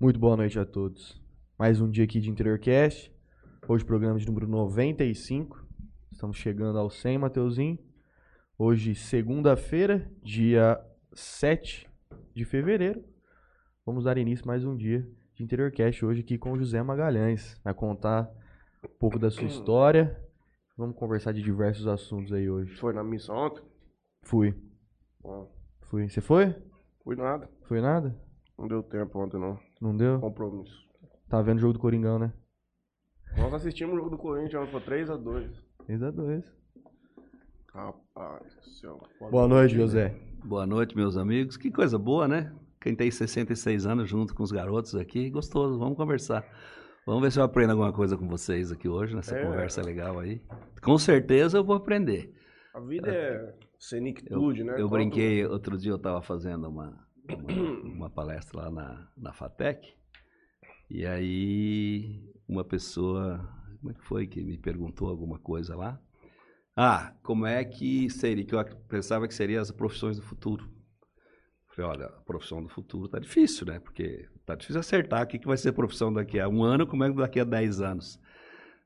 Muito boa noite a todos. Mais um dia aqui de Interiorcast. Hoje programa de número 95. Estamos chegando ao 100, Mateuzinho. Hoje, segunda-feira, dia 7 de fevereiro. Vamos dar início mais um dia de Interiorcast hoje aqui com o José Magalhães. Vai contar um pouco da sua história. Vamos conversar de diversos assuntos aí hoje. Foi na missa ontem? Fui, Bom, fui. Você foi? fui nada. Foi nada? Não deu tempo ontem, não. Não deu? Compromisso. Tá vendo o jogo do Coringão, né? Nós assistimos o jogo do Corinthians, foi 3x2. 3x2. Rapaz do céu. Boa noite, José. Boa noite, meus amigos. Que coisa boa, né? Quem tem 66 anos junto com os garotos aqui, gostoso. Vamos conversar. Vamos ver se eu aprendo alguma coisa com vocês aqui hoje, nessa É. conversa legal aí. Com certeza eu vou aprender. A vida é senectude, né? Eu Quanto- brinquei, outro dia eu estava fazendo uma, uma, uma palestra lá na, na FATEC, e aí uma pessoa, como é que foi que me perguntou alguma coisa lá? Ah, como é que seria, que eu pensava que seriam as profissões do futuro. Falei, olha, a profissão do futuro tá difícil, né? Porque tá difícil acertar o que, que vai ser a profissão daqui a um ano, como é que daqui a 10 anos.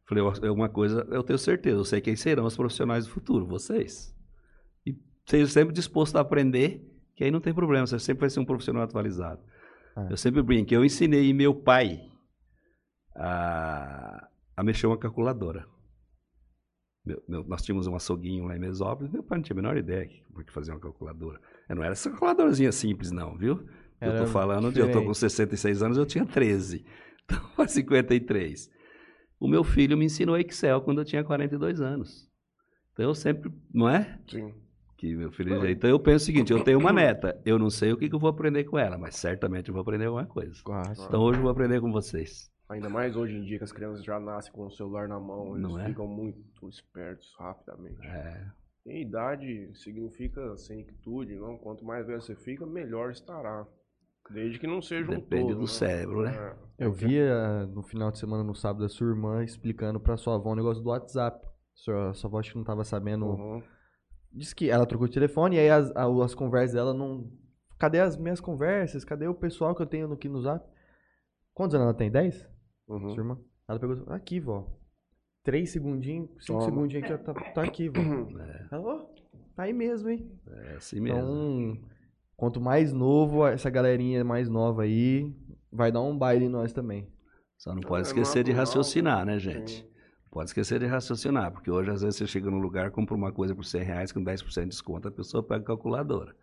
Falei, "Ó, é uma coisa, eu tenho certeza, eu sei quem serão os profissionais do futuro, vocês. E seja sempre disposto a aprender, que aí não tem problema, você sempre vai ser um profissional atualizado. É. Eu sempre brinco, eu ensinei meu pai a, a mexer uma calculadora. Meu- meu- nós tínhamos um açouguinho lá em Mesópolis, meu pai não tinha a menor ideia que que fazia uma calculadora. Eu não era essa calculadorazinha simples não, viu? Eu Era tô falando de, eu tô com diferente. 66 anos, eu tinha 13. Então, faz 53. O meu filho me ensinou Excel quando eu tinha 42 anos. Então, eu sempre, não é? Sim. Que meu filho já... Então, eu penso o seguinte, eu tenho uma neta, eu não sei o que, que eu vou aprender com ela, mas certamente eu vou aprender alguma coisa. Quase. Então, hoje eu vou aprender com vocês. Ainda mais hoje em dia que as crianças já nascem com o celular na mão, eles Não é? ficam muito espertos rapidamente. É, E idade significa senectude, não? Quanto mais velho você fica, melhor estará. Desde que não seja um Depende todo, do né? cérebro, né? É. Eu vi ah, no final de semana, no sábado, a sua irmã explicando pra sua avó um negócio do WhatsApp. Sua, sua avó acho que não tava sabendo. Uhum. Disse que ela trocou de telefone e aí as, as conversas dela não. Cadê as minhas conversas? Cadê o pessoal que eu tenho aqui no zap? Quantos anos ela tem? 10? Uhum. Sua irmã? Ela pegou. Aqui, vó. Três segundinhos, cinco Toma. segundinhos aqui, ó, tá, tá aqui, vó. é, Ela, ó, tá aí mesmo, hein? é assim mesmo. Então, quanto mais novo, essa galerinha mais nova aí, vai dar um baile em nós também. Só não pode É esquecer de natural, raciocinar, né, né? gente? Pode esquecer de raciocinar, porque hoje às vezes você chega num lugar, compra uma coisa por 100 reais com 10% de desconto, a pessoa pega a calculadora.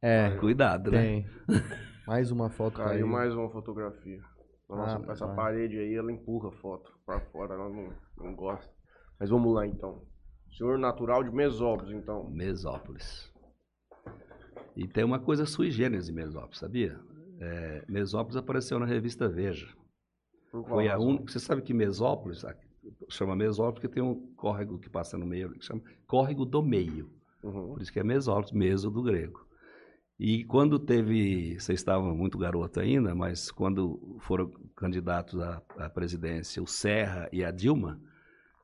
É, Cuidado, né? tem. Mais uma foto Caiu caiu. mais uma fotografia. Nossa, Ah, essa parede aí, ela empurra a foto pra fora, ela não, não gosta. Mas vamos lá então. Senhor natural de Mesópolis, então. Mesópolis. E tem uma coisa sui generis em Mesópolis, sabia? É, Mesópolis apareceu na revista Veja. Por qual Foi a única. Você sabe que Mesópolis, chama Mesópolis porque tem um córrego que passa no meio, que chama Córrego do Meio. Uhum. Por isso que é Mesópolis, meso do grego. E quando teve, vocês estavam muito garoto ainda, mas quando foram candidatos à, à presidência o Serra e a Dilma,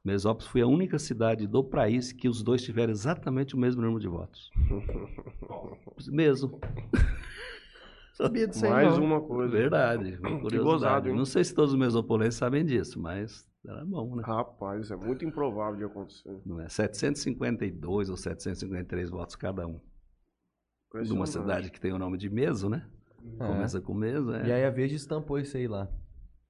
Mesópolis foi a única cidade do país que os dois tiveram exatamente o mesmo número de votos. Mesmo. Sabia disso aí, Mais não. uma coisa. Verdade. uma curiosidade. gozado? Não sei se todos os mesopolenses sabem disso, mas era bom, né? Rapaz, isso é muito improvável de acontecer. Não é? 752 ou 753 votos cada um. De uma cidade que tem o nome de Meso, né? É. Começa com Meso, é. E aí a Veja estampou isso aí lá.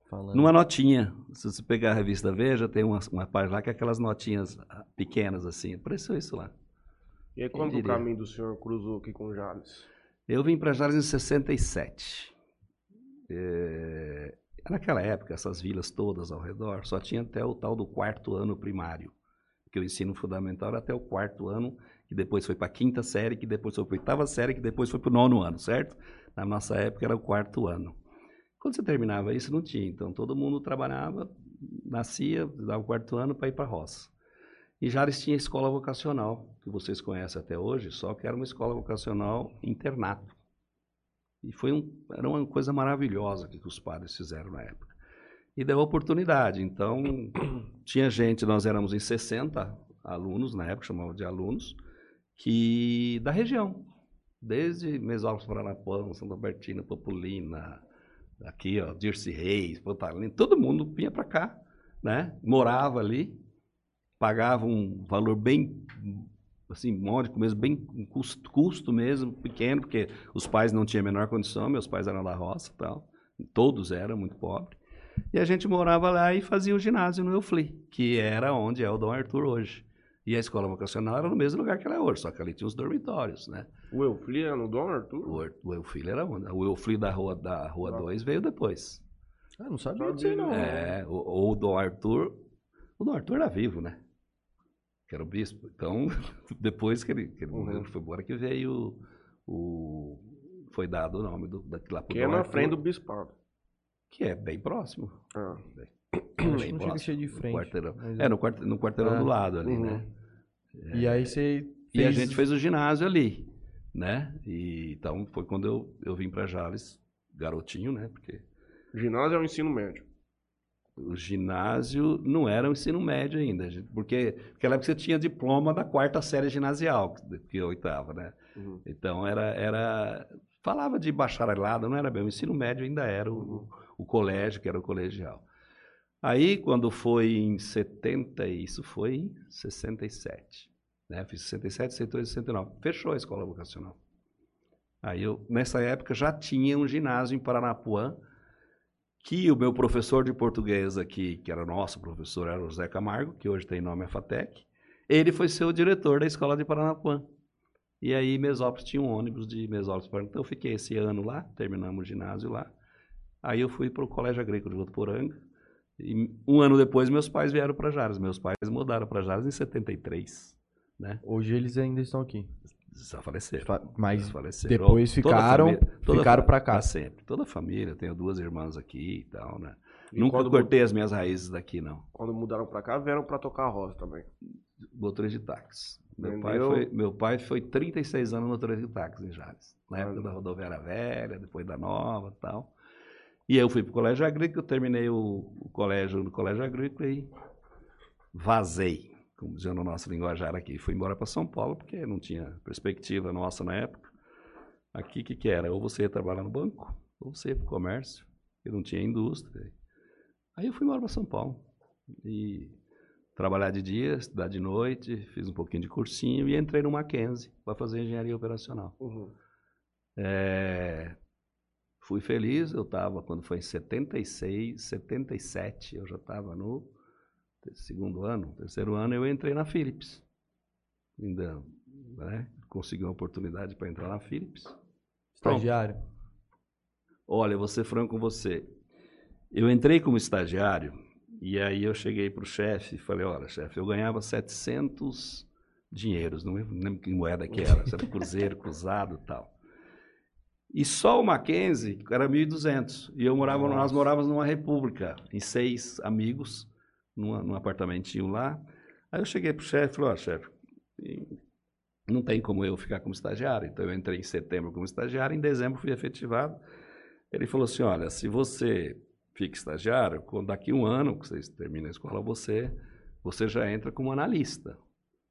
Falando. Numa notinha. Se você pegar a revista Veja, tem uma, uma página lá que é aquelas notinhas ah, pequenas assim. Apareceu isso lá. E aí, quando o caminho do senhor cruzou aqui com Jales? Eu vim para Jales em 67. É, naquela época, essas vilas todas ao redor só tinha até o tal do quarto ano primário. Que o ensino fundamental era até o quarto ano, que depois foi para a quinta série, que depois foi para a oitava série, que depois foi para o nono ano, certo? Na nossa época era o quarto ano. Quando você terminava isso, não tinha. Então todo mundo trabalhava, nascia, dava o quarto ano para ir para a roça. E Jales tinha escola vocacional, que vocês conhecem até hoje, só que era uma escola vocacional internato. E foi um, era uma coisa maravilhosa que os padres fizeram na época. E deu oportunidade. Então, tinha gente, nós éramos em 60 alunos, na época chamavam de alunos, que da região. Desde Mesópolis, Paranapuã, Santa Bertina, Populina, aqui, ó, Dirce Reis, Pontalina, todo mundo vinha para cá, né? Morava ali, pagava um valor bem assim, módico mesmo, bem custo, custo mesmo, pequeno, porque os pais não tinham a menor condição, meus pais eram da roça e tal, todos eram muito pobres. E a gente morava lá e fazia o ginásio no Eufli, que era onde é o Dom Arthur hoje. E a escola vocacional era no mesmo lugar que ela é hoje, só que ali tinha os dormitórios, né? O Eufli era no Dom Arthur? O, o Eufli era onde? O Eufli da rua da rua 2 veio depois. Ah, não sabia disso não. É, o, o Dom Arthur, o Dom Arthur era vivo, né? Que era o bispo. Então, depois que ele, que ele Uhum. foi embora, que veio o... Foi dado o nome do, daquilo lá pro Que é na frente do bispado. Que é bem próximo. Ah. Acho que não Bem chega próximo, ser de no frente. quarteirão. mas É, no, quarte, no quarteirão Ah. do lado ali, Uhum. né? E aí você E a fez- gente fez o ginásio ali, né? E, então foi quando eu, eu vim para Jales, garotinho, né? Porque Ginásio é o ensino médio. O ginásio não era o ensino médio ainda, porque naquela época você tinha diploma da quarta série ginasial, que é a oitava, né? Uhum. Então era, era falava de bacharelado, não era bem, o ensino médio ainda era o, o colégio, que era o colegial. Aí quando foi em 70, isso foi em 67, né? Fiz 67, 68, 69, fechou a escola vocacional. Aí eu, nessa época, já tinha um ginásio em Paranapuã, que o meu professor de português aqui, que era nosso professor, era o José Camargo, que hoje tem nome a FATEC, ele foi ser o diretor da escola de Paranapuã. E aí Mesópolis tinha um ônibus de Mesópolis para Então eu fiquei esse ano lá, terminamos o ginásio lá. Aí eu fui para o Colégio Agrícola de Votuporanga. E um ano depois meus pais vieram para Jales. Meus pais mudaram para Jales em 73, né? Hoje eles ainda estão aqui. Já faleceram. Fa- Mas depois ficaram- toda a ficaram pra cá. pra sempre. Toda a família, tenho duas irmãs aqui e tal, né? E Nunca cortei as minhas raízes daqui, não. quando mudaram pra cá, vieram pra tocar rosa também. Motorista de táxi. Meu Entendeu? pai, foi, meu pai foi 36 anos motorista de táxi em Jales. Na época da rodoviária velha, depois da nova e tal. E eu fui para o colégio agrícola, terminei o, o colégio no colégio agrícola e vazei, como dizia no nosso linguajar aqui. Fui embora para São Paulo porque não tinha perspectiva nossa na época. Aqui o que, que era? Ou você ia trabalhar no banco, ou você ia para o comércio, porque não tinha indústria. Aí eu fui embora para São Paulo. E trabalhar de dia, estudar de noite, fiz um pouquinho de cursinho e entrei no Mackenzie para fazer engenharia operacional. Uhum. É, fui feliz, eu estava, quando foi em 76, 77, eu já estava no segundo ano, terceiro ano, eu entrei na Philips. Ainda, né, consegui uma oportunidade para entrar na Philips. Estagiário. Olha, vou ser franco com você. Eu entrei como estagiário e aí eu cheguei para o chefe e falei, olha, chefe, eu ganhava 700 dinheiros, não lembro que moeda que era, era cruzeiro, cruzado e tal. E só o Mackenzie era 1.200. E eu morava, nós Nossa. morávamos numa república, em seis amigos, numa, num apartamentinho lá. Aí eu cheguei pro chefe e falei, ó, chefe, e não tem como eu ficar como estagiário. Então eu entrei em setembro como estagiário, em dezembro fui efetivado. Ele falou assim, olha, se você fica estagiário, quando daqui um ano que você termina a escola, você, você já entra como analista.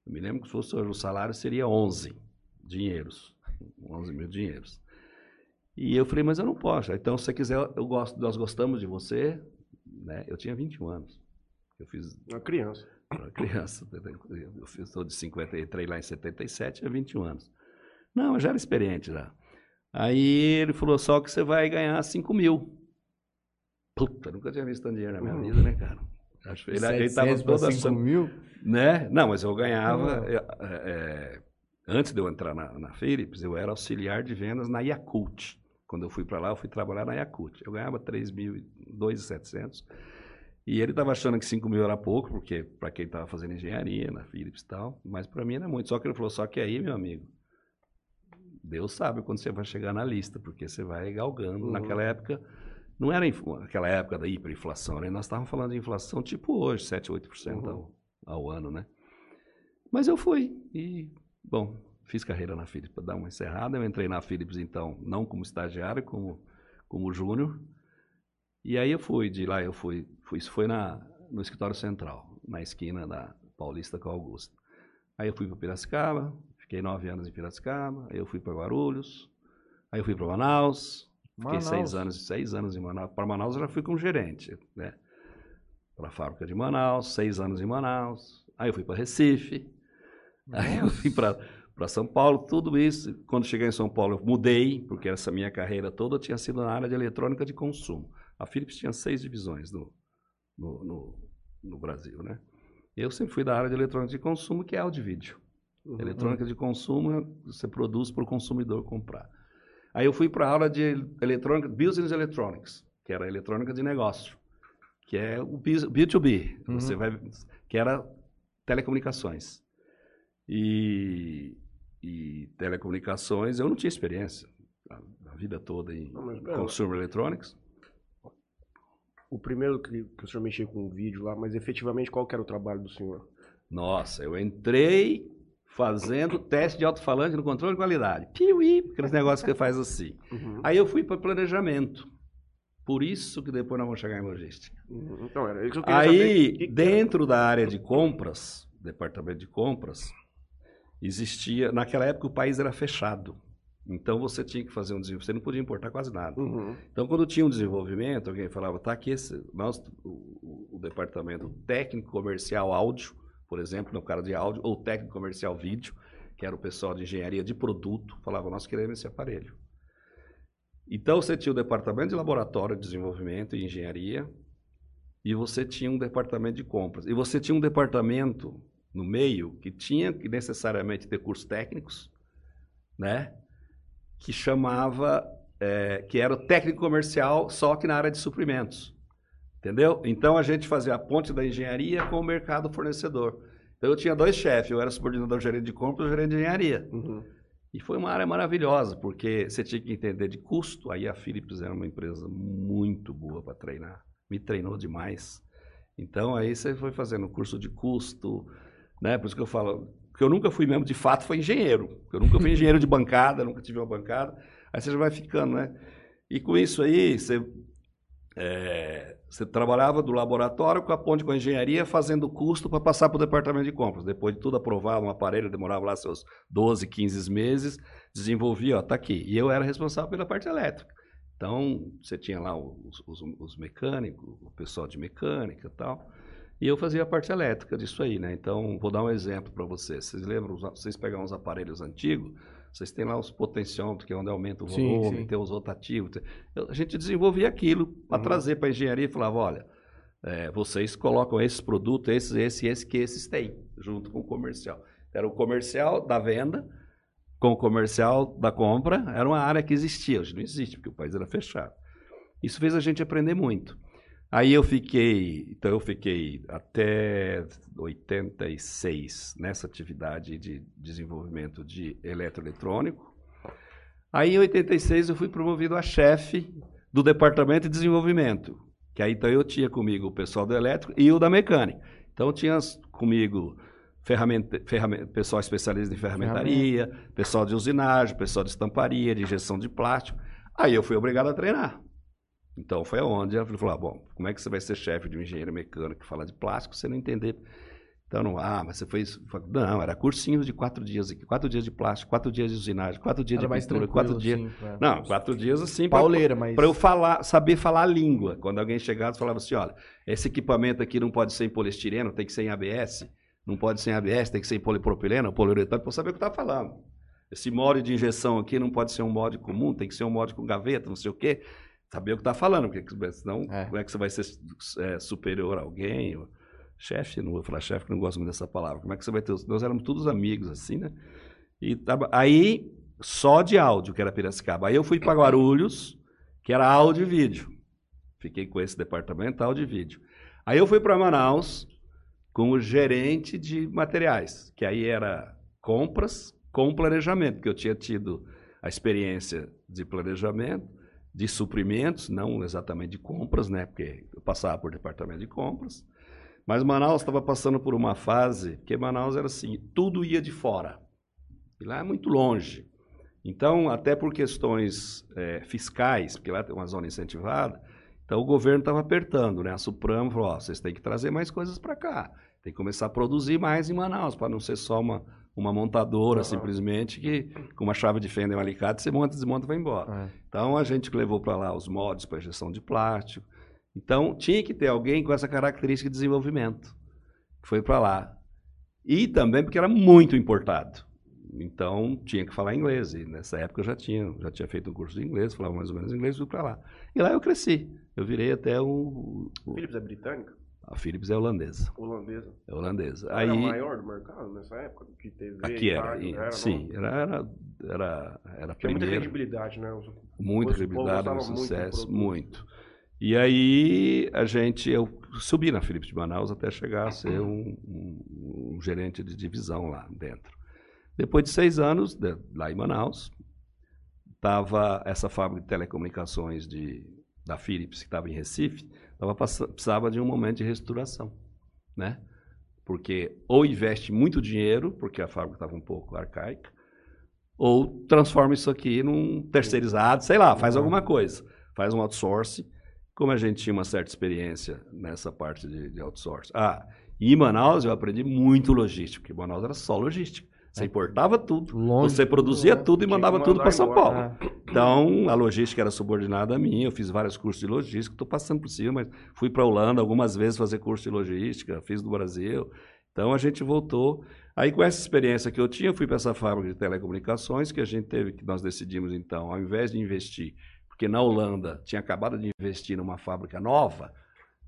Eu me lembro que se fosse o salário seria 11 dinheiros, 11 mil dinheiros. E eu falei, mas eu não posso. Então, se você quiser, eu gosto, nós gostamos de você. Né? Eu tinha 21 anos. Eu fiz Uma criança. para criança. Eu fiz, sou de 53 lá em 77, tinha 21 anos. Não, eu já era experiente já. Aí ele falou só que você vai ganhar 5 mil. Puta, nunca tinha visto tanto dinheiro na minha Uhum. vida, né, cara? Acho- Ele, ele tava 700 pra todo 5 achando, mil? né? Não, mas eu ganhava. Uhum. eu, é, é, antes de eu entrar na, na Philips, eu era auxiliar de vendas na Yakult. Quando eu fui para lá, eu fui trabalhar na Yakult. Eu ganhava 3.2.700. E ele estava achando que 5 mil era pouco, porque para quem estava fazendo engenharia na Philips e tal, mas para mim era muito. Só que ele falou: só que aí, meu amigo, Deus sabe quando você vai chegar na lista, porque você vai galgando. Uhum. Naquela época, não era aquela época da hiperinflação, né? Nós estávamos falando de inflação tipo hoje, 7, 8% Uhum. ao, ao ano, né? Mas eu fui e, bom, fiz carreira na Philips para dar uma encerrada. Eu entrei na Philips, então, não como estagiário, como, como júnior. E aí eu fui, de lá eu fui isso foi na, no escritório central, na esquina da Paulista com Augusta. Aí eu fui para Piracicaba, fiquei nove anos em Piracicaba, aí eu fui para Guarulhos, aí eu fui para Manaus, Fiquei Manaus. seis anos, seis anos em Manaus. Para Manaus eu já fui como gerente, né? Para a fábrica de Manaus, seis anos em Manaus. Aí eu fui para Recife. Aí eu fui para para São Paulo, tudo isso. Quando cheguei em São Paulo, eu mudei, porque essa minha carreira toda tinha sido na área de eletrônica de consumo. A Philips tinha seis divisões no, no, no, no Brasil, né? Eu sempre fui da área de eletrônica de consumo, que é áudio vídeo. Uhum. Eletrônica de consumo, você produz para o consumidor comprar. Aí eu fui para a aula de eletrônica, Business Electronics, que era eletrônica de negócio, que é o bus- B2B, Uhum. você vai, que era telecomunicações. E, e telecomunicações, eu não tinha experiência a, a vida toda em Não, consumer electronics. O primeiro que, que o senhor mexeu com o vídeo lá, mas efetivamente qual que era o trabalho do senhor? Nossa, eu entrei fazendo teste de alto-falante no controle de qualidade. Piuí, aqueles negócios que faz assim. Uhum. Aí eu fui para planejamento. Por isso que depois nós vamos chegar em logística. Uhum. Então, era isso que eu queria saber. Aí, que- dentro da área de compras, departamento de compras, existia. Naquela época o país era fechado. Então você tinha que fazer um desenvolvimento. Você não podia importar quase nada. Uhum. Então, quando tinha um desenvolvimento, alguém falava, tá aqui esse, nós, o, o- departamento técnico comercial áudio, por exemplo, no cara de áudio, ou técnico comercial vídeo, que era o pessoal de engenharia de produto, falava, nós queremos esse aparelho. Então, você tinha o departamento de laboratório de desenvolvimento e engenharia, e você tinha um departamento de compras. E você tinha um departamento no meio que tinha que necessariamente ter cursos técnicos, né? Que chamava é, que era o técnico comercial, só que na área de suprimentos. Entendeu? Então a gente fazia a ponte da engenharia com o mercado fornecedor. Então eu tinha dois chefes, eu era subordinador gerente de compra e gerente de engenharia. Uhum. E foi uma área maravilhosa, porque você tinha que entender de custo. Aí a Philips era uma empresa muito boa para treinar. Me treinou demais. Então aí você foi fazendo curso de custo, né? Por isso que eu falo, que eu nunca fui mesmo, de fato, foi engenheiro. Eu nunca fui engenheiro de bancada, nunca tive uma bancada. Aí você já vai ficando, né? E com isso aí, você, é, você trabalhava do laboratório com a ponte com a engenharia, fazendo custo para passar para o departamento de compras. Depois de tudo aprovado, um aparelho demorava lá seus 12, 15 meses, desenvolvia, ó, tá aqui. E eu era responsável pela parte elétrica. Então, você tinha lá os, os, os mecânicos, o pessoal de mecânica e tal. E eu fazia a parte elétrica disso aí, né? Então, vou dar um exemplo para vocês. Vocês lembram, vocês pegar uns aparelhos antigos, vocês têm lá os potenciômetros, que é onde aumenta o Sim, volume, sim. tem os rotativos. tem- A gente desenvolvia aquilo para Uhum. trazer para a engenharia e falava, olha, é, vocês colocam esses produtos, esses, esse esse que esses têm, junto com o comercial. Era o comercial da venda com o comercial da compra, era uma área que existia, hoje não existe, porque o país era fechado. Isso fez a gente aprender muito. Aí eu fiquei, então eu fiquei até 86 nessa atividade de desenvolvimento de eletroeletrônico. Aí em 86 eu fui promovido a chefe do departamento de desenvolvimento, que aí então eu tinha comigo o pessoal do elétrico e o da mecânica. Então tinha as- comigo ferramenta, ferramen- pessoal especialista em ferramentaria, pessoal de usinagem, pessoal de estamparia, de injeção de plástico. Aí eu fui obrigado a treinar. Então foi onde eu falei, ah, bom, como é que você vai ser chefe de um engenheiro mecânico que fala de plástico se você não entender? Então, não, ah, mas você fez. Não, era cursinhos de quatro dias aqui, quatro dias de plástico, quatro dias de usinagem, quatro dias Era de pintura, quatro dias. assim, pra- Não, quatro dias assim Pauleira, mas... para eu falar, saber falar a língua. Quando alguém chegava, falava assim, olha, esse equipamento aqui não pode ser em poliestireno, tem que ser em ABS, não pode ser em ABS, tem que ser em polipropileno, poliuretano, para eu saber o que eu estava falando. Esse molde de injeção aqui não pode ser um molde comum, tem que ser um molde com gaveta, não sei o quê. Saber o que está falando, porque senão É. como é que você vai ser é, superior a alguém? ou- Chefe, não vou falar chefe, que não gosto muito dessa palavra. Como é que você vai ter? Nós éramos todos amigos, assim, né? E tava- aí, só de áudio, que era Piracicaba. Aí eu fui para Guarulhos, que era áudio e vídeo. Fiquei com esse departamento, áudio e vídeo. Aí eu fui para Manaus com o gerente de materiais, que aí era compras com planejamento, que eu tinha tido a experiência de planejamento, de suprimentos, não exatamente de compras, né? Porque eu passava por departamento de compras. Mas Manaus estava passando por uma fase, porque Manaus era assim, tudo ia de fora. E lá é muito longe. Então, até por questões eh, fiscais, porque lá tem uma zona incentivada, então o governo estava apertando, né? A Suprama falou, ó, vocês têm que trazer mais coisas para cá. Tem que começar a produzir mais em Manaus, para não ser só uma uma montadora Aham. simplesmente que com uma chave de fenda e um alicate você monta, desmonta e vai embora. É. Então a gente levou para lá os moldes para injeção de plástico. Então tinha que ter alguém com essa característica de desenvolvimento. Foi para lá. E também porque era muito importado. Então tinha que falar inglês. E nessa época eu já tinha, já tinha feito um curso de inglês, falava mais ou menos inglês e fui para lá. E lá eu cresci. Eu virei até o. o- Philips é britânica? A Philips é holandesa. Holandesa? É holandesa. Era Aí, maior do mercado nessa época? Que TV, aqui era, rádio, e- era sim, era, era, era, era Tinha muita credibilidade, né? Os- o credibilidade, um sucesso, muito. E aí a gente, eu subi na Philips de Manaus até chegar a ser um, um- um gerente de divisão lá dentro. Depois de seis anos, de- lá em Manaus, estava essa fábrica de telecomunicações de, da Philips, que estava em Recife, passa- precisava de um momento de reestruturação, né? Porque ou investe muito dinheiro, porque a fábrica estava um pouco arcaica, ou transforma isso aqui num terceirizado, sei lá, faz alguma coisa, faz um outsourcing. Como a gente tinha uma certa experiência nessa parte de, de outsourcing. Ah, e em Manaus eu aprendi muito logística, porque Manaus era só logística. Você importava tudo, Longe. você produzia né? tudo e mandava tudo para São. Paulo. Então, a logística era subordinada a mim, eu fiz vários cursos de logística, estou passando por cima, mas fui para a Holanda algumas vezes fazer curso de logística, fiz no Brasil. Então, a gente voltou. Aí, com essa experiência que eu tinha, eu fui para essa fábrica de telecomunicações, que a gente teve, que nós decidimos, então, ao invés de investir, porque na Holanda tinha acabado de investir numa fábrica nova,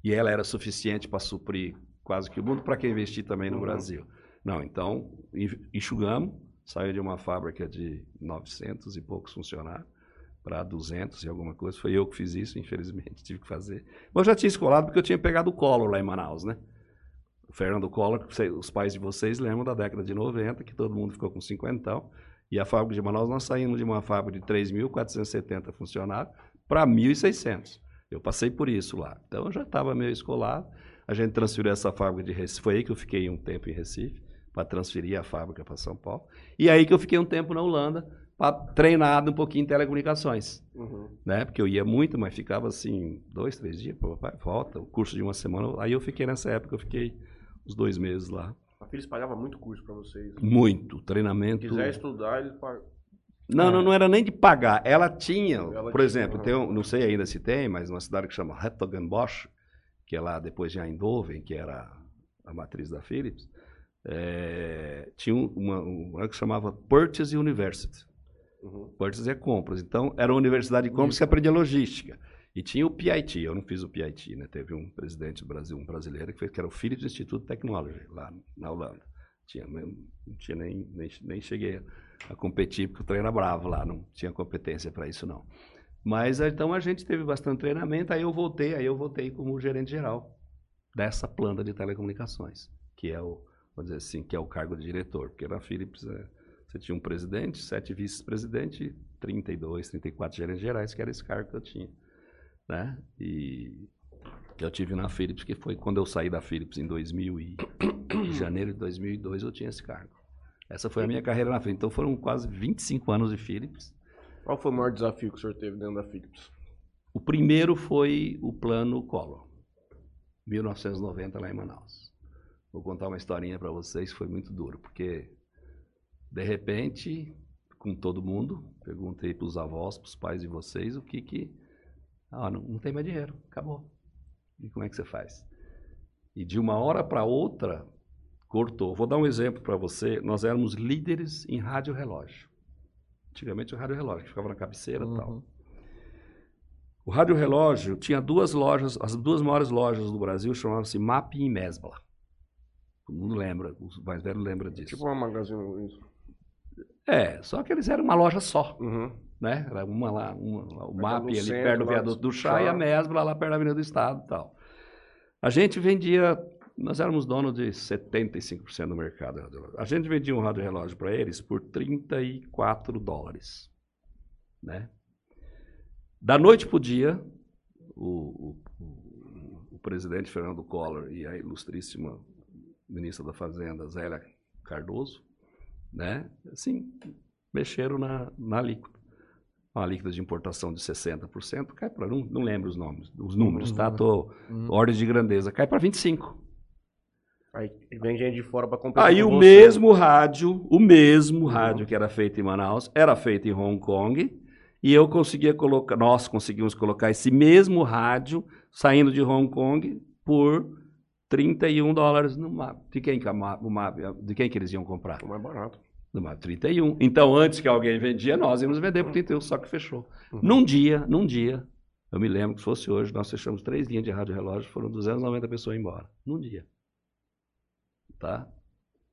e ela era suficiente para suprir quase que o mundo, para que investir também no Uhum. Brasil? Não, então, en- enxugamos, saiu de uma fábrica de 900 e poucos funcionários, para 200 e alguma coisa. Foi eu que fiz isso, infelizmente, tive que fazer. Mas eu já tinha escolado porque eu tinha pegado o Collor lá em Manaus, né? O Fernando Collor, os pais de vocês lembram da década de 90, que todo mundo ficou com cinquentão. E a fábrica de Manaus, nós saímos de uma fábrica de 3.470 funcionários para 1.600. Eu passei por isso lá. Então, eu já estava meio escolado. A gente transferiu essa fábrica de Recife. Foi aí que eu fiquei um tempo em Recife, para transferir a fábrica para São Paulo. E aí que eu fiquei um tempo na Holanda, para treinar um pouquinho em telecomunicações Uhum. né? Porque eu ia muito, mas ficava assim, dois, três dias, pô, vai, volta, o curso de uma semana. Aí eu fiquei nessa época, eu fiquei uns dois meses lá. A Philips pagava muito curso pra vocês. Se Muito, treinamento. quiser estudar, eles pagam. Não, não, não era nem de pagar. Ela tinha, Ela por tinha, exemplo, aham. tem um- não sei ainda se tem, mas uma cidade que chama Hertogenbosch, que é lá depois de Eindhoven, que era a matriz da Philips, é, tinha um- uma, uma que chamava Purchase University. Uhum. Purchase é compras. Então, era uma universidade de compras que aprendia logística. E tinha o PIT, eu não fiz o PIT, né? Teve um presidente do Brasil, um brasileiro, que, fez, que era o Philips Institute Technology, lá na Holanda. Tinha, mesmo- não tinha nem, nem, nem cheguei a competir, porque o treino era bravo lá, não tinha competência para isso, não. Mas, então, a gente teve bastante treinamento, aí eu voltei, aí eu voltei como gerente geral dessa planta de telecomunicações, que é o, vamos dizer assim, que é o cargo de diretor, porque na Philips é, você tinha um presidente, sete vice-presidentes, e 32, 34 gerentes gerais, que era esse cargo que eu tinha. Né? E eu tive na Philips, que foi quando eu saí da Philips em 2000 e, em janeiro de 2002, eu tinha esse cargo. Essa foi a minha carreira na Philips. Então foram quase 25 anos de Philips. Qual foi o maior desafio que o senhor teve dentro da Philips? O primeiro foi o plano Collor, 1990 lá em Manaus. Vou contar uma historinha para vocês, foi muito duro, porque de repente, com todo mundo, perguntei para os avós, para os pais de vocês, o que que... Ah, não, não tem mais dinheiro, acabou. E como é que você faz? E de uma hora para outra, cortou. Vou dar um exemplo para você. Nós éramos líderes em rádio relógio. Antigamente o rádio relógio, que ficava na cabeceira e tal. uhum. O Rádio Relógio tinha duas lojas, as duas maiores lojas do Brasil chamavam-se MAP e Mesbla. Todo mundo lembra, os mais velhos lembram disso. Tipo uma magazine Luiza. É, só que eles eram uma loja só, Uhum. né? Era uma lá, uma, lá, o MAP ali centro, perto do viaduto do Chá e a. Mesbla lá perto da Avenida do Estado e tal. A gente vendia, nós éramos donos de 75% do mercado. A gente vendia um rádio relógio para eles por 34 dólares, né? Da noite para o dia, o- o- o presidente Fernando Collor e a ilustríssima ministra da Fazenda, Zélia Cardoso, né, assim, mexeram na, na alíquota. Uma alíquota de importação de 60%, cai para, não, não lembro os nomes, os números, tá? Uhum. Tô, Uhum. ordem de grandeza, cai para 25%. Aí vem gente de fora pra competir Aí o você. mesmo rádio, o mesmo rádio que era feito em Manaus, era feito em Hong Kong, e eu conseguia colocar, nós conseguimos colocar esse mesmo rádio saindo de Hong Kong por 31 dólares no MAP. De quem que, MAP, o MAP, de quem que eles iam comprar? Foi mais barato. No MAP 31. Então, antes que alguém vendia, nós íamos vender por 31, só que fechou. Uhum. Num dia, num dia, eu me lembro que se fosse hoje, nós fechamos três linhas de rádio relógio, foram 290 pessoas embora. Num dia. Tá?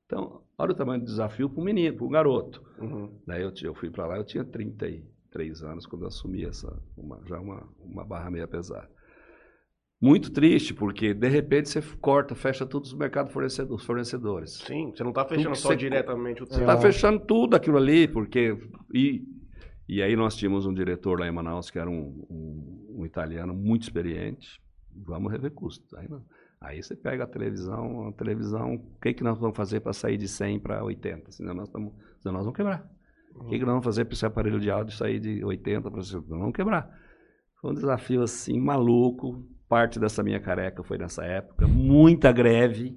Então, olha o tamanho do desafio para um menino, para um garoto. Uhum. Daí eu, ti- eu fui para lá, eu tinha 33 anos quando eu assumi essa, uma- já uma, uma barra meia pesada. Muito triste, porque de repente você corta, fecha todos os mercados fornecedores. fornecedores. Sim, você não tá fechando só diretamente o Você está fechando tudo aquilo ali, porque. E, e aí nós tínhamos um diretor lá em Manaus que era um, um- um italiano muito experiente. Vamos rever custos. Aí, aí você pega a televisão, a televisão, o que, que nós vamos fazer para sair de 100 para 80? Senão nós, tamo, senão nós vamos quebrar. O que, que nós vamos fazer para esse aparelho de áudio sair de 80 para 60? Nós vamos quebrar. Foi um desafio assim, maluco. Parte dessa minha careca foi nessa época. Muita greve.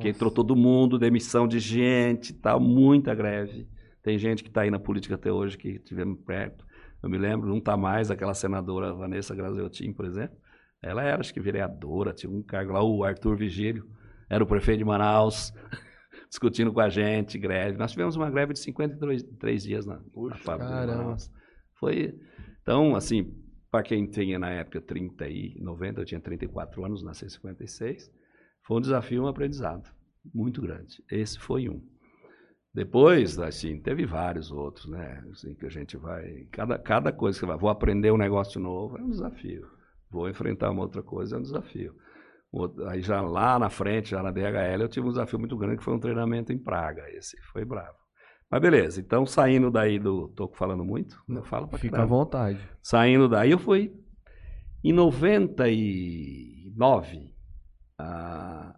Que entrou todo mundo, demissão de gente tal, muita greve. Tem gente que está aí na política até hoje que tivemos perto. Eu me lembro, não está mais aquela senadora Vanessa Graziotin, por exemplo. Ela era, acho que, vereadora, tinha um cargo lá, o Arthur Vigílio, era o prefeito de Manaus, discutindo com a gente, greve. Nós tivemos uma greve de 53 três dias na, na Puxa, fábrica de caramba. Manaus. Foi, então, assim, para quem tinha na época 30 e 90, eu tinha 34 anos, nasci em 56, foi um desafio, um aprendizado muito grande. Esse foi um. Depois, assim, teve vários outros, né? Assim, que a gente vai. Cada, cada coisa que vai. Vou aprender um negócio novo é um desafio. Vou enfrentar uma outra coisa é um desafio. Outro- Aí já lá na frente, já na DHL, eu tive um desafio muito grande que foi um treinamento em Praga. Esse foi bravo. Mas beleza, então saindo daí do. Tô falando muito? Não falo pra Fica à caramba. vontade. Saindo daí, eu fui. Em 99, a,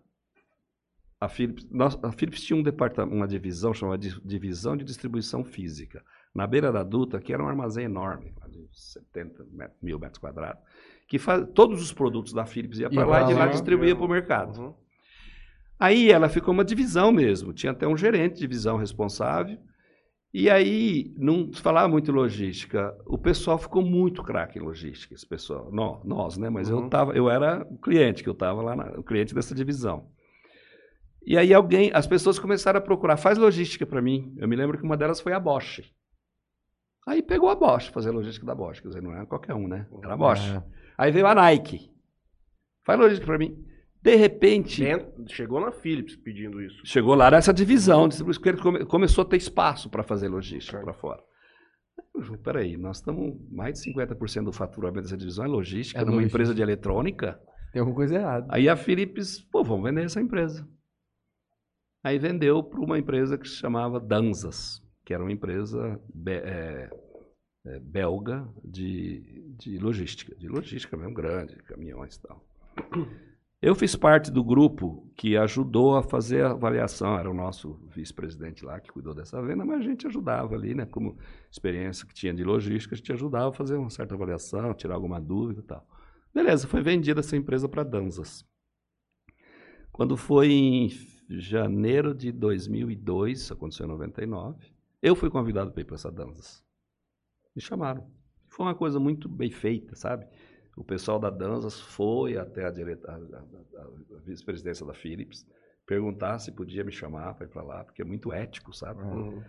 a, Philips, nós- a Philips tinha um departamento, uma divisão chamada de Divisão de Distribuição Física. Na beira da Dutra, que era um armazém enorme, de 70 met- mil metros quadrados, que faz, todos os produtos da Philips iam para lá e de lá lá. distribuía para o mercado. Uhum. Aí ela ficou uma divisão mesmo, tinha até um gerente de divisão responsável. E aí, não se falava muito em logística. O pessoal ficou muito craque em logística, esse pessoal. Nó- Nós, né? Mas eu, Uhum. tava, eu era o cliente, que eu estava lá, na- o cliente dessa divisão. E aí alguém, as pessoas começaram a procurar, faz logística para mim. Eu me lembro que uma delas foi a Bosch. Aí pegou a Bosch, fazer a logística da Bosch. Quer dizer, não era qualquer um, né? Era a Bosch. É. Aí veio a Nike. Faz logística para mim. De repente, Dentro- chegou na Philips pedindo isso. Chegou lá nessa divisão, distribuição, porque ele come- começou a ter espaço para fazer logística para fora. Eu falei, peraí, nós estamos, mais de 50% do faturamento dessa divisão é logística, É numa logística. empresa de eletrônica. Tem alguma coisa errada. Aí a Philips, pô, vamos vender essa empresa. Aí vendeu para uma empresa que se chamava Danzas, que era uma empresa be- é, é, belga de, de logística, de logística mesmo, grande, caminhões e tal. Eu fiz parte do grupo que ajudou a fazer a avaliação, era o nosso vice-presidente lá que cuidou dessa venda, mas a gente ajudava ali, né, como experiência que tinha de logística, a gente ajudava a fazer uma certa avaliação, tirar alguma dúvida e tal. Beleza, foi vendida essa empresa para Danzas. Quando foi em janeiro de 2002, isso aconteceu em 99, eu fui convidado para ir para essa Danzas. Me chamaram. Foi uma coisa muito bem feita, sabe? O pessoal da Danzas foi até a, direta- a- a- a- a vice-presidência da Philips perguntar se podia me chamar para ir para lá, porque é muito ético, sabe? Uhum.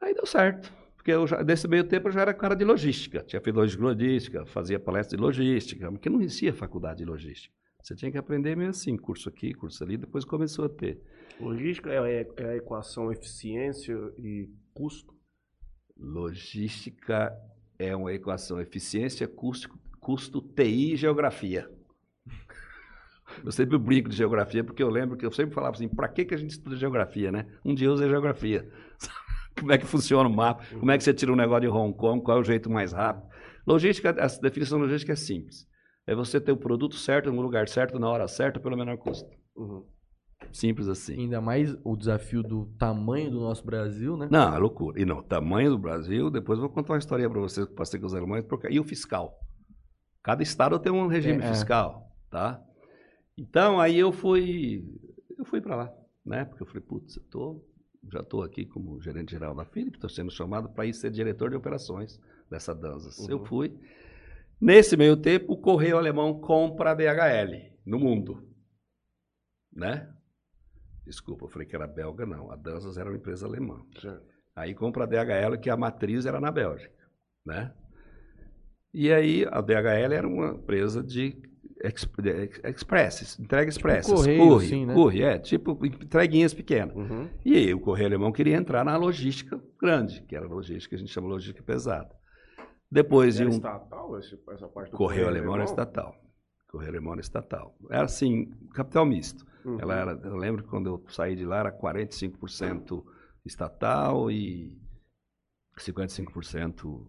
Aí deu certo. Porque eu já, nesse meio tempo eu já era cara de logística. Tinha feito logística, fazia palestra de logística, porque não existia faculdade de logística. Você tinha que aprender meio assim, curso aqui, curso ali, depois começou a ter. Logística é, é- é a equação eficiência e custo. Logística é uma equação eficiência, custo, custo TI e geografia. Eu sempre brinco de geografia porque eu lembro que eu sempre falava assim, para que, que a gente estuda geografia, né? Um dia eu usei geografia. Como é que funciona o mapa? Como é que você tira um negócio de Hong Kong? Qual é o jeito mais rápido? Logística, a definição de logística é simples. É você ter o produto certo no lugar certo, na hora certa, pelo menor custo. Uhum. Simples assim. Ainda mais o desafio do tamanho do nosso Brasil, né? Não, é loucura. E não, tamanho do Brasil, depois eu vou contar uma história para vocês que passei com os alemães, porque e o fiscal. Cada estado tem um regime É, é. fiscal, tá? Então, aí eu fui eu fui para lá, né? Porque eu falei, putz, eu tô, já estou aqui como gerente geral da Philips, estou sendo chamado para ir ser diretor de operações dessa Danzas. Uhum. Eu fui. Nesse meio tempo, o Correio Alemão compra a DHL no mundo, né? Desculpa, eu falei que era belga, não. A Danzas era uma empresa alemã. Certo. Aí compra a DHL, que a matriz era na Bélgica, né? E aí a DHL era uma empresa de, ex, de ex- express, entrega express. correio, corre, assim, né? corre, é, tipo entreguinhas pequenas. Uhum. E aí o Correio Alemão queria entrar na logística grande, que era a logística que a gente chama de logística pesada. Depois de Era um estatal esse- essa parte do Correio Alemão era estatal. Correio Alemão era estatal. Era assim, capital misto. Uhum. Ela era, eu lembro que quando eu saí de lá era 45% estatal e 55%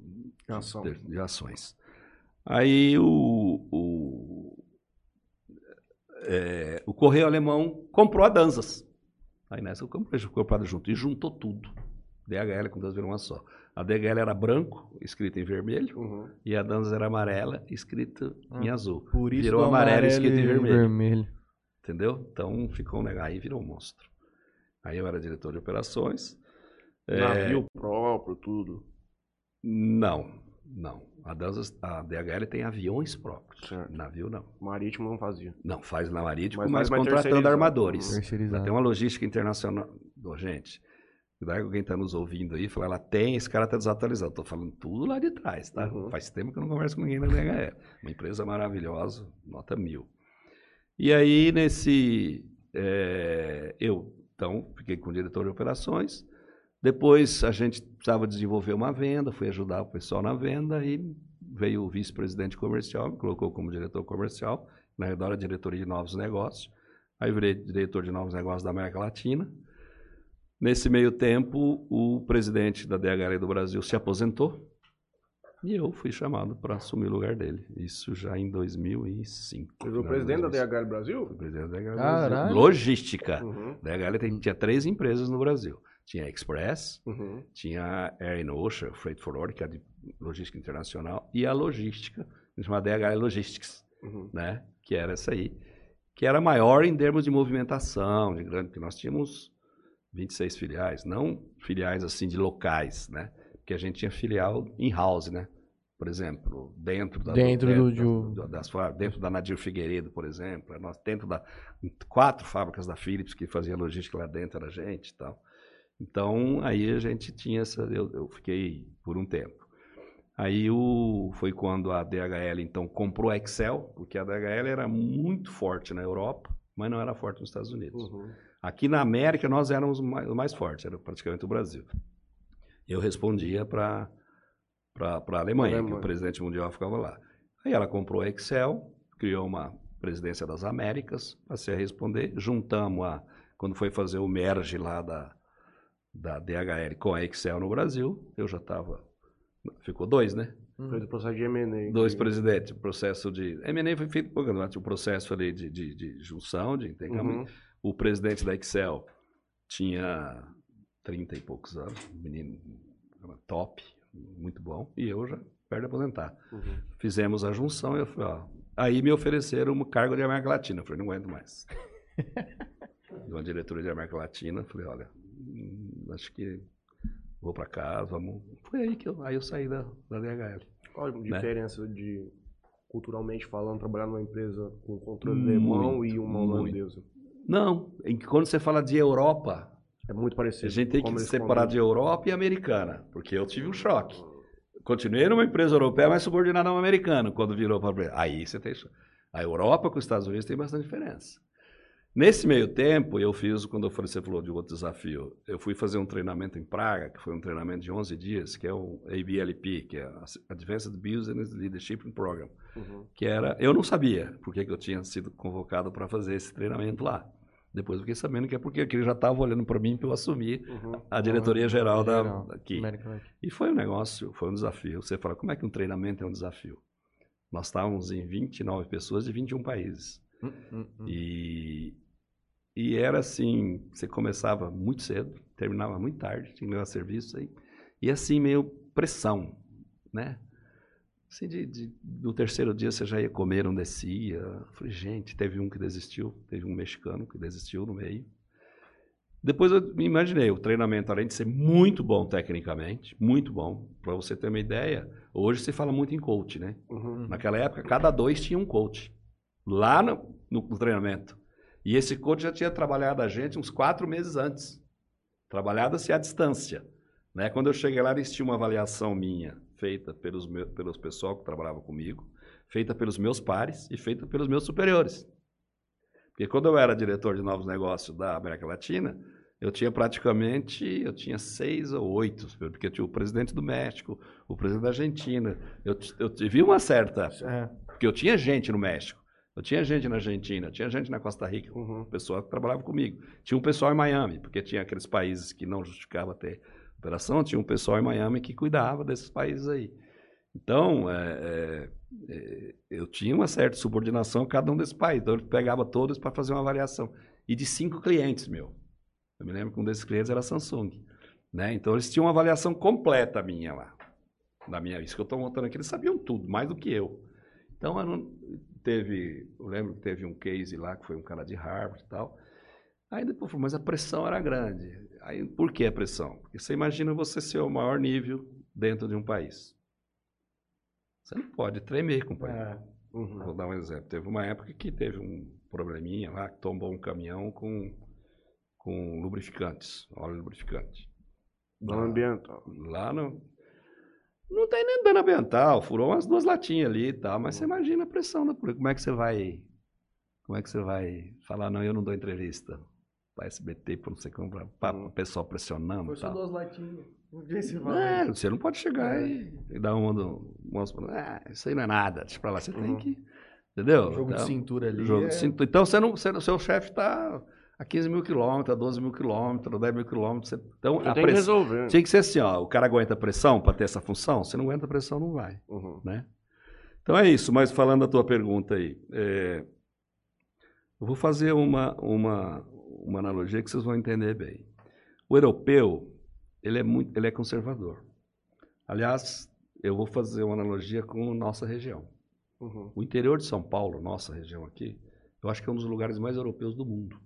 De ação. de, de ações. Aí o, o, é, o Correio Alemão comprou a Danzas. Aí nessa eu comprei, comprado junto. E juntou tudo. DHL com Danzas virou uma só. A DHL era branco, escrita em vermelho, Uhum. e a Danzas era amarela, escrita em Ah, azul. Por isso Virou do amarelo, amarelo escrito em e vermelho. Entendeu? Então ficou um negócio. Aí virou um monstro. Aí eu era diretor de operações. É, Navio próprio, tudo. Não, não. A, Danzas, a DHL tem aviões próprios. Certo. Navio não. Marítimo não fazia. Não, faz na marítimo, Mas mas, mais contratando armadores. Terceirizado. Tem uma logística internacional. Ô, gente, cuidado com quem está nos ouvindo aí, falar, ela tem, esse cara está desatualizado. Estou falando tudo lá de trás, tá? Uhum. Faz tempo que eu não converso com ninguém da DHL. Uma empresa maravilhosa, nota mil. E aí, nesse. é, eu, então, fiquei com o diretor de operações. Depois, a gente precisava desenvolver uma venda, fui ajudar o pessoal na venda e veio o vice-presidente comercial, me colocou como diretor comercial, na verdade, a diretoria de novos negócios. Aí virei diretor de novos negócios da América Latina. Nesse meio tempo, o presidente da DHL do Brasil se aposentou e eu fui chamado para assumir o lugar dele. Isso já em 2005. Você de presidente da 2005. DHL Brasil? Fui presidente da DHL Caralho. Brasil. Logística. Uhum. A DHL tem- tinha três empresas no Brasil. Tinha a Express, Uhum. tinha a Air and Ocean, Freight Forward, que é de logística internacional, e a logística, chamada DHL Logistics Uhum. né? Que era essa aí, que era maior em termos de movimentação, de grande, que nós tínhamos 26 filiais, não filiais assim de locais, né? Porque a gente tinha filial in house, né? Por exemplo, dentro da Dentro do- dentro, de- das, dentro da Nadir Figueiredo, por exemplo, nós dentro da quatro fábricas da Philips que fazia logística lá dentro era a gente, e tal. Então aí a gente tinha essa, eu, eu fiquei por um tempo. Aí o, foi quando a DHL então comprou a Excel, porque a DHL era muito forte na Europa, mas não era forte nos Estados Unidos. Uhum. Aqui na América nós éramos mais, mais fortes, era praticamente o Brasil. Eu respondia para para a Alemanha, que o presidente mundial ficava lá. Aí ela comprou a Excel, criou uma presidência das Américas, passei a responder, juntamos a quando foi fazer o merge lá da da DHL com a Excel no Brasil, eu já estava ficou dois, né? Fez o processo de M&A. Dois que- presidentes, o processo de M&A foi feito por o processo ali de, de, de junção, de intercâmbio, Uhum. o presidente da Excel tinha 30 e poucos anos, um menino top, muito bom, e eu já perto de aposentar. Uhum. Fizemos a junção e eu falei, ó, aí me ofereceram um cargo de América Latina. Eu falei, não aguento mais. de uma diretoria de América Latina, eu falei, olha, acho que vou para casa, vamos. Foi aí que eu, aí eu saí da, da DHL. Qual a Né? diferença de, culturalmente falando, trabalhar numa empresa com controle alemão e uma holandesa? Não, em que quando você fala de Europa, É muito parecido. a gente tem que separar de. Europa e americana, porque eu tive um choque. Continuei numa empresa europeia, mas subordinada a um americano, quando virou para Aí você tem choque. A Europa com os Estados Unidos tem bastante diferença. Nesse meio tempo, eu fiz, quando você falou de outro desafio, eu fui fazer um treinamento em Praga, que foi um treinamento de 11 dias, que é o ABLP, que é Advanced Business Leadership Program Uhum. que era, eu não sabia por que eu tinha sido convocado para fazer esse treinamento lá. Depois eu fiquei sabendo que é porque ele já estava olhando para mim para eu assumir Uhum. a diretoria geral da daqui. E foi um negócio, foi um desafio. Você fala, como é que um treinamento é um desafio? Nós estávamos em 29 pessoas de 21 países. Hum, hum, hum. E, e era assim, você começava muito cedo, terminava muito tarde, tinha que levar serviço aí. E assim, meio pressão, né? Assim, de, de- no terceiro dia você já ia comer, não descia. Eu Falei, gente, teve um que desistiu, teve um mexicano que desistiu no meio. Depois eu me imaginei, o treinamento, além de ser muito bom tecnicamente, muito bom, para você ter uma ideia, hoje se fala muito em coach, né? Uhum. Naquela época, cada dois tinha um coach. Lá no, no- no treinamento. E esse coach já tinha trabalhado a gente uns quatro meses antes. Trabalhado-se à distância. Né? Quando eu cheguei lá, eles tinham uma avaliação minha, feita pelos, meu, pelos pessoal que trabalhava comigo, feita pelos meus pares e feita pelos meus superiores. Porque quando eu era diretor de novos negócios da América Latina, eu tinha praticamente, eu tinha seis ou oito, porque eu tinha o presidente do México, o presidente da Argentina. Eu, eu tive uma certa É. porque eu tinha gente no México, eu tinha gente na Argentina, tinha gente na Costa Rica, Uhum. pessoal que trabalhava comigo. Tinha um pessoal em Miami, porque tinha aqueles países que não justificava ter operação, tinha um pessoal em Miami que cuidava desses países aí. Então, é, é, é, eu tinha uma certa subordinação a cada um desses países. Então, eu pegava todos para fazer uma avaliação. E de cinco clientes, meu. Eu me lembro que um desses clientes era a Samsung. Né? Então, eles tinham uma avaliação completa minha lá. Da minha, isso que eu estou montando aqui, eles sabiam tudo, mais do que eu. Então, eu não- teve, eu lembro que teve um case lá, que foi um cara de Harvard e tal. Aí depois, falou, mas a pressão era grande. Aí, por que a pressão? Porque você imagina você ser o maior nível dentro de um país. Você não pode tremer, companheiro. É. Uhum. Vou dar um exemplo. Teve uma época que teve um probleminha lá, que tombou um caminhão com, com lubrificantes, óleo lubrificante. Dano ambiental. Lá no. Não tem nem dano ambiental, furou umas duas latinhas ali e tal, mas você imagina a pressão da polícia. Como é que você vai. Como é que você vai falar, não, eu não dou entrevista para SBT, para não sei como, para o pessoal pressionando Foi só duas latinhas. Um dia você É, vai. você não pode chegar e, e dar uma do. Ah, isso aí não é nada, deixa pra lá. Você tem Uhum. que. Entendeu? Jogo de Então, cintura ali. Jogo é- de cintura. Então, você não, você, seu chefe está a 15 mil quilômetros, a 12 mil quilômetros, a 10 mil quilômetros. você- Então, a tem que pressão, resolver. tinha que ser assim, ó, o cara aguenta pressão para ter essa função? Se não aguenta pressão, não vai, Uhum. né? Então é isso, mas falando da tua pergunta aí, é, eu vou fazer uma, uma, uma analogia que vocês vão entender bem. O europeu, ele é muito, ele é conservador. Aliás, eu vou fazer uma analogia com a nossa região. Uhum. O interior de São Paulo, nossa região aqui, eu acho que é um dos lugares mais europeus do mundo.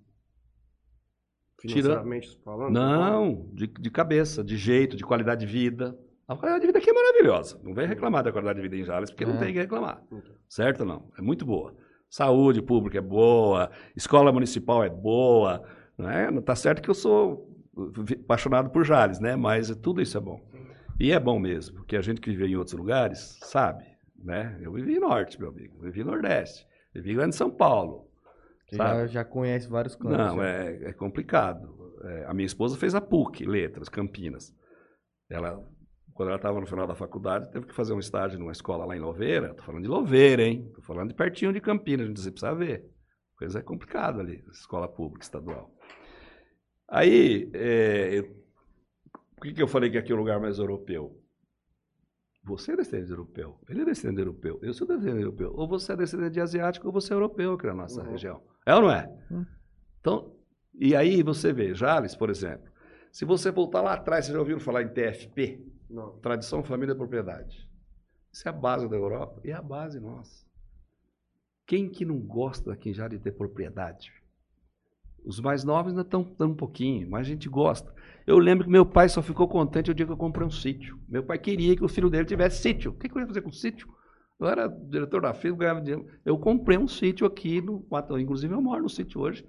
Financeiramente falando? Não, de, de cabeça, de jeito, de qualidade de vida. A qualidade de vida aqui é maravilhosa. Não vem reclamar da qualidade de vida em Jales, porque não É. tem que reclamar. Então. Certo ou não? É muito boa. Saúde pública é boa, escola municipal é boa. Não é? Não tá certo que eu sou apaixonado por Jales, né? Mas tudo isso é bom. E é bom mesmo, porque a gente que vive em outros lugares sabe, né? Eu vivi norte, meu amigo. Eu vivi nordeste. Vivi grande São Paulo. Já, já conhece vários campos. Não, é, é complicado. É, a minha esposa fez a PUC, Letras, Campinas. Ela, quando ela estava no final da faculdade, teve que fazer um estágio numa escola lá em Louveira. Estou falando de Louveira, hein? Estou falando de pertinho de Campinas, a gente precisa ver. Coisa é complicada ali, escola pública estadual. Aí, é, eu- por que, que eu falei que aqui é o lugar mais europeu? Você é descendente europeu, ele é descendente europeu, eu sou descendente europeu. Ou você é descendente de asiático ou você é europeu aqui na nossa Uhum. região. É ou não é? Hum. Então, e aí você vê, Jales, por exemplo, se você voltar lá atrás, vocês já ouviram falar em TFP? Não. Tradição, família propriedade. Isso é a base da Europa e é a base nossa. Quem que não gosta aqui já de ter propriedade? Os mais novos ainda estão dando um pouquinho, mas a gente gosta. Eu lembro que meu pai só ficou contente o dia que eu comprei um sítio. Meu pai queria que o filho dele tivesse sítio. O que, que eu ia fazer com sítio? Eu era diretor da firma, ganhava dinheiro. Eu comprei um sítio aqui, no, inclusive eu moro no sítio hoje.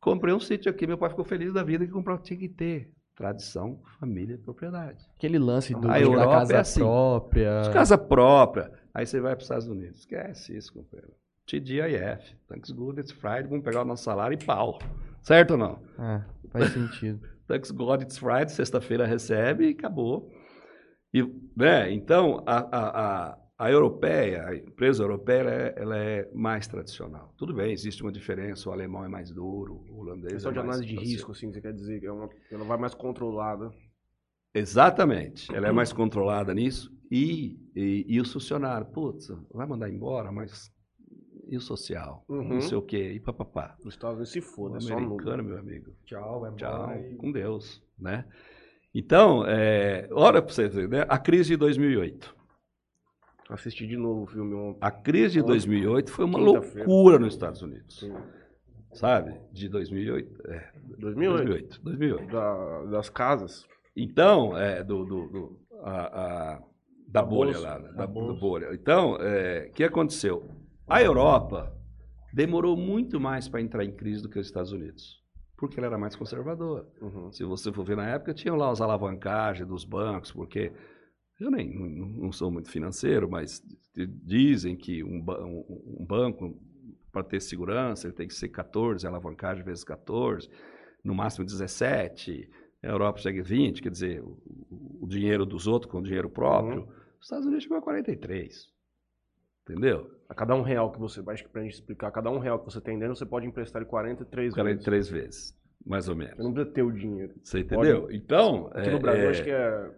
Comprei um sítio aqui, meu pai ficou feliz da vida que comprou. Tinha que ter tradição, família e propriedade. Aquele lance do, A da Europa casa é assim. própria. Casa própria. Aí você vai para os Estados Unidos. Esquece isso, companheiro. TGIF. Thanks good, it's Friday. Vamos pegar o nosso salário e pau. Certo ou não? Ah, faz sentido. Thanks God, it's Friday. Sexta-feira recebe e acabou. E, né? Então, a, a, a, a europeia, a empresa europeia, ela é, ela é mais tradicional. Tudo bem, existe uma diferença. O alemão é mais duro, o holandês Questão é de análise de risco, assim, você quer dizer que é uma, ela vai mais controlada. Exatamente. Ela é mais controlada nisso. E, e, e os funcionários, putz, vai mandar embora, mas e o social? Uhum. Não sei o quê, e papapá. Nos Estados Unidos se O foda, é só no... americano, meu amigo. Tchau, vai Tchau, com Deus, né? Então, é, olha para você ver, né? A crise de 2008. Assisti de novo o filme ontem. A crise de Ontem, 2008 foi uma loucura nos Estados Unidos. Sim. Sabe? De 2008. É, 2008. 2008. 2008. Da- das casas. Então, é, do, do- do- a- a- da, Da bolha bolsa. lá, né? da, Da bolha. Então, é, o que aconteceu? A Europa demorou muito mais para entrar em crise do que os Estados Unidos, porque ela era mais conservadora. Uhum. Se você for ver na época, tinham lá as alavancagens dos bancos, porque eu nem não, não sou muito financeiro, mas dizem que um, um- um banco, para ter segurança, ele tem que ser 14, alavancagem vezes 14, no máximo 17. A Europa chega a 20, quer dizer, o, o- dinheiro dos outros com o dinheiro próprio. Os Estados Unidos chegou a 43. Entendeu? A cada um real que você, acho que pra gente explicar, cada um real que você tem dentro, você pode emprestar ele 43 vezes. 43 vezes, mais ou menos. Você não precisa ter o dinheiro. Você entendeu? Então, Aqui é- no Brasil, é- acho que é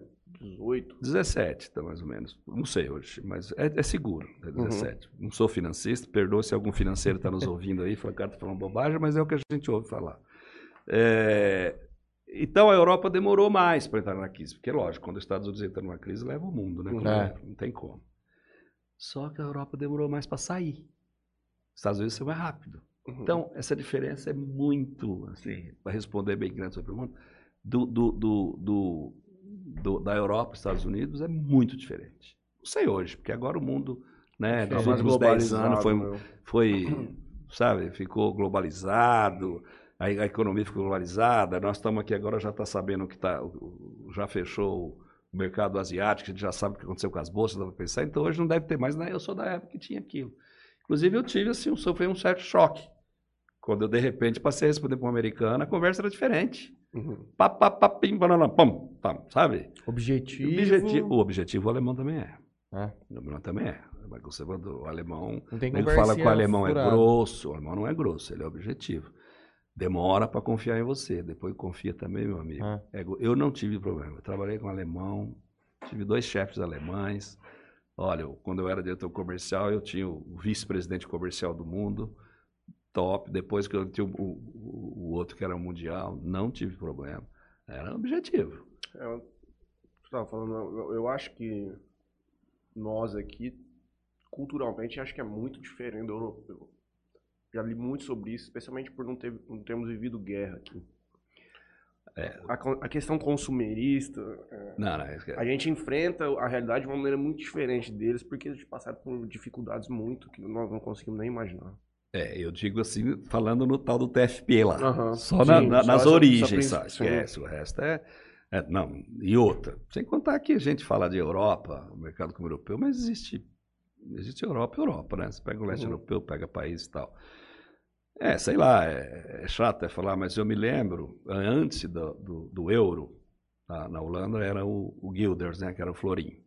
18. 17, tá, mais ou menos. Não sei hoje, mas é, é seguro, é Uhum. 17. Não sou financista, perdoa se algum financeiro está nos ouvindo aí, fala, cara, tá falando bobagem, mas é o que a gente ouve falar. É, então a Europa demorou mais para entrar na crise, porque lógico, quando os Estados Unidos entram numa crise, leva o mundo, né? É. é, Não tem como. Só que a Europa demorou mais para sair. Os Estados Unidos saiu mais rápido. Uhum. Então, essa diferença é muito, assim, para responder bem grande a sua pergunta, do, do, do, do- do- da Europa para os Estados Unidos é muito diferente. Não sei hoje, porque agora o mundo, né, nos mais últimos 10 anos foi, né? foi, sabe, ficou globalizado, a, a economia ficou globalizada, nós estamos aqui agora, já está sabendo que tá, já fechou o mercado asiático, a gente já sabe o que aconteceu com as bolsas, dá para pensar, então hoje não deve ter mais, né? eu sou da época que tinha aquilo. Inclusive eu tive, assim, um, sofri um certo choque, quando eu, de repente, passei a responder para um americano, a conversa era diferente. Uhum. Pá, pá, pá, pim, banana, pam, pam, sabe? Objetivo. Objetivo, o objetivo o alemão também é. É. O alemão também é. Mas conservador. O alemão Não tem fala que o alemão é grosso, o alemão não é grosso, ele é objetivo. Demora para confiar em você, depois confia também, meu amigo. É go- Eu não tive problema, eu trabalhei com alemão, tive dois chefes alemães. Olha, eu- quando eu era diretor comercial, eu tinha o vice-presidente comercial do mundo, top. Depois que eu tinha o, o- o outro que era mundial, não tive problema. Era objetivo. É, eu estava falando, eu, eu acho que nós aqui, culturalmente, acho que é muito diferente do europeu. Já li muito sobre isso, especialmente por não, ter, não termos vivido guerra aqui. É. A, a questão consumerista, é, Não, não, é- a gente enfrenta a realidade de uma maneira muito diferente deles, porque eles passaram por dificuldades muito que nós não conseguimos nem imaginar. É, eu digo assim, falando no tal do TFP lá. Aham. Só, na- Sim, na- só nas origens, só. Esquece. O resto é, é- Não, e outra. Sem contar que a gente fala de Europa, o mercado como europeu, mas existe. Existe Europa e Europa, né? Você pega o leste Uhum. europeu, pega país e tal. É, sei lá, é, é chato é falar, mas eu me lembro, antes do, do, do euro, na, na Holanda, era o, o Guilders, né? Que era o florim.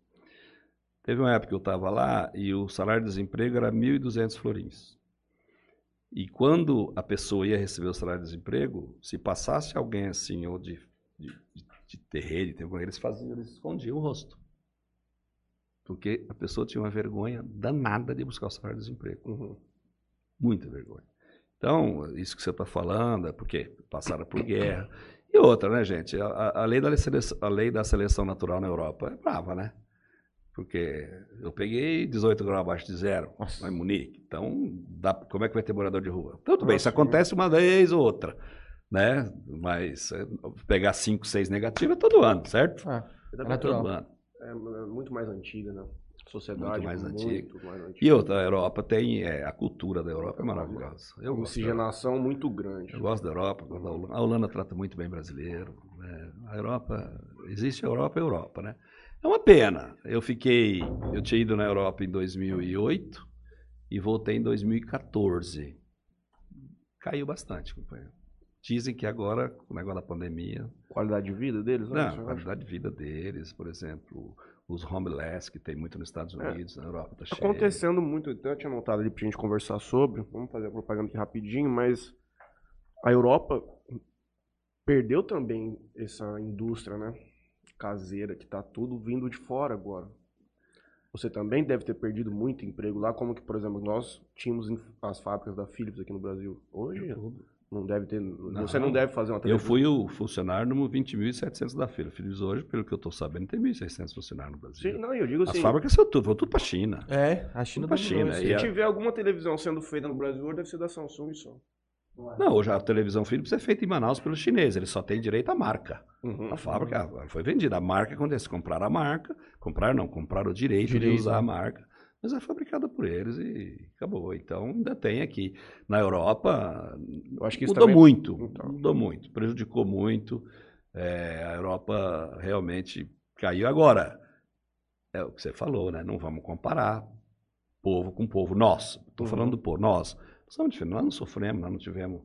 Teve uma época que eu estava lá e o salário de desemprego era 1.200 florins. E quando a pessoa ia receber o salário de desemprego, se passasse alguém assim, ou de, de, de, de ter rede, tem algum- eles faziam, eles escondiam o rosto. Porque a pessoa tinha uma vergonha danada de buscar o salário de desemprego. Uhum. Muita vergonha. Então, isso que você está falando é porque passaram por guerra. E outra, né, gente? A, a lei da seleção, a lei da seleção natural na Europa é brava, né? Porque eu peguei 18 graus abaixo de zero Nossa. lá em Munique. Então, dá- como é que vai ter morador de rua? Tudo bem, isso Nossa, acontece uma vez ou outra, né? Mas é, pegar 5, 6 negativos é todo ano, certo? Ah, É natural. Todo ano. É, é muito mais antiga, né? Sociedade Muito mais muito antiga. mais antiga. E outra, a Europa tem, é, a cultura da Europa é maravilhosa. Eu Uma miscigenação muito grande. Eu gosto da Europa, da Holanda. A Holanda trata muito bem brasileiro. né? A Europa, existe a Europa e a Europa, né? É uma pena. Eu fiquei, eu tinha ido na Europa em 2008 e voltei em 2014. Caiu bastante, companheiro. Dizem que agora, com o negócio da pandemia, Qualidade de vida deles? né? não, acha? qualidade de vida deles, por exemplo, os homeless que tem muito nos Estados É. Unidos, na Europa, tá cheio. Acontecendo muito, então eu tinha anotado ali pra gente conversar sobre, vamos fazer a propaganda aqui rapidinho, mas a Europa perdeu também essa indústria, né, caseira, que tá tudo vindo de fora agora. Você também deve ter perdido muito emprego lá, como que, por exemplo, nós tínhamos as fábricas da Philips aqui no Brasil. Hoje. Não deve ter. você não deve fazer uma Eu televisão. fui o funcionário número 20.700 da feira. Fiz hoje, pelo que eu estou sabendo, tem 1.600 funcionários no Brasil. Sim, não, eu digo As assim. fábricas são tudo, vão tudo para a China. É, a China Tudo pra dominou China, e Se a- tiver alguma televisão sendo feita no Brasil, hoje deve ser da Samsung só. Não, hoje a televisão Philips é feita em Manaus pelos chineses, eles só têm direito à marca. Uhum. A fábrica ela foi vendida. A marca, eles compraram a marca, compraram não, compraram o direito, Direito, de usar né? a marca, mas é fabricada por eles e acabou. Então ainda tem aqui. Na Europa, Eu acho que isso mudou também- muito, Então. mudou muito, prejudicou muito. É, a Europa realmente caiu. Agora, é o que você falou, né? Não vamos comparar povo com povo. Nós, estou Uhum. falando do povo, nós. Somos diferentes, nós não sofremos, nós não tivemos.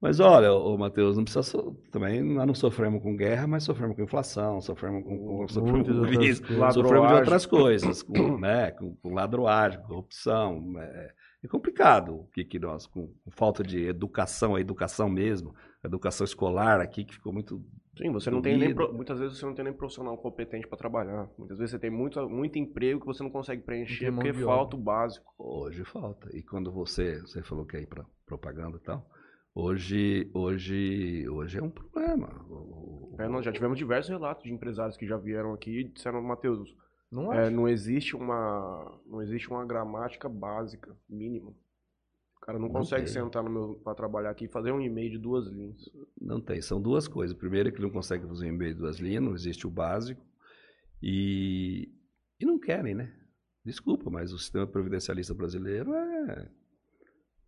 Mas olha, ô Matheus, não precisa so- também nós não sofremos com guerra, mas sofremos com inflação, sofremos com, com, sofremos com crise, sofremos de outras coisas, com, né, com, com ladroagem, corrupção. É, é complicado o que, que nós, com, com falta de educação, a educação mesmo, a educação escolar aqui, que ficou muito. Sim, você não tem nem. Muitas vezes você não tem nem profissional competente para trabalhar. Muitas vezes você tem muito, muito emprego que você não consegue preencher porque falta o básico. Hoje falta. E quando você, você falou que é ir para propaganda e tal, hoje, hoje, hoje é um problema. O- É, nós já tivemos diversos relatos de empresários que já vieram aqui e disseram, Matheus, Não é, não existe uma. Não existe uma gramática básica, mínima. O cara não, Não consegue tem. sentar no meu para trabalhar aqui e fazer um e-mail de duas linhas. Não tem, são duas coisas. Primeiro é que não consegue fazer em meio de duas linhas, não existe o básico. E, e não querem, né? Desculpa, mas o sistema previdencialista brasileiro é.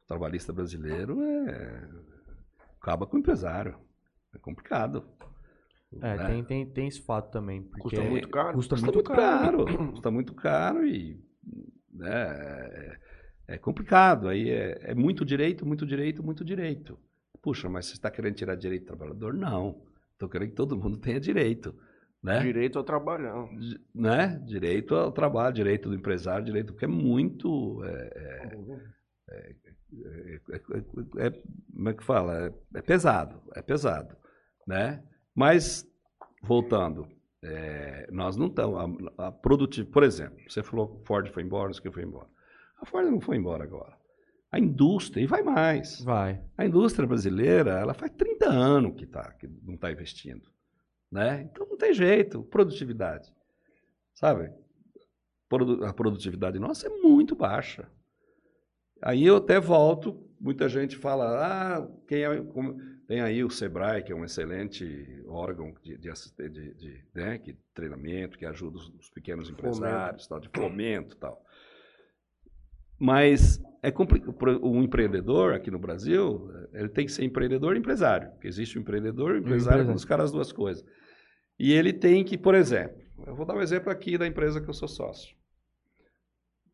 O trabalhista brasileiro é. acaba com o empresário. É complicado. É, né? tem, tem, tem esse fato também. Porque Custa muito caro? Custa, Custa muito, caro. Custa muito caro e. Né, é, é complicado. Aí é, é muito direito, muito direito, muito direito. Puxa, mas você está querendo tirar direito do trabalhador? Não. Estou querendo que todo mundo tenha direito. Né? Direito a trabalhar. Di- né? Direito ao trabalho, direito do empresário, direito, porque é muito. É, é, é- é- é- como é que fala? É, é pesado, é pesado. Né? Mas, voltando, é, nós não estamos. A, a produtiv- por exemplo, você falou que Ford foi embora, isso que foi embora. A Ford não foi embora agora. A indústria, e vai mais. Vai. A indústria brasileira, ela faz 30 anos que, tá, que não está investindo. Né? Então não tem jeito, produtividade. Sabe? A produtividade nossa é muito baixa. Aí eu até volto, muita gente fala, ah, quem é, como- tem aí o Sebrae, que é um excelente órgão de, de, de, de, né, que treinamento, que ajuda os, os pequenos empresários, tal, de fomento e tal. Mas é complicado. O empreendedor aqui no Brasil, ele tem que ser empreendedor e empresário. Porque existe o empreendedor e o empresário, empresário. os caras as duas coisas. E ele tem que, por exemplo, eu vou dar um exemplo aqui da empresa que eu sou sócio.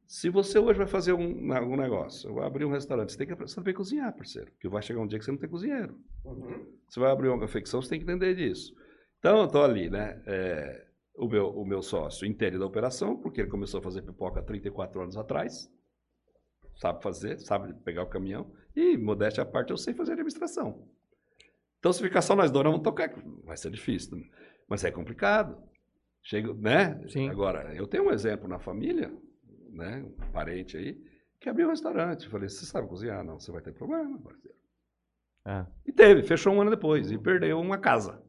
Se você hoje vai fazer um, um negócio, vai abrir um restaurante, você tem que saber cozinhar, parceiro. Porque vai chegar um dia que você não tem cozinheiro. Você vai abrir uma confecção, você tem que entender disso. Então, eu estou ali, né? é, o, meu, o meu sócio entende da operação, porque ele começou a fazer pipoca há 34 anos atrás. Sabe fazer, sabe pegar o caminhão. E, modéstia à parte, eu sei fazer administração. Então, se ficar só nós dois, nós vamos tocar. Vai ser difícil. né? Mas é complicado. Chega, né? Sim. Agora, eu tenho um exemplo na família, né? Um parente aí, que abriu um restaurante. Eu falei, você sabe cozinhar? Não, você vai ter problema, parceiro. É. E teve, fechou um ano depois e perdeu uma casa.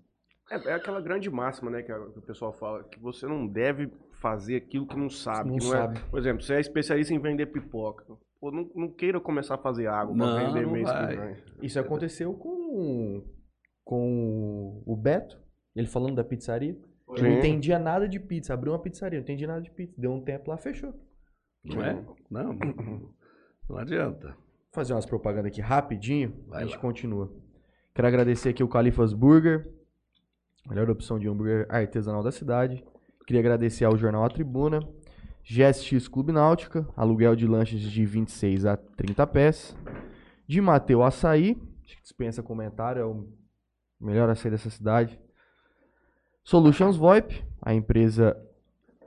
É, é aquela grande máxima, né, que, a- que o pessoal fala, que você não deve fazer aquilo que não sabe. Não que não sabe. É, por exemplo, você é especialista em vender pipoca. Pô, não, não queira começar a fazer água pra Não, vender não mês vai. que vem. Isso aconteceu com, com o Beto, ele falando da pizzaria. Ele não Sim. entendia nada de pizza, abriu uma pizzaria, não entendia nada de pizza. Deu um tempo lá, fechou. Não é? Não, não, não adianta. Vou fazer umas propagandas aqui rapidinho, Vai a gente lá. continua. Quero agradecer aqui o Califas Burger, melhor opção de hambúrguer artesanal da cidade. Queria agradecer ao Jornal A Tribuna, GSX Clube Náutica, aluguel de lanches de 26 a 30 pés. De Mateu Açaí, acho que dispensa comentário, é o melhor açaí dessa cidade. Solutions VoIP, a empresa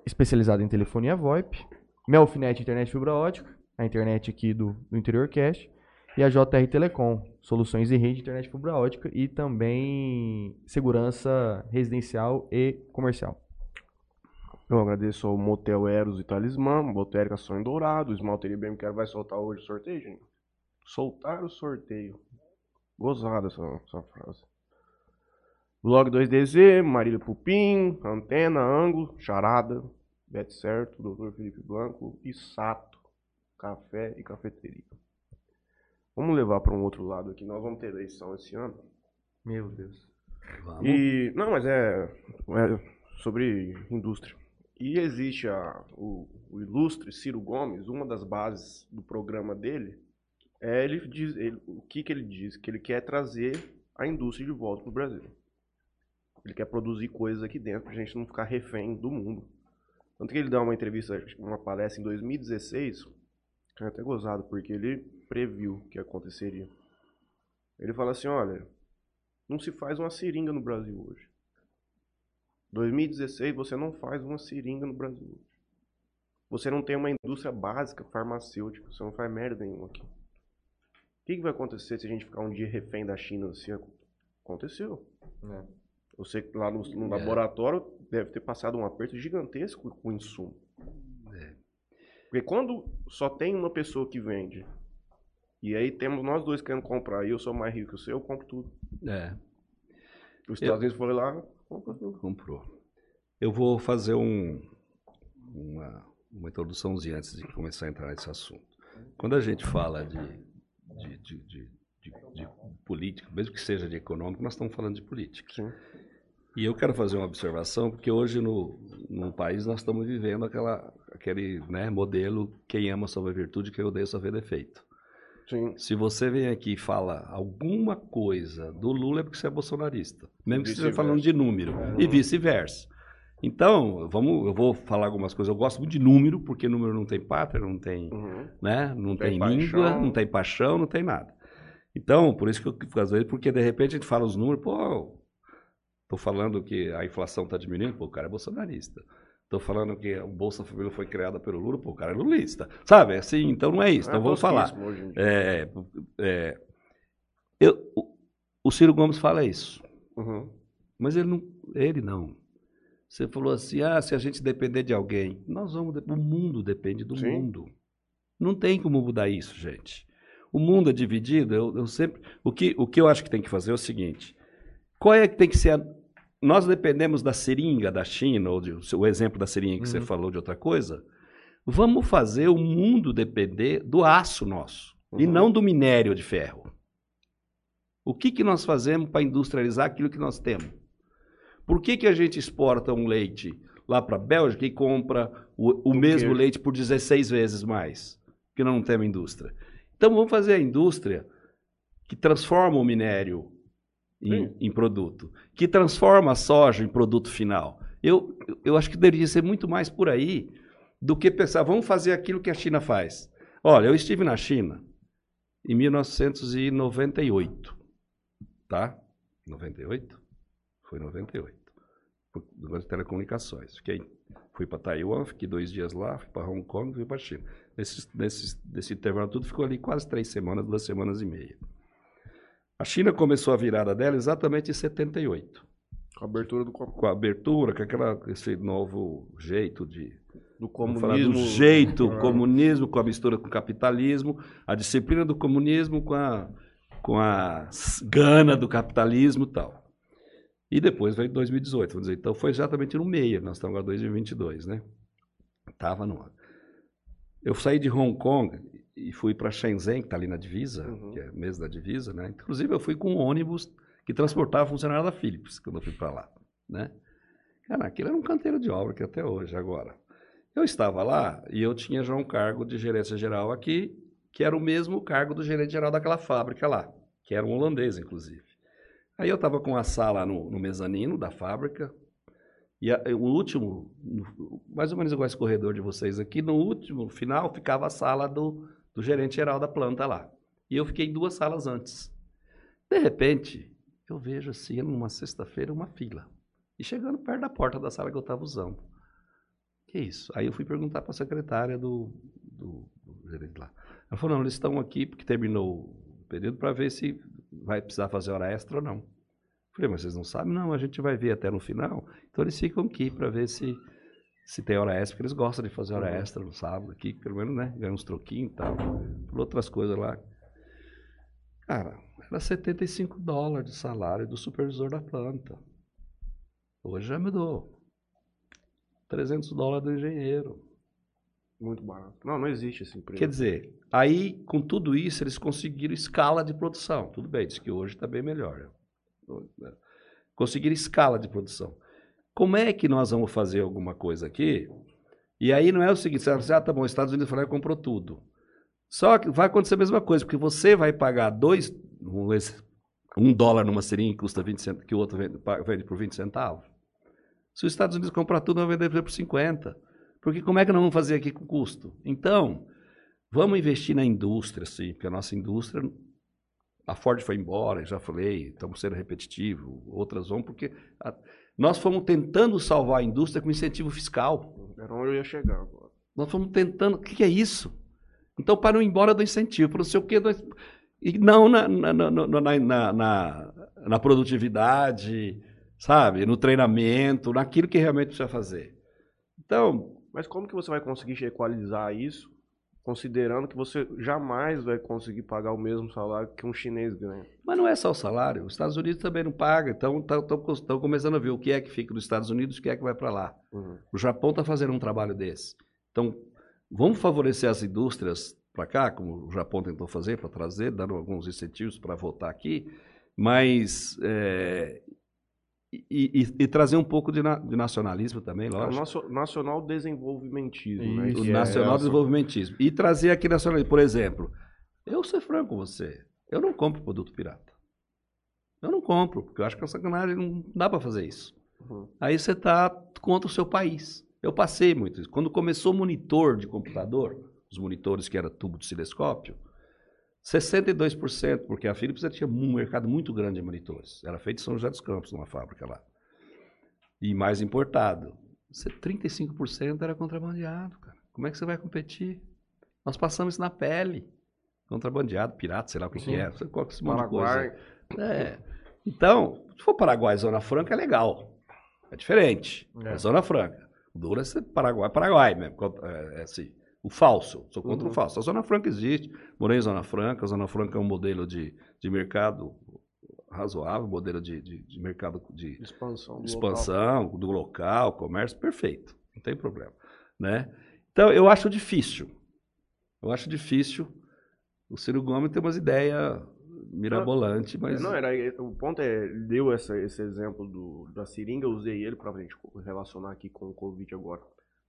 especializada em telefonia VoIP. Melfinet Internet Fibra Ótica, a internet aqui do, do Interior Cast. E a JR Telecom, soluções de rede, internet fibra ótica e também segurança residencial e comercial. Eu agradeço ao Motel Eros e Talismã, Botérica Sonho Dourado, o Esmalteria BM Quero vai soltar hoje o sorteio, gente. Soltar o sorteio. Gozada essa, essa frase. Blog 2DZ, Marília Pupim, Antena, Ângulo, Charada, Bet Certo, Dr. Felipe Blanco e Sato, Café e Cafeteria. Vamos levar para um outro lado aqui. Nós vamos ter eleição esse ano. Meu Deus. Vamos. E não, mas é, é sobre indústria. E existe a, o, o ilustre Ciro Gomes, uma das bases do programa dele, é ele diz, ele- o que, que ele diz? Que ele quer trazer a indústria de volta para o Brasil. Ele quer produzir coisas aqui dentro pra gente não ficar refém do mundo. Tanto que ele dá uma entrevista, uma palestra em 2016, que é até gozado, porque ele previu que aconteceria. Ele fala assim, olha, não se faz uma seringa no Brasil hoje. 2016 você não faz uma seringa no Brasil. Você não tem uma indústria básica farmacêutica, você não faz merda nenhuma aqui. O que, que vai acontecer se a gente ficar um dia refém da China assim? Aconteceu. É. Você lá no, no É. laboratório deve ter passado um aperto gigantesco com o insumo. É. Porque quando só tem uma pessoa que vende, e aí temos nós dois querendo comprar, e eu sou mais rico que o seu, eu compro tudo. É, Os Estados Unidos foi lá, compra tudo. comprou. Eu vou fazer um, uma, uma introduçãozinha antes de começar a entrar nesse assunto. Quando a gente fala de, de, de, de, de- de política, mesmo que seja de econômico, nós estamos falando de política. Sim. E eu quero fazer uma observação, porque hoje no, no país nós estamos vivendo aquela, aquele né, modelo quem ama só vê virtude, quem odeia vê defeito. Sim. Se você vem aqui e fala alguma coisa do Lula é porque você é bolsonarista. Mesmo que você esteja falando de número. E vice-versa. Então, vamos, eu vou falar algumas coisas. Eu gosto muito de número, porque número não tem pátria, não tem, Uhum. né? não Tem tem, paixão. língua, não tem paixão, não tem nada. Então, por isso que eu fico às vezes, porque de repente a gente fala os números, pô, tô falando que a inflação está diminuindo, pô, o cara é bolsonarista. Tô falando que o Bolsa Família foi criada pelo Lula, pô, o cara é lulista. Sabe? Assim, então não é isso. Então É vamos falar. É, é, eu- o, o Ciro Gomes fala isso, Uhum. mas ele não, ele não. Você falou assim, ah, se a gente depender de alguém, nós vamos, o mundo depende do Sim. mundo. Não tem como mudar isso, gente. O mundo é dividido, eu, eu sempre, o que, o que eu acho que tem que fazer é o seguinte, qual é que tem que ser a, nós dependemos da seringa da China, ou de, o exemplo da seringa que você Uhum. falou de outra coisa, vamos fazer o mundo depender do aço nosso, e Uhum. não do minério de ferro. O que, que nós fazemos para industrializar aquilo que nós temos? Por que, que a gente exporta um leite lá para a Bélgica e compra o, o mesmo queijo. leite por 16 vezes mais? Porque não temos indústria. Então vamos fazer a indústria que transforma o minério em, em produto, que transforma a soja em produto final. Eu, eu acho que deveria ser muito mais por aí do que pensar, vamos fazer aquilo que a China faz. Olha, eu estive na China em 1998, tá? 98? Foi 98. Por de telecomunicações. Fiquei, fui para Taiwan, fiquei dois dias lá, fui para Hong Kong, fui para China. Nesse, nesse, nesse intervalo tudo ficou ali quase três semanas, duas semanas e meia. A China começou a virada dela exatamente em 78 Com a abertura do, co- com a abertura, com aquela, esse novo jeito de. do falar do comunismo. jeito, Ah. comunismo com a mistura com o capitalismo, a disciplina do comunismo com a, com a gana do capitalismo e tal. E depois veio 2018, vamos dizer. Então foi exatamente no meio, nós estamos agora em 2022, né? Estava no. Eu saí de Hong Kong e fui para Shenzhen, que está ali na divisa, Uhum. que é mês da divisa, né? Inclusive eu fui com um ônibus que transportava funcionário da Philips quando eu fui para lá, né? Cara, aquilo era um canteiro de obra que até hoje, agora. Eu estava lá e eu tinha já um cargo de gerência geral aqui, que era o mesmo cargo do gerente geral daquela fábrica lá, que era um holandês, inclusive. Aí eu estava com a sala no, no mezanino da fábrica, e a- o último, mais ou menos igual esse corredor de vocês aqui, no último, no final, ficava a sala do, do gerente geral da planta lá. E eu fiquei duas salas antes. De repente, eu vejo assim, numa sexta-feira, uma fila. E chegando perto da porta da sala que eu estava usando. Que isso? Aí eu fui perguntar para a secretária do, do, do gerente lá. Ela falou, não, eles estão aqui porque terminou o período para ver se vai precisar fazer hora extra ou não. Falei, mas vocês não sabem? Não, a gente vai ver até no final. Então eles ficam aqui para ver se, se tem hora extra, porque eles gostam de fazer hora Uhum. extra no sábado aqui, pelo menos, né? Ganhar uns troquinhos e tal. Por outras coisas lá. Cara, era 75 dólares de salário do supervisor da planta. Hoje já mudou. 300 dólares do engenheiro. Muito barato. Não, não existe esse emprego. Quer dizer, aí com tudo isso eles conseguiram escala de produção. Tudo bem, diz que hoje está bem melhor. né? Conseguiram escala de produção. Como é que nós vamos fazer alguma coisa aqui? E aí não é o seguinte, você fala assim, ah, tá bom, os Estados Unidos e comprou tudo. Só que vai acontecer a mesma coisa, porque você vai pagar dois, um, dólar numa seringa que custa 20 centavos, que o outro vende, vende por 20 centavos. Se os Estados Unidos comprar tudo, vai vender por 50. Porque como é que nós vamos fazer aqui com custo? Então, vamos investir na indústria, sim, porque a nossa indústria, a Ford foi embora, já falei, estamos sendo repetitivo, outras vão, porque a- nós fomos tentando salvar a indústria com incentivo fiscal. Era onde eu ia chegar agora. Nós fomos tentando. O que, que é isso? Então, para não ir embora do incentivo, para não sei o quê. do- E não na, na, na, na, na- na- na produtividade, sabe? No treinamento, naquilo que realmente precisa fazer. Então, Mas como que você vai conseguir equalizar isso, considerando que você jamais vai conseguir pagar o mesmo salário que um chinês ganha? mas não é só o salário. Os Estados Unidos também não pagam. Então, estão começando a ver o que é que fica nos Estados Unidos e o que é que vai para lá. Uhum. O Japão está fazendo um trabalho desse. Então, vamos favorecer as indústrias para cá, como o Japão tentou fazer, para trazer, dando alguns incentivos para voltar aqui, mas. é, e, e- e trazer um pouco de, na- de nacionalismo também, É o lógico. nosso nacional desenvolvimentismo, né? Isso, o Que é nacional essa- desenvolvimentismo. E trazer aqui nacionalismo. Por exemplo, eu vou ser franco com você. Eu não compro produto pirata. Eu não compro, porque eu acho que é sacanagem, não dá para fazer isso. Uhum. Aí você está contra o seu país. Eu passei muito isso. Quando começou o monitor de computador, os monitores que era tubo de osciloscópio, 62%, porque a Philips tinha um mercado muito grande de monitores. Era feito em São José dos Campos, numa fábrica lá. E mais importado. Você- 35% era contrabandeado, cara. Como é que você vai competir? Nós passamos isso na pele. Contrabandeado, pirata, sei lá o que, que é. Você coloca esse monte de coisa. Paraguai. É. Então, se for Paraguai Zona Franca, é legal. É diferente. É, É. Zona Franca. O duro é Paraguai, Paraguai mesmo. É, é assim, o falso. Sou contra Uhum. o falso. A Zona Franca existe. Morei em Zona Franca. A Zona Franca é um modelo de, de mercado razoável, modelo de, de, de mercado de Expansão. do local. expansão do local, comércio, perfeito. Não tem problema. Né? Então, eu acho difícil. Eu acho difícil. O Ciro Gomes tem umas ideias mirabolantes, mas... Não, era, o ponto é, deu essa, esse exemplo do, da seringa, eu usei ele pra gente relacionar aqui com o Covid agora.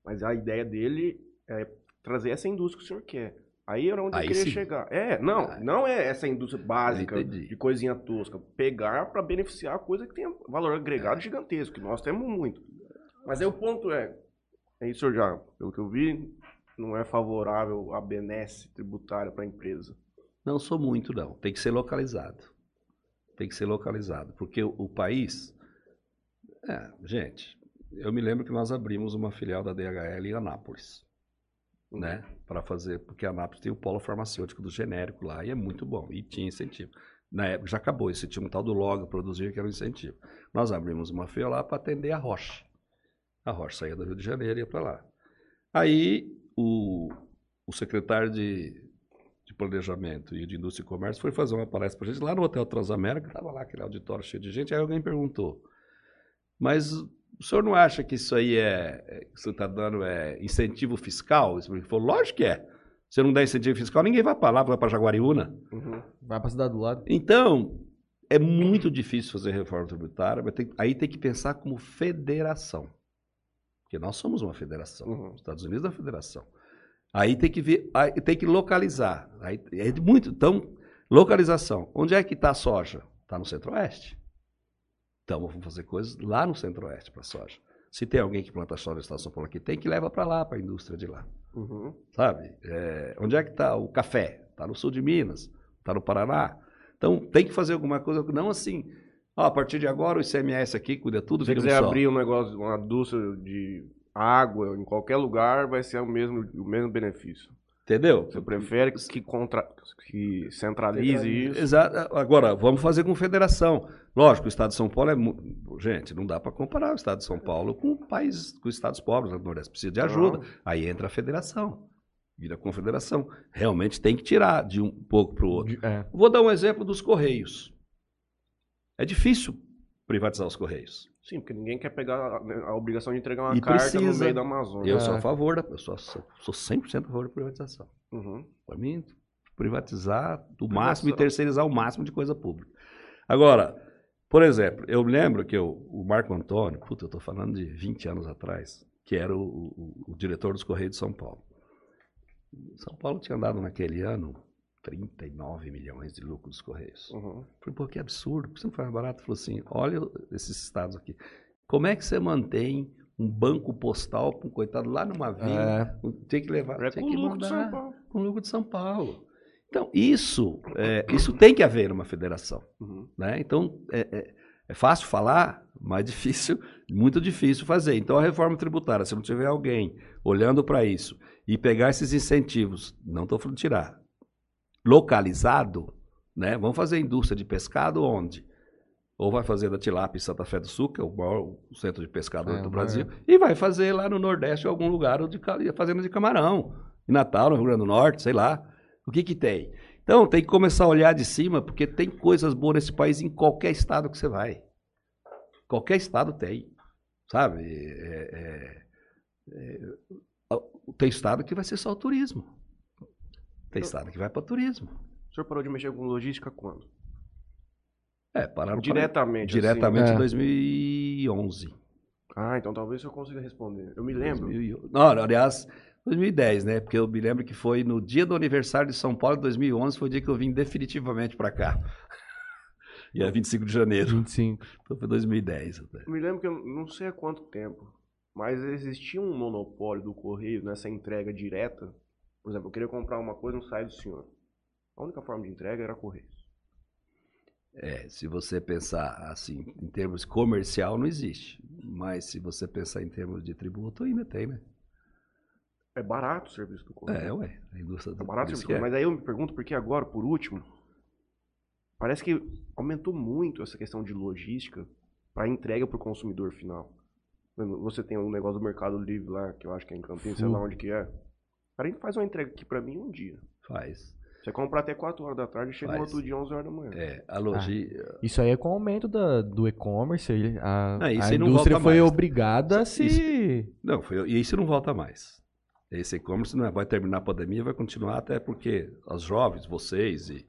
Mas a ideia dele é trazer essa indústria que o senhor quer. Aí era onde Aí eu queria sim. chegar. É, não, Ah, não é essa indústria básica de coisinha tosca. Pegar pra beneficiar a coisa que tem valor agregado É. gigantesco, que nós temos muito. Mas aí o ponto é, é isso senhor já, pelo que eu vi, não é favorável a benesse tributária para a empresa. Não sou muito, não. Tem que ser localizado. Tem que ser localizado. Porque o, o país. É, gente, eu me lembro que nós abrimos uma filial da DHL em Anápolis. Né? Para fazer. Porque Anápolis tem o polo farmacêutico do genérico lá e é muito bom. E tinha incentivo. Na época já acabou isso. Tinha um tal do Logo Produzir que era um incentivo. Nós abrimos uma filial lá para atender a Rocha. A Rocha saía do Rio de Janeiro e ia para lá. Aí o, o secretário de, de Planejamento e de Indústria e Comércio foi fazer uma palestra para a gente lá no Hotel Transamérica, estava lá aquele auditório cheio de gente, aí alguém perguntou, mas o senhor não acha que isso aí é, é- que você está dando é incentivo fiscal? Ele falou, lógico que é. Se não der incentivo fiscal, ninguém vai para lá, vai para Jaguariúna. Uhum. Vai pra cidade do lado. Então, é muito difícil fazer reforma tributária, mas tem- aí tem que pensar como federação. Porque nós somos uma federação. Uhum. Os Estados Unidos é uma federação. Aí tem que ver, tem que localizar. Aí é muito. Então, localização. Onde é que está a soja? Está no centro-oeste. Então, vamos fazer coisas lá no centro-oeste para soja. Se tem alguém que planta soja no estado de São Paulo aqui, tem que leva para lá, para a indústria de lá Uhum. sabe? É, onde é que está o café? Está no sul de Minas, está no Paraná. Então tem que fazer alguma coisa, não assim, ó, a partir de agora o ICMS aqui cuida tudo, Se quiser abrir um negócio, uma indústria de água em qualquer lugar, vai ser o mesmo, o mesmo benefício. Entendeu? Você prefere que, contra, que centralize isso? Exato. Agora, vamos fazer com federação. Lógico, o estado de São Paulo é. mu- Gente, não dá para comparar o estado de São Paulo com o país, com os estados pobres do Nordeste. Precisa de ajuda. Não. Aí entra a federação. vira confederação. Realmente tem que tirar de um pouco para o outro. É. Vou dar um exemplo dos Correios. É difícil privatizar os Correios. Sim, porque ninguém quer pegar a, né, a obrigação de entregar uma E carta no precisa. meio da Amazônia. Eu É. sou a favor, da, eu sou, sou 100% a favor da privatização. Uhum. Para mim, privatizar do Privatização. máximo e terceirizar o máximo de coisa pública. Agora, por exemplo, eu lembro que eu- o Marco Antônio, puta, eu estou falando de 20 anos atrás, que era o, o- o diretor dos Correios de São Paulo. São Paulo tinha dado naquele ano 39 milhões de lucro dos Correios. Uhum. Falei, pô, que absurdo, por que você não faz mais barato? Falou assim, olha esses estados aqui. Como é que você mantém um banco postal para um coitado lá numa vila? Tem que levar, É tem com que lucro mandar com o lucro de São Paulo. Então, isso, é, isso tem que haver numa federação. Uhum. Né? Então, é, é- é fácil falar, mas difícil, muito difícil fazer. Então, a reforma tributária, se não tiver alguém olhando para isso e pegar esses incentivos, não estou falando tirar, localizado, né? vamos fazer indústria de pescado onde? Ou vai fazer da Tilápia em Santa Fé do Sul, que é o maior centro de pescador É, do Brasil, e vai fazer lá no Nordeste, em algum lugar, ou de fazenda de camarão. Em Natal, no Rio Grande do Norte, sei lá. O que que tem? Então, tem que começar a olhar de cima, porque tem coisas boas nesse país em qualquer estado que você vai. Qualquer estado tem. Sabe? É- é- é- tem estado que vai ser só o turismo. Tem estado que vai para turismo. O senhor parou de mexer com logística quando? É, pararam Diretamente. diretamente É. em 2011. assim. Ah, então talvez eu consiga responder. Eu me lembro. 2011. Não, aliás, 2010, né? Porque eu me lembro que foi no dia do aniversário de São Paulo, 2011, foi o dia que eu vim definitivamente para cá. E é 25 de janeiro. 25. Então foi 2010. até. Eu me lembro que eu não sei há quanto tempo, mas existia um monopólio do correio nessa entrega direta. Por exemplo, eu queria comprar uma coisa no site do senhor. A única forma de entrega era correio. É, se você pensar assim, em termos comercial, não existe. Mas se você pensar em termos de tributo, ainda tem, né? É barato o serviço do correio. É, ué. A indústria É barato, o serviço. é. mas aí eu me pergunto por que agora, por último, parece que aumentou muito essa questão de logística para entrega para o consumidor final. Você tem um negócio do Mercado Livre lá, que eu acho que é em Campinas, sei lá onde que é. O cara faz uma entrega aqui para mim um dia. Faz. Você compra até 4 horas da tarde e chega no outro dia 11 horas da manhã. É, a logística. Isso aí é com o aumento da- do e-commerce. ele- A, Ah, isso a indústria foi mais. obrigada a se. Não, foi, e isso não volta mais. Esse e-commerce não é- vai terminar a pandemia, vai continuar até porque os jovens, vocês e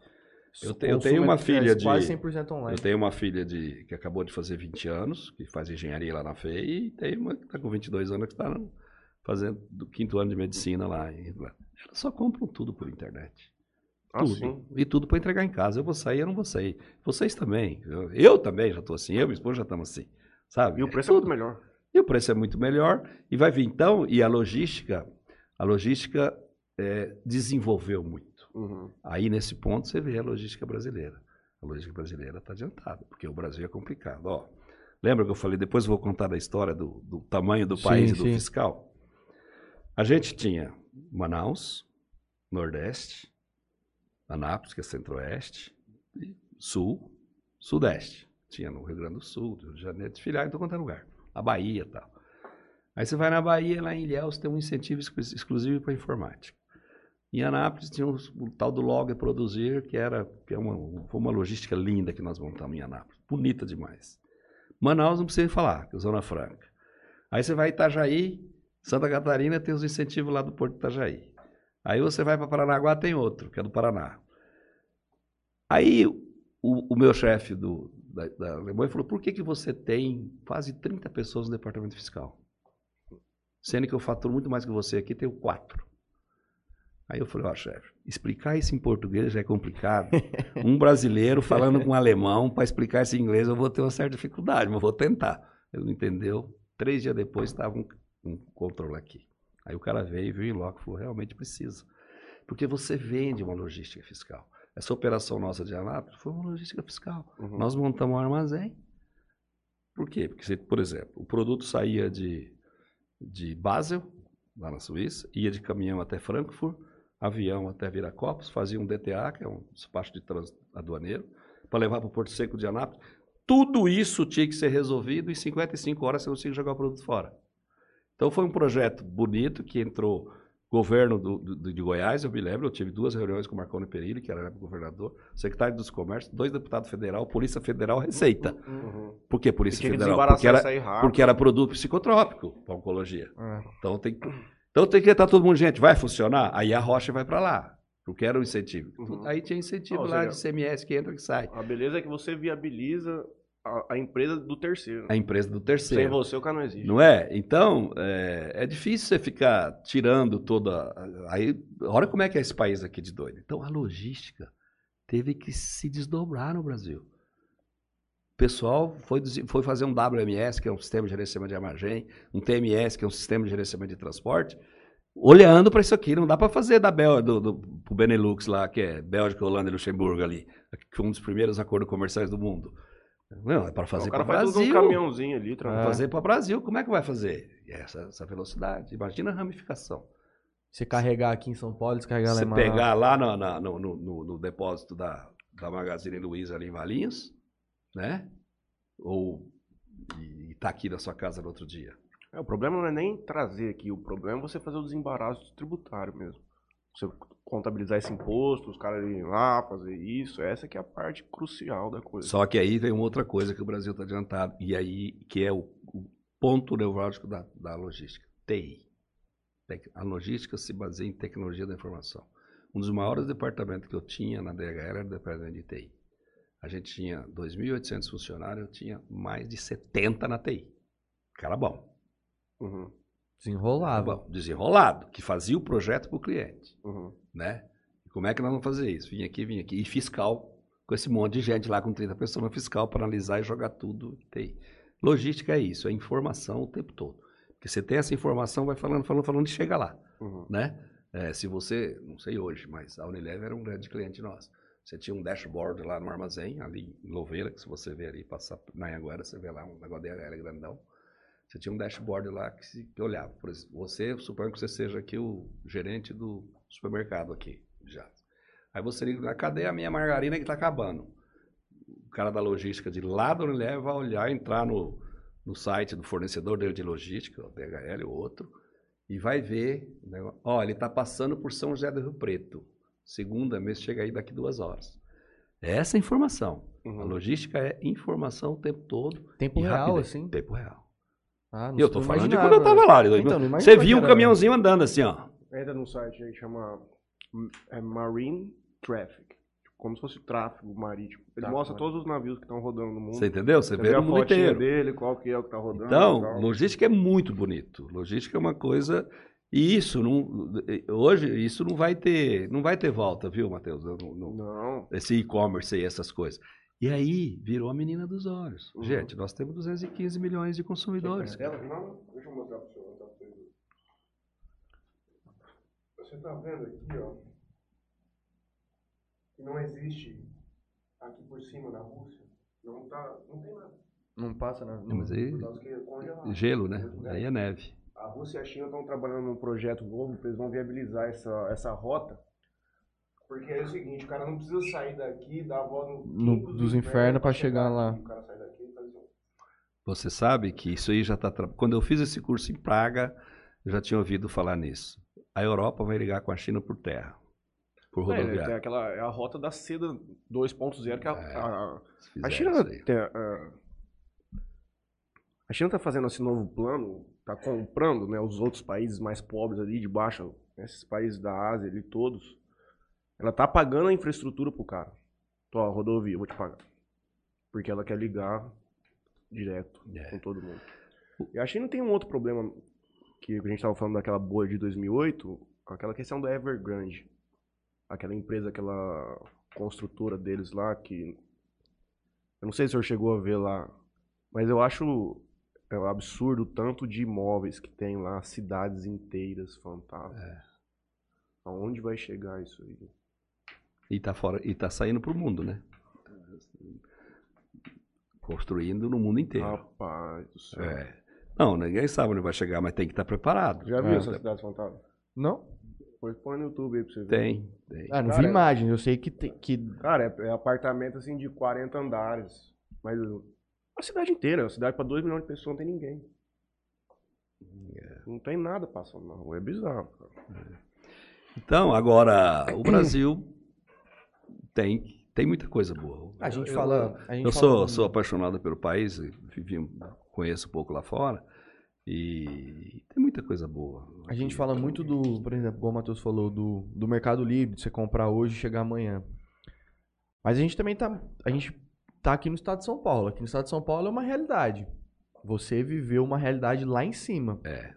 Eu te- eu tenho uma é filha de- Quase 100% online. Eu tenho uma filha de, que acabou de fazer 20 anos, que faz engenharia lá na FEI, e tem uma que está com 22 anos que está fazendo do quinto ano de medicina lá. Elas só compram tudo por internet. Ah, tudo. sim. E tudo para entregar em casa. Eu vou sair, eu não vou sair. Vocês também. Eu, eu também já estou assim. Eu e minha esposa já estamos assim. Sabe? E o preço é tudo. muito melhor. E o preço é muito melhor. E vai vir então, e a logística, a logística eh, desenvolveu muito. Uhum. Aí, nesse ponto, você vê a logística brasileira. A logística brasileira está adiantada, porque o Brasil é complicado. Ó, lembra que eu falei, depois eu vou contar da história do, do tamanho do Sim, país e do sim. fiscal? A gente tinha Manaus, Nordeste, Anápolis, que é Centro-Oeste, Sul, Sudeste. Tinha no Rio Grande do Sul, Rio de Janeiro, desfiliar em todo quanto é lugar. A Bahia e tal. Aí você vai na Bahia, lá em Ilhéus, tem um incentivo exclu- exclusivo para informática. Em Anápolis tinha o, o tal do Log Produzir, que era que é uma, foi uma logística linda que nós montamos em Anápolis. Bonita demais. Manaus não precisa falar, que é Zona Franca. Aí você vai em Itajaí, Santa Catarina tem os incentivos lá do Porto de Itajaí. Aí você vai para Paranaguá, tem outro, que é do Paraná. Aí o, o meu chefe do, da, da Alemanha falou, por que, que você tem quase 30 pessoas no departamento fiscal? Sendo que eu faturo muito mais que você aqui, tenho quatro. Aí eu falei, ó, chefe, explicar isso em português já é complicado. Um brasileiro falando com um alemão para explicar isso em inglês, eu vou ter uma certa dificuldade, mas vou tentar. Ele não entendeu. Três dias depois estava um, um controle aqui. Aí o cara veio, viu em loco e falou, realmente precisa. Porque você vende uma logística fiscal. Essa operação nossa de Anápolis foi uma logística fiscal. Uhum. Nós montamos um armazém. Por quê? Porque, por exemplo, o produto saía de, de Basel, lá na Suíça, ia de caminhão até Frankfurt, avião até Viracopos, fazia um DTA, que é um despacho de trânsito aduaneiro, para levar para o Porto Seco de Anápolis. Tudo isso tinha que ser resolvido em 55 horas você conseguia jogar o produto fora. Então foi um projeto bonito que entrou governo do, do, de Goiás, eu me lembro, eu tive duas reuniões com o Marconi Perilli, que era governador, secretário dos Comércios, dois deputados federal, Polícia Federal, Receita. Uhum. Por que Polícia Federal? Porque era, porque era produto psicotrópico para oncologia. É. Então tem, então tem que estar todo mundo, gente, vai funcionar? Aí a rocha vai para lá. Porque era o incentivo. Uhum. Aí tinha incentivo Ou lá seja, de CMS que entra e que sai. A beleza é que você viabiliza a, a empresa do terceiro. A empresa do Sem terceiro. você o cara não existe. Não é? Então, é, é difícil você ficar tirando toda. Aí, olha como é que é esse país aqui de doido. Então, a logística teve que se desdobrar no Brasil. O pessoal foi, foi fazer um WMS, que é um sistema de gerenciamento de armazém, um TMS, que é um sistema de gerenciamento de transporte, olhando para isso aqui. Não dá para fazer da Bel, do, do, pro Benelux lá, que é Bélgica, Holanda e Luxemburgo ali, que foi um dos primeiros acordos comerciais do mundo. Não, é para fazer o para cara o faz tudo Brasil. num caminhãozinho ali, É. Fazer para o Brasil, como é que vai fazer? E essa, essa velocidade. Imagina a ramificação. Você carregar aqui em São Paulo, descarregar lá Você em Manaus. pegar lá no, na- no, no- no- no depósito da, da Magazine Luiza ali em Valinhos, né? Ou e, e tá aqui na sua casa no outro dia. É, o problema não é nem trazer aqui, o problema é você fazer o desembaraço tributário mesmo. Você contabilizar esse imposto, os caras irem lá fazer isso, essa que é a parte crucial da coisa. Só que aí vem uma outra coisa que o Brasil está adiantado, e aí que é o, o ponto neurálgico da, da logística, TI. A logística se baseia em tecnologia da informação. Um dos maiores departamentos que eu tinha na DHL era o departamento de TI. A gente tinha 2.800 funcionários, eu tinha mais de 70 na TI. Cara bom. Uhum, Desenrolava. bom desenrolado, que fazia o projeto para o cliente. uhum. Né? E como é que nós vamos fazer isso? Vim aqui, vim aqui. E fiscal, com esse monte de gente lá com 30 pessoas no fiscal para analisar e jogar tudo. em TI. Logística é isso, é informação o tempo todo. Porque você tem essa informação, vai falando, falando, falando e chega lá, Uhum. né? É, se você, não sei hoje, mas a Unilever era um grande cliente nosso. Você tinha um dashboard lá no armazém, ali em Louveira, que se você ver ali, passar na Anhanguera, você vê lá um negócio DHL grandão. Você tinha um dashboard lá que, se, que olhava. Por exemplo, você, suponho que você seja aqui o gerente do supermercado aqui, já. Aí você liga, cadê a minha margarina que está acabando? O cara da logística de lá da Unilever vai olhar, entrar no, no site do fornecedor dele de logística, o DHL ou outro, e vai ver, né, ó, ele está passando por São José do Rio Preto. Segunda mês chega aí daqui duas horas. É essa a informação. Uhum. A logística é informação o tempo todo. Tempo real, rapidez. assim. Tempo real. Ah, E eu tô não falando de quando eu tava lá. Então, Você via um caminhãozinho andando assim, ó. Entra num site aí que chama é Marine Traffic. Como se fosse tráfego marítimo. Ele Tá, mostra todos os navios que estão rodando no mundo. Você entendeu? Você, Você vê vê a mundo inteiro. dele, qual que é o que tá rodando. Então, logística é muito bonito. Logística é uma coisa. E isso não. Hoje, isso não vai ter. Não vai ter volta, viu, Matheus? Não- não- Não. esse e-commerce e essas coisas. E aí virou a menina dos olhos. Uhum. Gente, nós temos 215 milhões de consumidores. Não, deixa eu mostrar pro senhor. mostrar pra vocês. Você tá vendo aqui, ó, que não existe aqui por cima da Rússia. Não tá, não tem nada. Não passa na. Mas aí, Por causa que é congelado. gelo, né? Aí é neve. A Rússia e a China estão trabalhando num projeto novo eles vão viabilizar essa, essa rota. Porque é o seguinte, o cara não precisa sair daqui, dar a volta no, No- quinto dos infernos pra chegar lá. aqui. O cara sai daqui faz Você sabe que isso aí já está. Quando eu fiz esse curso em Praga, eu já tinha ouvido falar nisso. A Europa vai ligar com a China por terra, por É, tem rodoviária. aquela, é a rota da seda 2.0, que é a, É. a, Se A China tem, a, a China está fazendo esse novo plano, está comprando né, os outros países mais pobres ali de baixo, esses países da Ásia ali todos. Ela tá pagando a infraestrutura pro cara. Tô, ó, rodovia, vou te pagar. Porque ela quer ligar direto É. com todo mundo. E a China tem um outro problema que a gente estava falando daquela bolha de 2008, aquela questão da Evergrande. Aquela empresa, aquela construtora deles lá que eu não sei se o senhor chegou a ver lá, mas eu acho é um absurdo o tanto de imóveis que tem lá, cidades inteiras fantasmas. É. Aonde vai chegar isso aí? E tá fora, e tá saindo pro mundo, né? Construindo no mundo inteiro. Rapaz do céu. É. Não, ninguém sabe onde vai chegar, mas tem que estar preparado. Já viu É. essas cidades fantasmas? Não? Depois põe no YouTube aí pra você ver. Tem, tem. Ah, não Cara, vi imagens. Eu sei que tem. Que... Cara, é, é apartamento assim de 40 andares. Mas a cidade inteira, a cidade pra 2 milhões de pessoas não tem ninguém. Não tem nada passando na rua, é bizarro, cara. Então, agora, o Brasil tem, tem muita coisa boa. A gente Eu- fala. A gente Eu fala sou, sou apaixonado pelo país, e vivi, conheço um pouco lá fora, e tem muita coisa boa. A gente fala muito do, por exemplo, como o Matheus falou, do, do Mercado Livre, de você comprar hoje e chegar amanhã. Mas a gente também tá. A gente tá aqui no estado de São Paulo. Aqui no estado de São Paulo é uma realidade. Você viveu uma realidade lá em cima. É.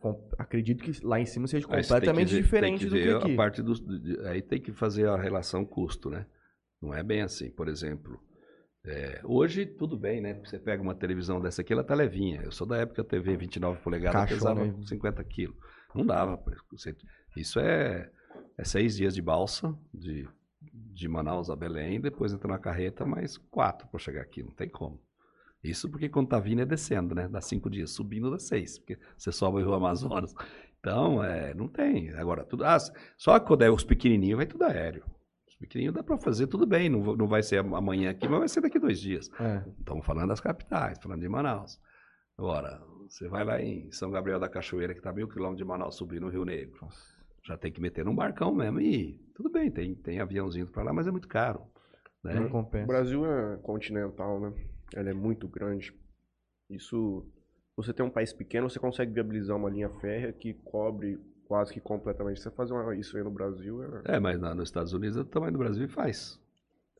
Com- Acredito que lá em cima seja que completamente ver- diferente tem do que que aqui. A parte de- aí tem que fazer a relação custo, né? Não é bem assim. Por exemplo, é, hoje tudo bem, né? Você pega uma televisão dessa aqui, ela tá levinha. Eu sou da época TV 29 polegadas, pesava né? 50 quilos. Não dava. Isso é, é seis dias de balsa, de, de Manaus a Belém, depois entra na carreta, mais quatro para chegar aqui. Não tem como. Isso porque quando tá vindo é descendo, né? Dá cinco dias, subindo dá seis, porque você sobe o Rio Amazonas. Então, é, não tem. Agora, tudo. Ah, só quando é os pequenininhos, vai tudo aéreo. Os pequenininhos dá para fazer tudo bem, não, não vai ser amanhã aqui, mas vai ser daqui dois dias. É. Estamos falando das capitais, falando de Manaus. Agora, você vai lá em São Gabriel da Cachoeira, que está mil quilômetros de Manaus, subir no Rio Negro. Já tem que meter num barcão mesmo. E tudo bem, tem, tem aviãozinho para lá, mas é muito caro. Né? Não O compensa. Brasil é continental, né? Ele é muito grande. Isso, você tem um país pequeno, você consegue viabilizar uma linha férrea que cobre quase que completamente. Você fazer uma- isso aí no Brasil, é- É, mas na- nos Estados Unidos é tamanho do Brasil faz.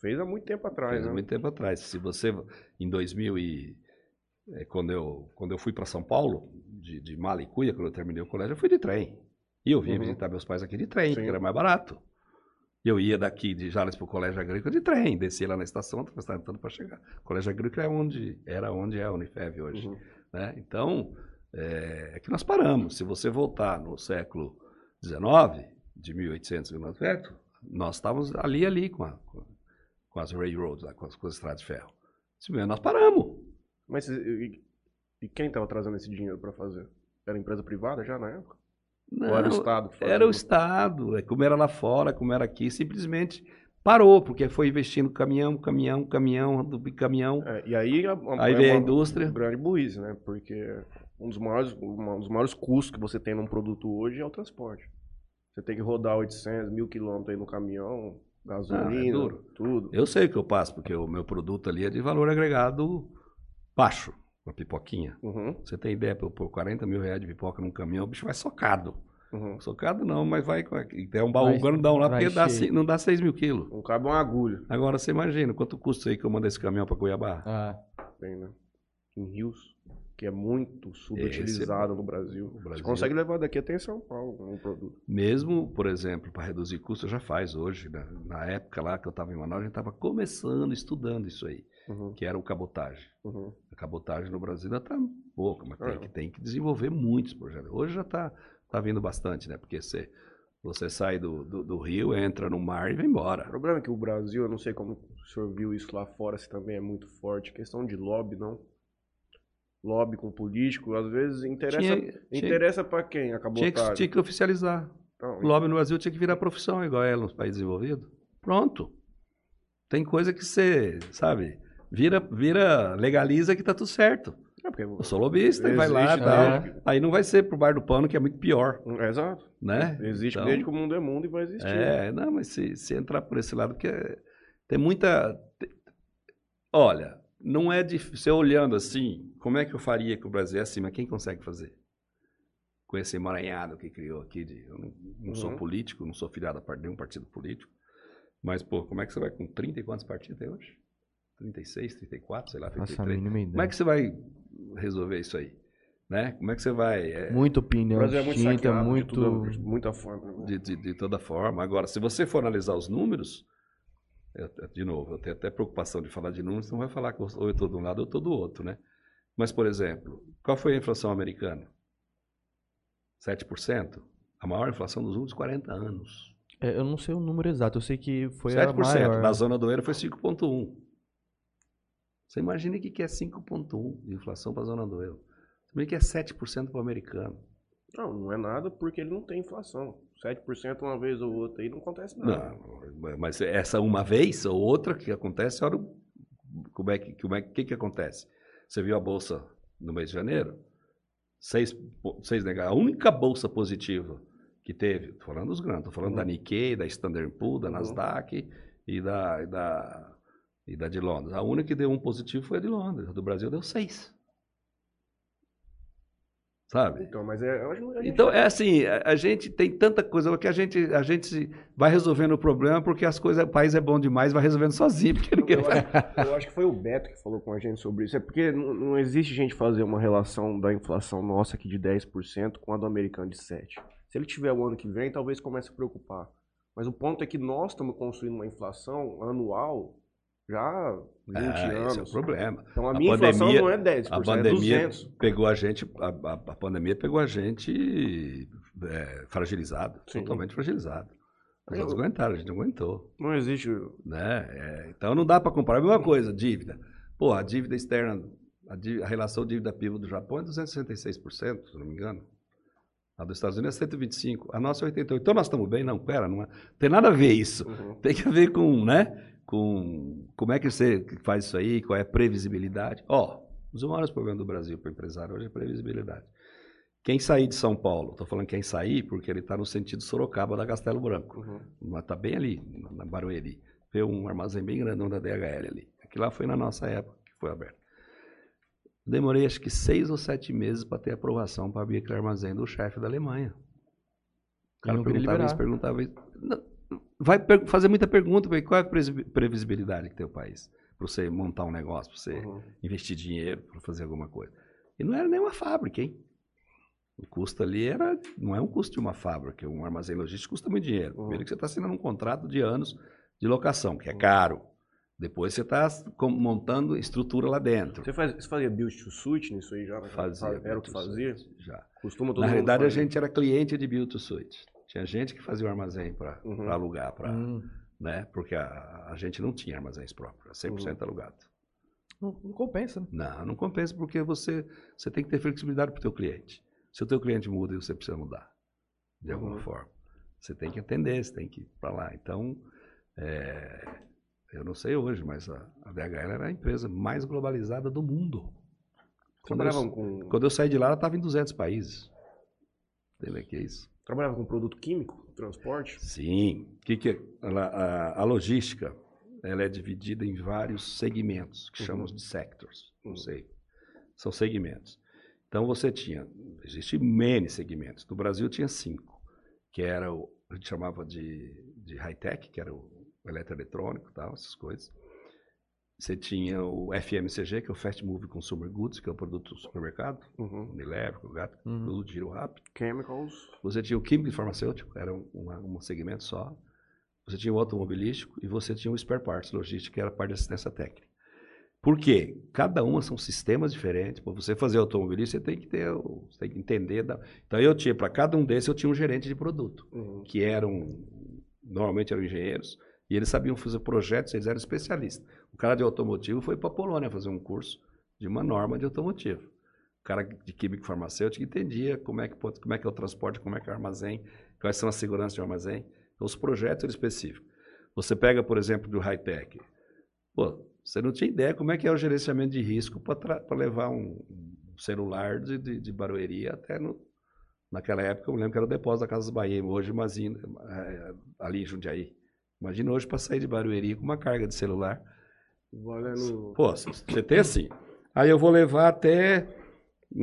fez há muito tempo atrás, Fez há né? muito tempo atrás. Se você, em 2000 e... é, quando, eu, quando eu fui para São Paulo, de, de Malicuia, quando eu terminei o colégio, eu fui de trem. E eu vinha Uhum. visitar meus pais aqui de trem, Sim. porque era mais barato. E eu ia daqui de Jales para o Colégio Agrícola de trem, descia lá na estação, estava tanto para chegar. O Colégio Agrícola é onde, era onde é a Unifev hoje. Uhum. né? Então, é, é que nós paramos. Se você voltar no século XIX, de 1800 e mais perto, nós estávamos ali, ali com, a- com- as railroads, com, as, com as estradas de ferro. Simplesmente nós paramos. Mas e, e quem estava trazendo esse dinheiro para fazer? Era empresa privada já na época? Ou era o Não, Estado? Era o Estado, é como era lá fora, como era aqui, simplesmente parou, porque foi investindo caminhão, caminhão, caminhão, do caminhão. É, e aí, a, Aí é veio a indústria. grande burrice, né? Porque um dos, maiores, um dos maiores custos que você tem num produto hoje é o transporte. Você tem que rodar 800, mil quilômetros aí no caminhão, gasolina, Ah, duro. tudo. Eu sei o que eu passo, porque o meu produto ali é de valor agregado baixo, uma pipoquinha. Uhum, Você tem ideia, pôr 40 mil reais de pipoca num caminhão, o bicho vai socado. uhum. Socado não, mas vai. com- É um baú Vai- grandão lá, porque dá, não dá 6 mil quilos. Não cabe uma agulha, Agora você imagina quanto custa aí que eu mando esse caminhão para Cuiabá? Ah, tem, né? Em rios, que é muito subutilizado no Brasil. O Brasil- Você consegue levar daqui até em São Paulo um produto. Mesmo, por exemplo, para reduzir custo, já faz hoje. né? Na época lá que eu estava em Manaus, a gente estava começando, estudando isso aí, Uhum, que era o cabotagem. uhum. A cabotagem no Brasil ainda está pouco, mas tem, É. que, tem que desenvolver muitos projetos. Hoje já está tá vindo bastante, né? Porque você, você sai do, do, do rio, entra no mar e vai O embora. problema é que o Brasil, eu não sei como o senhor viu isso lá fora, se também é muito forte. Questão de lobby, não? Lobby com político, às vezes interessa, Tinha- interessa para quem a Tinha que, tinha que oficializar. Então, lobby no Brasil tinha que virar profissão, igual é nos países desenvolvidos. Pronto. Tem coisa que você, sabe, vira, vira legaliza que tá tudo certo. é porque Eu sou lobista e vai lá e existe tal. desde- Aí não vai ser pro bar do pano, que é muito pior, Exato. né? Existe Então, desde que o mundo é mundo e vai existir. É, não, mas se, se entrar por esse lado, porque é- tem muita. te- Olha, não é difícil. Você olhando assim, como é que eu faria que o Brasil é assim, mas quem consegue fazer? Com esse emaranhado que criou aqui, de, eu não, não sou Uhum. político, não sou filiado a nenhum partido político, mas, pô, como é que você vai com 30 e quantos partidos tem hoje? 36, 34, sei lá, nossa, a 33. mínima ideia. Como é que você vai resolver isso aí? Né? Como é que você vai. é, Muita opinião Brasil é muito saqueado de muito... tudo, de muita forma. né? de, de, de toda forma. Agora, se você for analisar os números, eu- de novo, eu tenho até preocupação de falar de números, não vai falar que ou eu estou de um lado ou eu estou do outro, né? Mas, por exemplo, qual foi a inflação americana? 7%? A maior inflação dos últimos 40 anos. É, eu não sei o número exato, eu sei que foi a 7%. maior. Na zona do euro foi 5,1%. Você imagina o que que é 5,1% de inflação para a zona do euro. Você imagina que é 7% para o americano. Não, não é nada porque ele não tem inflação. 7% uma vez ou outra aí não acontece nada. Não, mas essa uma vez ou outra que acontece, olha o- como é que, como é, que, que acontece. Você viu a bolsa no mês de janeiro? Seis, seis nega- a única bolsa positiva que teve, tô falando dos grandes, tô falando Uhum. da Nikkei, da Standard Poor's, da Uhum. Nasdaq e da, e da, e da de Londres. A única que deu um positivo foi a de Londres, a do Brasil deu seis. Sabe? Então, mas é. gente- Então, é assim, a, a gente tem tanta coisa que a gente, a gente vai resolvendo o problema porque as coisas, o país é bom demais, vai resolvendo sozinho, porque ninguém Eu vai... acho, eu acho que foi o Beto que falou com a gente sobre isso. É porque não, não existe gente fazer uma relação da inflação nossa aqui de 10% com a do americano de 7%. Se ele tiver o ano que vem, talvez comece a preocupar. Mas o ponto é que nós estamos construindo uma inflação anual já há 20 É, anos. esse é o problema. Então a A minha inflação pandemia- não é 10%, A é pandemia 200%. pegou a gente, a, a- a pandemia pegou a gente é, fragilizado, Sim. totalmente fragilizado. Eu- não aguentaram, a gente não aguentou. Não existe. Né? É, então não dá para comparar. A mesma coisa, dívida. Pô, a dívida externa, a, dí- a relação dívida-PIB do Japão é 266%, se não me engano. A dos Estados Unidos é 125%, a nossa é 88%. Então nós estamos bem? Não, pera, não é- tem nada a ver isso. Uhum. Tem que ver com, né? Com como é que você faz isso aí, qual é a previsibilidade. Ó, os maiores problemas do Brasil para o empresário hoje é previsibilidade. Quem sair de São Paulo, estou falando quem sair porque ele está no sentido Sorocaba da Castelo Branco, Uhum. mas está bem ali, na- Barueri. Vê um armazém bem grandão da DHL ali. Aquilo lá foi na nossa época que foi aberto. Demorei acho que seis ou sete meses para ter aprovação para abrir aquele armazém do chefe da Alemanha. O cara perguntava isso, perguntava isso. Não, vai fazer muita pergunta, porque qual é a previsibilidade que tem o país? Para você montar um negócio, para você Uhum. investir dinheiro, para fazer alguma coisa. E não era nem uma fábrica, hein? O custo ali era, não é um custo de uma fábrica, um armazém logístico custa muito dinheiro. Uhum. Primeiro que você está assinando um contrato de anos de locação, que é caro. Depois você está montando estrutura lá dentro. Você, faz, você fazia build to suit nisso aí já? Fazia. Era o que fazia? Já. Costuma todo Na realidade, a gente era cliente de Build to Suite. Tinha gente que fazia o armazém para Uhum. alugar, pra, Hum, né? porque a, a gente não tinha armazéns próprios, era 100% alugado. não, não compensa, né? Não, não compensa porque você, você tem que ter flexibilidade para o teu cliente. Se o teu cliente muda, você precisa mudar, de alguma Uhum. forma. Você tem que atender, você tem que ir para lá. Então, é, eu não sei hoje, mas a, a DHL era a empresa mais globalizada do mundo. Quando eu, com, quando eu saí de lá, ela estava em 200 países. Entendeu que é isso? Trabalhava com produto químico, transporte? Sim. Que que é? A, a logística ela é dividida em vários segmentos, que Uhum. chamamos de sectors. Não Uhum. sei. São segmentos. Então você tinha, existe N segmentos. No Brasil tinha cinco, que era o, a gente chamava de, de high-tech, que era o eletroeletrônico e tal, essas coisas. Você tinha o FMCG, que é o Fast Moving Consumer Goods, que é o produto do supermercado, Uhum. Unilever, Colgate, Uhum. produto de giro rápido. Chemicals. Você tinha o químico e farmacêutico, era um, um segmento só. Você tinha o automobilístico e você tinha o spare parts, logística, que era a parte de assistência técnica. Por quê? Cada uma são sistemas diferentes. Para você fazer automobilístico, você tem que ter, você tem que entender. da- Então eu tinha, para cada um desses, eu tinha um gerente de produto, Uhum. que eram, normalmente eram engenheiros, e eles sabiam fazer projetos, eles eram especialistas. O cara de automotivo foi para a Polônia fazer um curso de uma norma de automotivo. O cara de químico farmacêutico entendia como é, que, como é que é o transporte, como é que é o armazém, quais são as seguranças de armazém. Então, os projetos específicos. Você pega, por exemplo, do high-tech. Pô, você não tinha ideia como é que é o gerenciamento de risco para levar um celular de, de, de Barueri até no... Naquela época, eu lembro que era o depósito da Casa Bahia. Hoje, imagina, eh, ali em Jundiaí. Imagina hoje para sair de Barueri com uma carga de celular. Valendo. Pô, você tem assim. Aí eu vou levar até,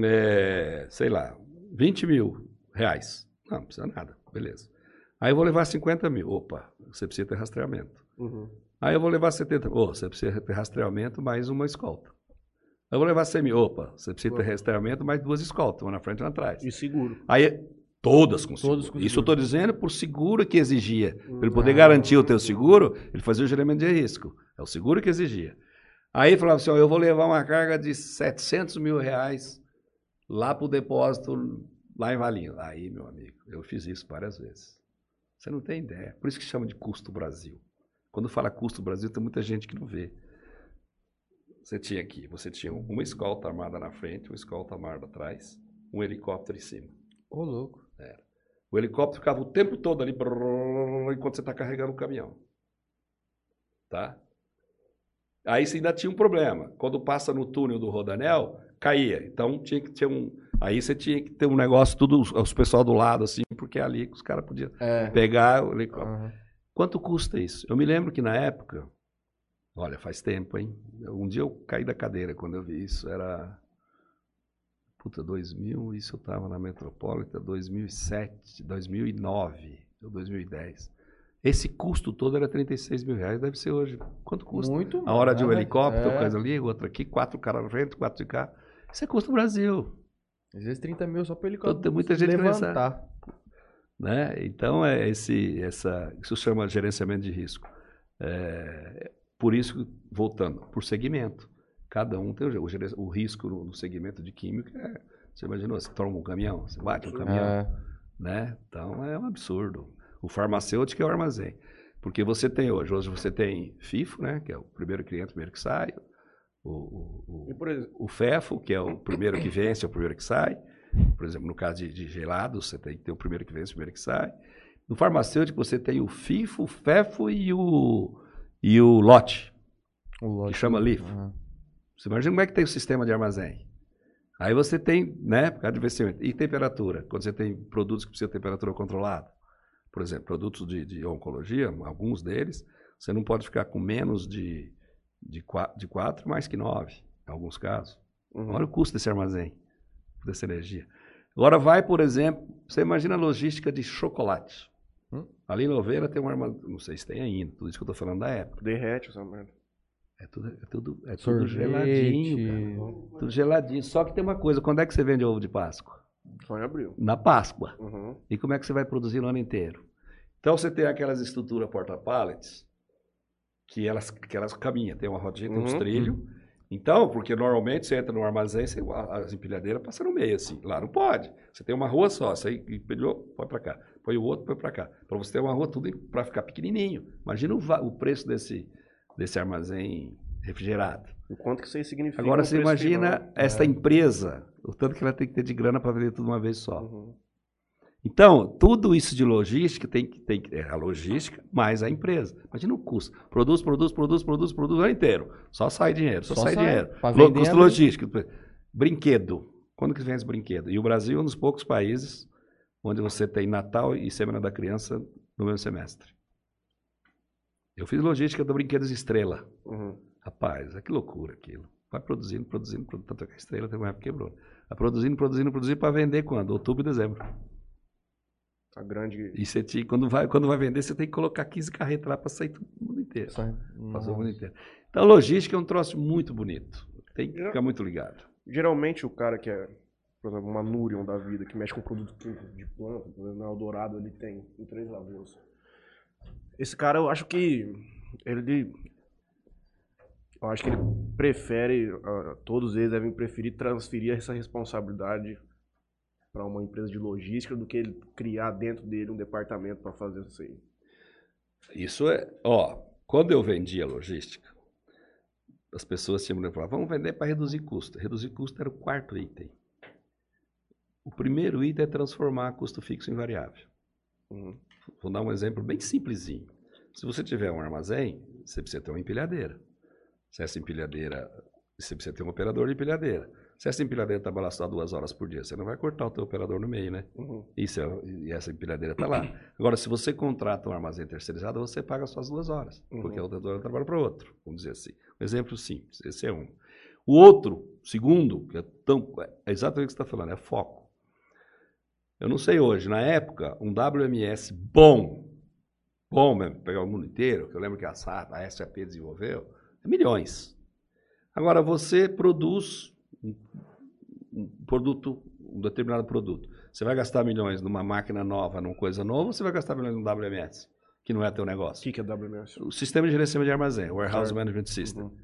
é, sei lá, 20 mil reais. Não, não precisa nada, beleza. Aí eu vou levar 50 mil. Opa, você precisa ter rastreamento. Uhum. Aí eu vou levar 70 mil. Oh, você precisa ter rastreamento mais uma escolta. Eu vou levar 100 mil. Opa, você precisa ter Opa. rastreamento mais duas escoltas, uma na frente e uma atrás. E seguro. Aí, todas com seguro. Todas com Isso eu estou dizendo por seguro que exigia. Para ele poder Ah. garantir o teu seguro, ele fazia o gerenciamento de risco. É o seguro que exigia. Aí falava assim, ó, eu vou levar uma carga de 700 mil reais lá para o depósito lá em Valinho. Aí, meu amigo, eu fiz isso várias vezes. Você não tem ideia. Por isso que chama de custo Brasil. Quando fala custo Brasil, tem muita gente que não vê. Você tinha aqui, você tinha uma escolta armada na frente, uma escolta armada atrás, um helicóptero em cima. Ô, louco. O helicóptero ficava o tempo todo ali brrr, enquanto você está carregando o caminhão. Tá? Aí você ainda tinha um problema. Quando passa no túnel do Rodanel, caía. Então tinha que ter um. Aí você tinha que ter um negócio, tudo, os pessoal do lado, assim, porque é ali que os caras podiam É. pegar o helicóptero. Aham. Quanto custa isso? Eu me lembro que na época, olha, faz tempo, hein? Um dia eu caí da cadeira quando eu vi isso, era. Puta, 2000, isso eu tava na Metropolitan, 2007, 2009 ou 2010. Esse custo todo era 36 mil reais, deve ser hoje. Quanto custa? Muito A hora de um mais, helicóptero, é. coisa ali, outra aqui, quatro caras na frente, quatro de cá. Isso é custo do Brasil. Às vezes 30 mil só pra helicóptero Tem muita gente levantar. né? Então é esse, essa, isso chama gerenciamento de risco. É, por isso, voltando, por segmento, cada um tem o, o, geren- o risco no, no segmento de química. É, você imaginou, você toma um caminhão, você bate um caminhão, É. né? Então é um absurdo. O farmacêutico é o armazém, porque você tem hoje, hoje você tem FIFO, né? Que é o primeiro cliente, o primeiro que sai. O, o, E o, por exemplo, o FEFO, que é o primeiro que vence, é o primeiro que sai. Por exemplo, no caso de, de gelados, você tem que ter o primeiro que vence, o primeiro que sai. No farmacêutico, você tem o FIFO, o FEFO e o, e o lote, O lote- que chama LIF. Aham. Você imagina como é que tem o sistema de armazém. Aí você tem, né, por causa do investimento. E temperatura, quando você tem produtos que precisam de temperatura controlada. Por exemplo, produtos de, de oncologia, alguns deles, você não pode ficar com menos de, de, 4, de 4 mais que 9, em alguns casos. uhum. Olha o custo desse armazém, dessa energia. Agora vai, por exemplo, você imagina a logística de chocolate. Hum? Ali em Louveira tem um armazém, não sei se tem ainda, tudo isso que eu estou falando da época. derrete essa merda. É tudo, é tudo, é tudo geladinho, cara. Tudo geladinho. Só que tem uma coisa, quando é que você vende ovo de Páscoa? Só em abril. Na Páscoa. Uhum. E como é que você vai produzir no ano inteiro? Então você tem aquelas estruturas porta-pallets que elas, que elas caminham, tem uma rodinha, tem uns Uhum. trilhos. Então, porque normalmente você entra no armazém, você, as empilhadeiras passam no meio, assim. Lá não pode. Você tem uma rua só, você empilhou, põe para cá. Põe o outro, põe para cá. Para você ter uma rua tudo para ficar pequenininho. Imagina o, o preço desse, desse armazém refrigerado. O quanto que isso aí significa? Agora você imagina final? esta empresa, o tanto que ela tem que ter de grana para vender tudo uma vez só. Uhum. Então, tudo isso de logística tem que tem que- é a logística mais a empresa. Imagina o custo. Produz, produz, produz, produz, produz o ano inteiro. Só sai dinheiro, só, Só sai, sai. dinheiro. Lo- custo abre- logístico. Brinquedo. Quando que vem esse brinquedo? E o Brasil é um dos poucos países onde você tem Natal e Semana da Criança no mesmo semestre. Eu fiz logística do Brinquedos Estrela. Uhum. Rapaz, é que loucura aquilo. Vai produzindo, produzindo, produzindo. Tanto é que a estrela tem uma época que quebrou. Vai produzindo, produzindo, produzindo para vender quando? Outubro e dezembro. A grande. E você tinha, quando, vai, quando vai vender, você tem que colocar 15 carretas lá para sair todo mundo inteiro. Sai- Passou o mundo inteiro. Então, logística é um troço muito bonito. Tem que ficar muito ligado. Geralmente o cara que é, por exemplo, uma Nurion da vida, que mexe com produto químico de planta, por exemplo, na Eldorado ele tem em Três Lagoas. Esse cara eu acho que ele. Eu acho que ele prefere, ah, todos eles devem preferir transferir essa responsabilidade para uma empresa de logística do que ele criar dentro dele um departamento para fazer isso aí. Isso é, ó, quando eu vendia logística, as pessoas tinham que falar, vamos vender para reduzir custo. Reduzir custo era o quarto item. O primeiro item é transformar custo fixo em variável. Uhum. Vou dar um exemplo bem simplesinho. Se você tiver um armazém, você precisa ter uma empilhadeira. Se essa empilhadeira, você precisa ter um operador de empilhadeira. Se essa empilhadeira está balançada duas horas por dia, você não vai cortar o teu operador no meio, né? Uhum. Isso é- e essa empilhadeira está lá. Agora, se você contrata um armazém terceirizado, você paga só as duas horas, Uhum. porque o operador trabalha para outro, vamos dizer assim. Um exemplo simples, esse é um. O outro, segundo, que é, tão, é exatamente o que você está falando, é foco. Eu não sei hoje, na época, um WMS bom, bom mesmo, pegar o mundo inteiro, que eu lembro que a SAP, a SAP desenvolveu, é milhões. Agora, você produz um, produto, um determinado produto. Você vai gastar milhões numa máquina nova, numa coisa nova, ou você vai gastar milhões num WMS, que não é teu O negócio? que, que é WMS? O sistema de gerenciamento de armazém, o Warehouse Certo. Management System. Uhum.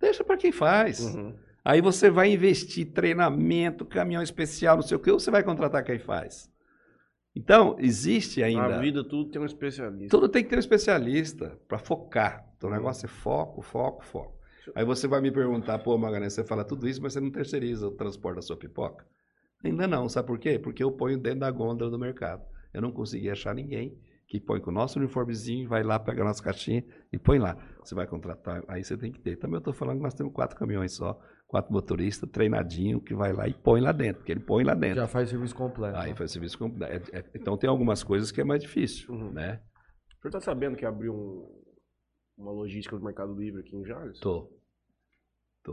Deixa para quem faz. Uhum. Aí você vai investir treinamento, caminhão especial, não sei o que, ou você vai contratar quem faz. Então, existe ainda. Na vida tudo tem um especialista. Tudo tem que ter um especialista para focar. Então, o negócio é foco, foco, foco. Aí você vai me perguntar, pô, Magalhães, você fala tudo isso, mas você não terceiriza o transporte da sua pipoca? Ainda não, sabe por quê? Porque eu ponho dentro da gôndola do mercado. Eu não consegui achar ninguém que põe com o nosso uniformezinho, vai lá, pega a nossa caixinha e põe lá. Você vai contratar, aí você tem que ter. Também eu estou falando que nós temos quatro caminhões só, quatro motoristas treinadinho que vai lá e põe lá dentro, porque ele põe lá dentro. Já faz serviço completo. Aí faz serviço completo. É- é- então tem algumas coisas que é mais difícil, Uhum. né? O senhor tá sabendo que abriu um- uma logística do Mercado Livre aqui em Jales? Tô.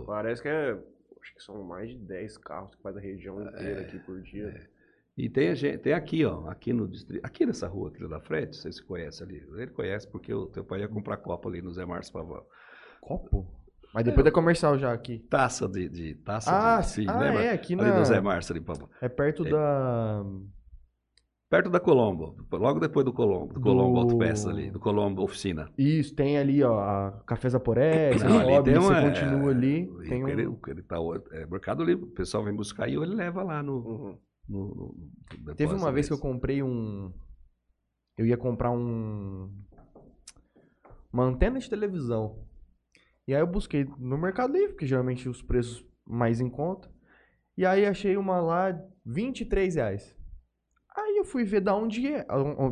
Parece que é. Acho que são mais de 10 carros que faz a região inteira aqui por dia. E tem, a gente, tem aqui, ó, aqui no distrito, aqui nessa rua aqui da frente, vocês se conhecem ali. Ele conhece porque o teu pai ia comprar copo ali no Zé Márcio Pavão. Copo? Mas depois da comercial já aqui. Taça de, de taça Ah, de sim, ah, lembra? é, aqui ali na... no Zé Márcio ali, Pavão. É perto É. da... Perto da Colombo, logo depois do Colombo, do Do- Colombo Autopeças ali, do Colombo Oficina. Isso, tem ali, ó, a Café Zaporé, Não, ali sobe, tem você uma- continua ali, E tem ele, um... ele tá, é, Mercado Livre, o pessoal vem buscar e ele leva lá no... Uhum. no, no- no Teve uma vez que eu comprei um... Eu ia comprar um... Uma antena de televisão. E aí eu busquei no Mercado Livre, que geralmente os preços mais em conta. E aí achei uma lá, 23 reais. Aí eu fui ver da onde,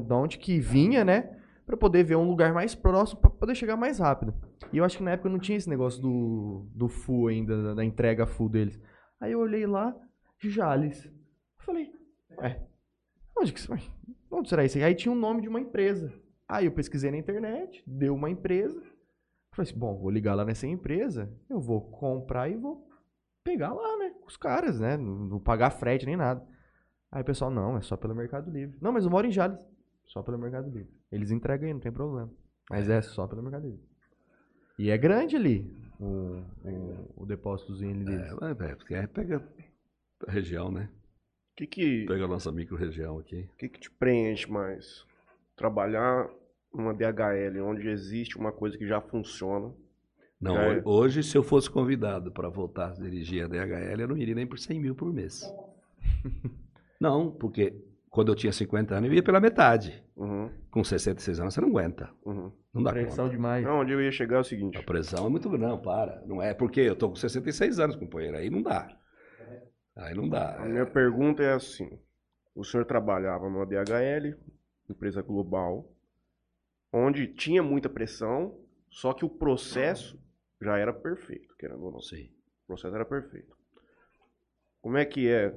da onde que vinha, né? Pra poder ver um lugar mais próximo, pra poder chegar mais rápido. E eu acho que na época não tinha esse negócio do, do full ainda, da, da entrega full deles. Aí eu olhei lá, Jales. Falei, ué, onde que? Onde será isso aí? Tinha o nome de uma empresa. Aí eu pesquisei na internet, deu uma empresa. Falei assim, bom, vou ligar lá nessa empresa, eu vou comprar e vou pegar lá, né? Com os caras, né? Não, não pagar frete nem nada. Aí o pessoal, não, é só pelo Mercado Livre. Não, mas eu moro em Jales. Só pelo Mercado Livre. Eles entregam aí, não tem problema. Mas é só pelo Mercado Livre. E é grande ali o, o, o depósitozinho ali deles. É, mas, é, porque aí pega a região, né? O que que, Pega a nossa micro-região aqui. que que te preenche mais? Trabalhar numa DHL onde existe uma coisa que já funciona. Não, É. ho- hoje, se eu fosse convidado para voltar a dirigir a DHL, eu não iria nem por 100 mil por mês. Não, porque quando eu tinha 50 anos, eu ia pela metade. Uhum, Com 66 anos, você não aguenta. uhum. Não dá Pressão conta. demais. Não, onde eu ia chegar é o seguinte. A pressão é muito grande. Não, para. Não é porque eu tô com 66 anos, companheiro. Aí não dá. Aí não dá. A minha pergunta é assim: o senhor trabalhava numa DHL, empresa global, onde tinha muita pressão, só que o processo já era perfeito, querendo ou não. Sim. O processo era perfeito. Como é que é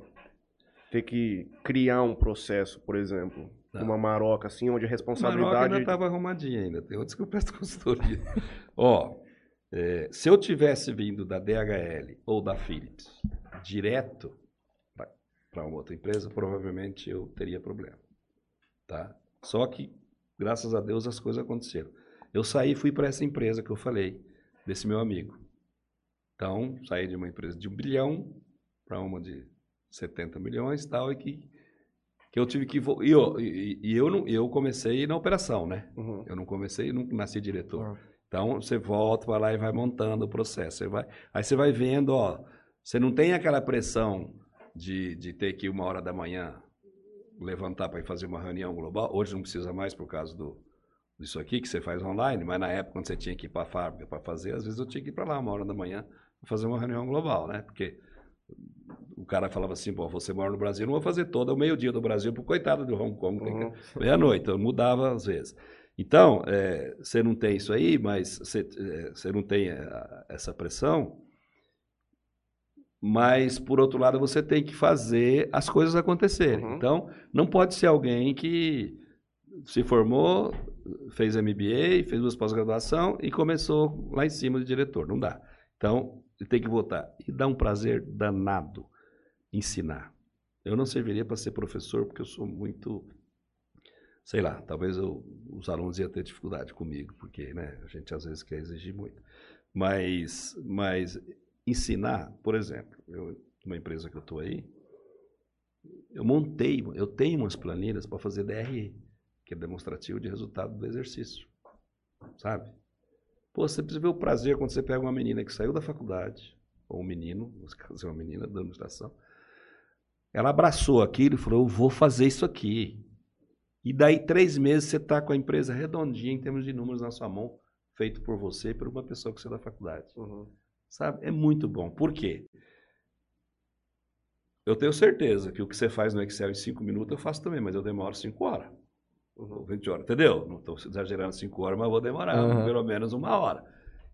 ter que criar um processo, por exemplo, Tá. uma maroca assim, onde a A Maroca responsabilidade. ainda estava arrumadinha ainda. Tem outros que eu presto consultoria. Ó, é, se eu tivesse vindo da DHL ou da Philips direto para uma outra empresa, provavelmente eu teria problema. Tá? Só que, graças a Deus, as coisas aconteceram. Eu saí e fui para essa empresa que eu falei, desse meu amigo. Então, saí de uma empresa de um bilhão para uma de 70 milhões e tal, e que, que eu tive que... E, eu, e, e eu, não, eu comecei na operação, né? Uhum. Eu não comecei, não nasci diretor. Ah. Então você volta, vai lá e vai montando o processo. Você vai, aí você vai vendo, ó, você não tem aquela pressão de, de ter que uma hora da manhã levantar para ir fazer uma reunião global. Hoje não precisa mais por causa do disso aqui que você faz online, mas na época quando você tinha que ir para a fábrica para fazer, às vezes eu tinha que ir para lá uma hora da manhã para fazer uma reunião global, né? Porque o cara falava assim, pô, você mora no Brasil, não vou fazer todo o meio-dia do Brasil pro coitado do Hong Kong, Uhum. meia-noite, eu mudava às vezes. Então, é, você não tem isso aí, mas você, é, não tem é, essa pressão, mas, por outro lado, você tem que fazer as coisas acontecerem. Uhum. Então, não pode ser alguém que se formou, fez MBA, fez duas pós-graduação e começou lá em cima de diretor. Não dá. Então, ele tem que votar. E dá um prazer danado ensinar. Eu não serviria para ser professor porque eu sou muito sei lá, talvez eu- os alunos iam ter dificuldade comigo, porque né, a gente às vezes quer exigir muito. Mas, mas ensinar, por exemplo, eu, numa empresa que eu estou aí, eu montei, eu tenho umas planilhas para fazer DRE, que é demonstrativo de resultado do exercício, sabe? Pô, você precisa ver o prazer quando você pega uma menina que saiu da faculdade, ou um menino, nesse caso é uma menina da administração, ela abraçou aquilo e falou, eu vou fazer isso aqui. E daí, três meses, você está com a empresa redondinha em termos de números na sua mão, feito por você e por uma pessoa que é da faculdade. Uhum. Sabe? É muito bom. Por quê? Eu tenho certeza que o que você faz no Excel em cinco minutos eu faço também, mas eu demoro cinco horas. Ou Uhum. 20 horas, entendeu? Não estou exagerando cinco horas, mas vou demorar Aham. pelo menos uma hora.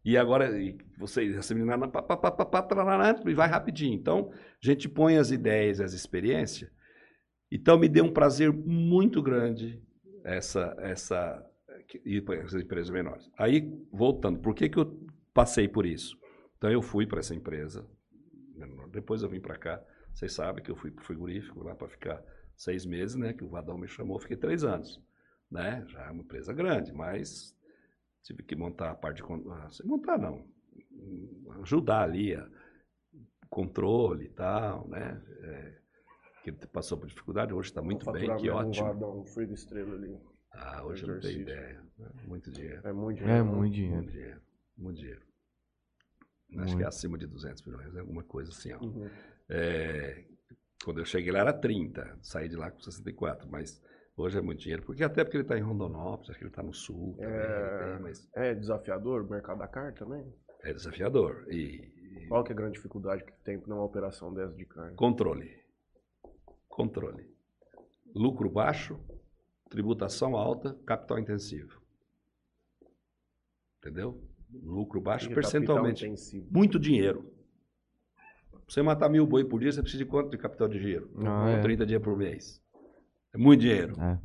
E agora, e você, essa menina, pá, pá, pá, pá, pá, tarará, e vai rapidinho. Então, a gente põe as ideias, as experiências. Então, me deu um prazer muito grande essa, essa, ir para essas empresas menores. Aí, voltando, por que, que eu passei por isso? Então, eu fui para essa empresa, depois eu vim para cá. Vocês sabem que eu fui para o frigorífico lá para ficar seis meses, né? Que o Vadão me chamou, fiquei três anos. Né? Já é uma empresa grande, mas tive que montar a parte de. Ah, montar não. Ajudar ali a controle e tal, né? É, que passou por dificuldade, hoje está muito bem, que ótimo. Um Vadão, um frigo estrela ali. Ah, hoje eu não tenho ideia. É muito dinheiro. É muito dinheiro. É muito dinheiro. Muito dinheiro. Muito dinheiro. Muito. Acho que é acima de 200 milhões, alguma coisa assim. Ó. Uhum. É, quando eu cheguei lá era 30, saí de lá com 64, mas hoje é muito dinheiro, porque até porque ele está em Rondonópolis, acho que ele está no sul. Também, é, tem, mas... é desafiador o mercado da carne também? É desafiador. E, Qual que é a grande dificuldade que tem numa operação dessa de carne? Controle. Controle. Lucro baixo, tributação alta, capital intensivo. Entendeu? Lucro baixo percentualmente. Muito dinheiro você matar mil boi por dia, você precisa de quanto de capital de giro? Ah, é. 30 dias por mês. É muito dinheiro. É.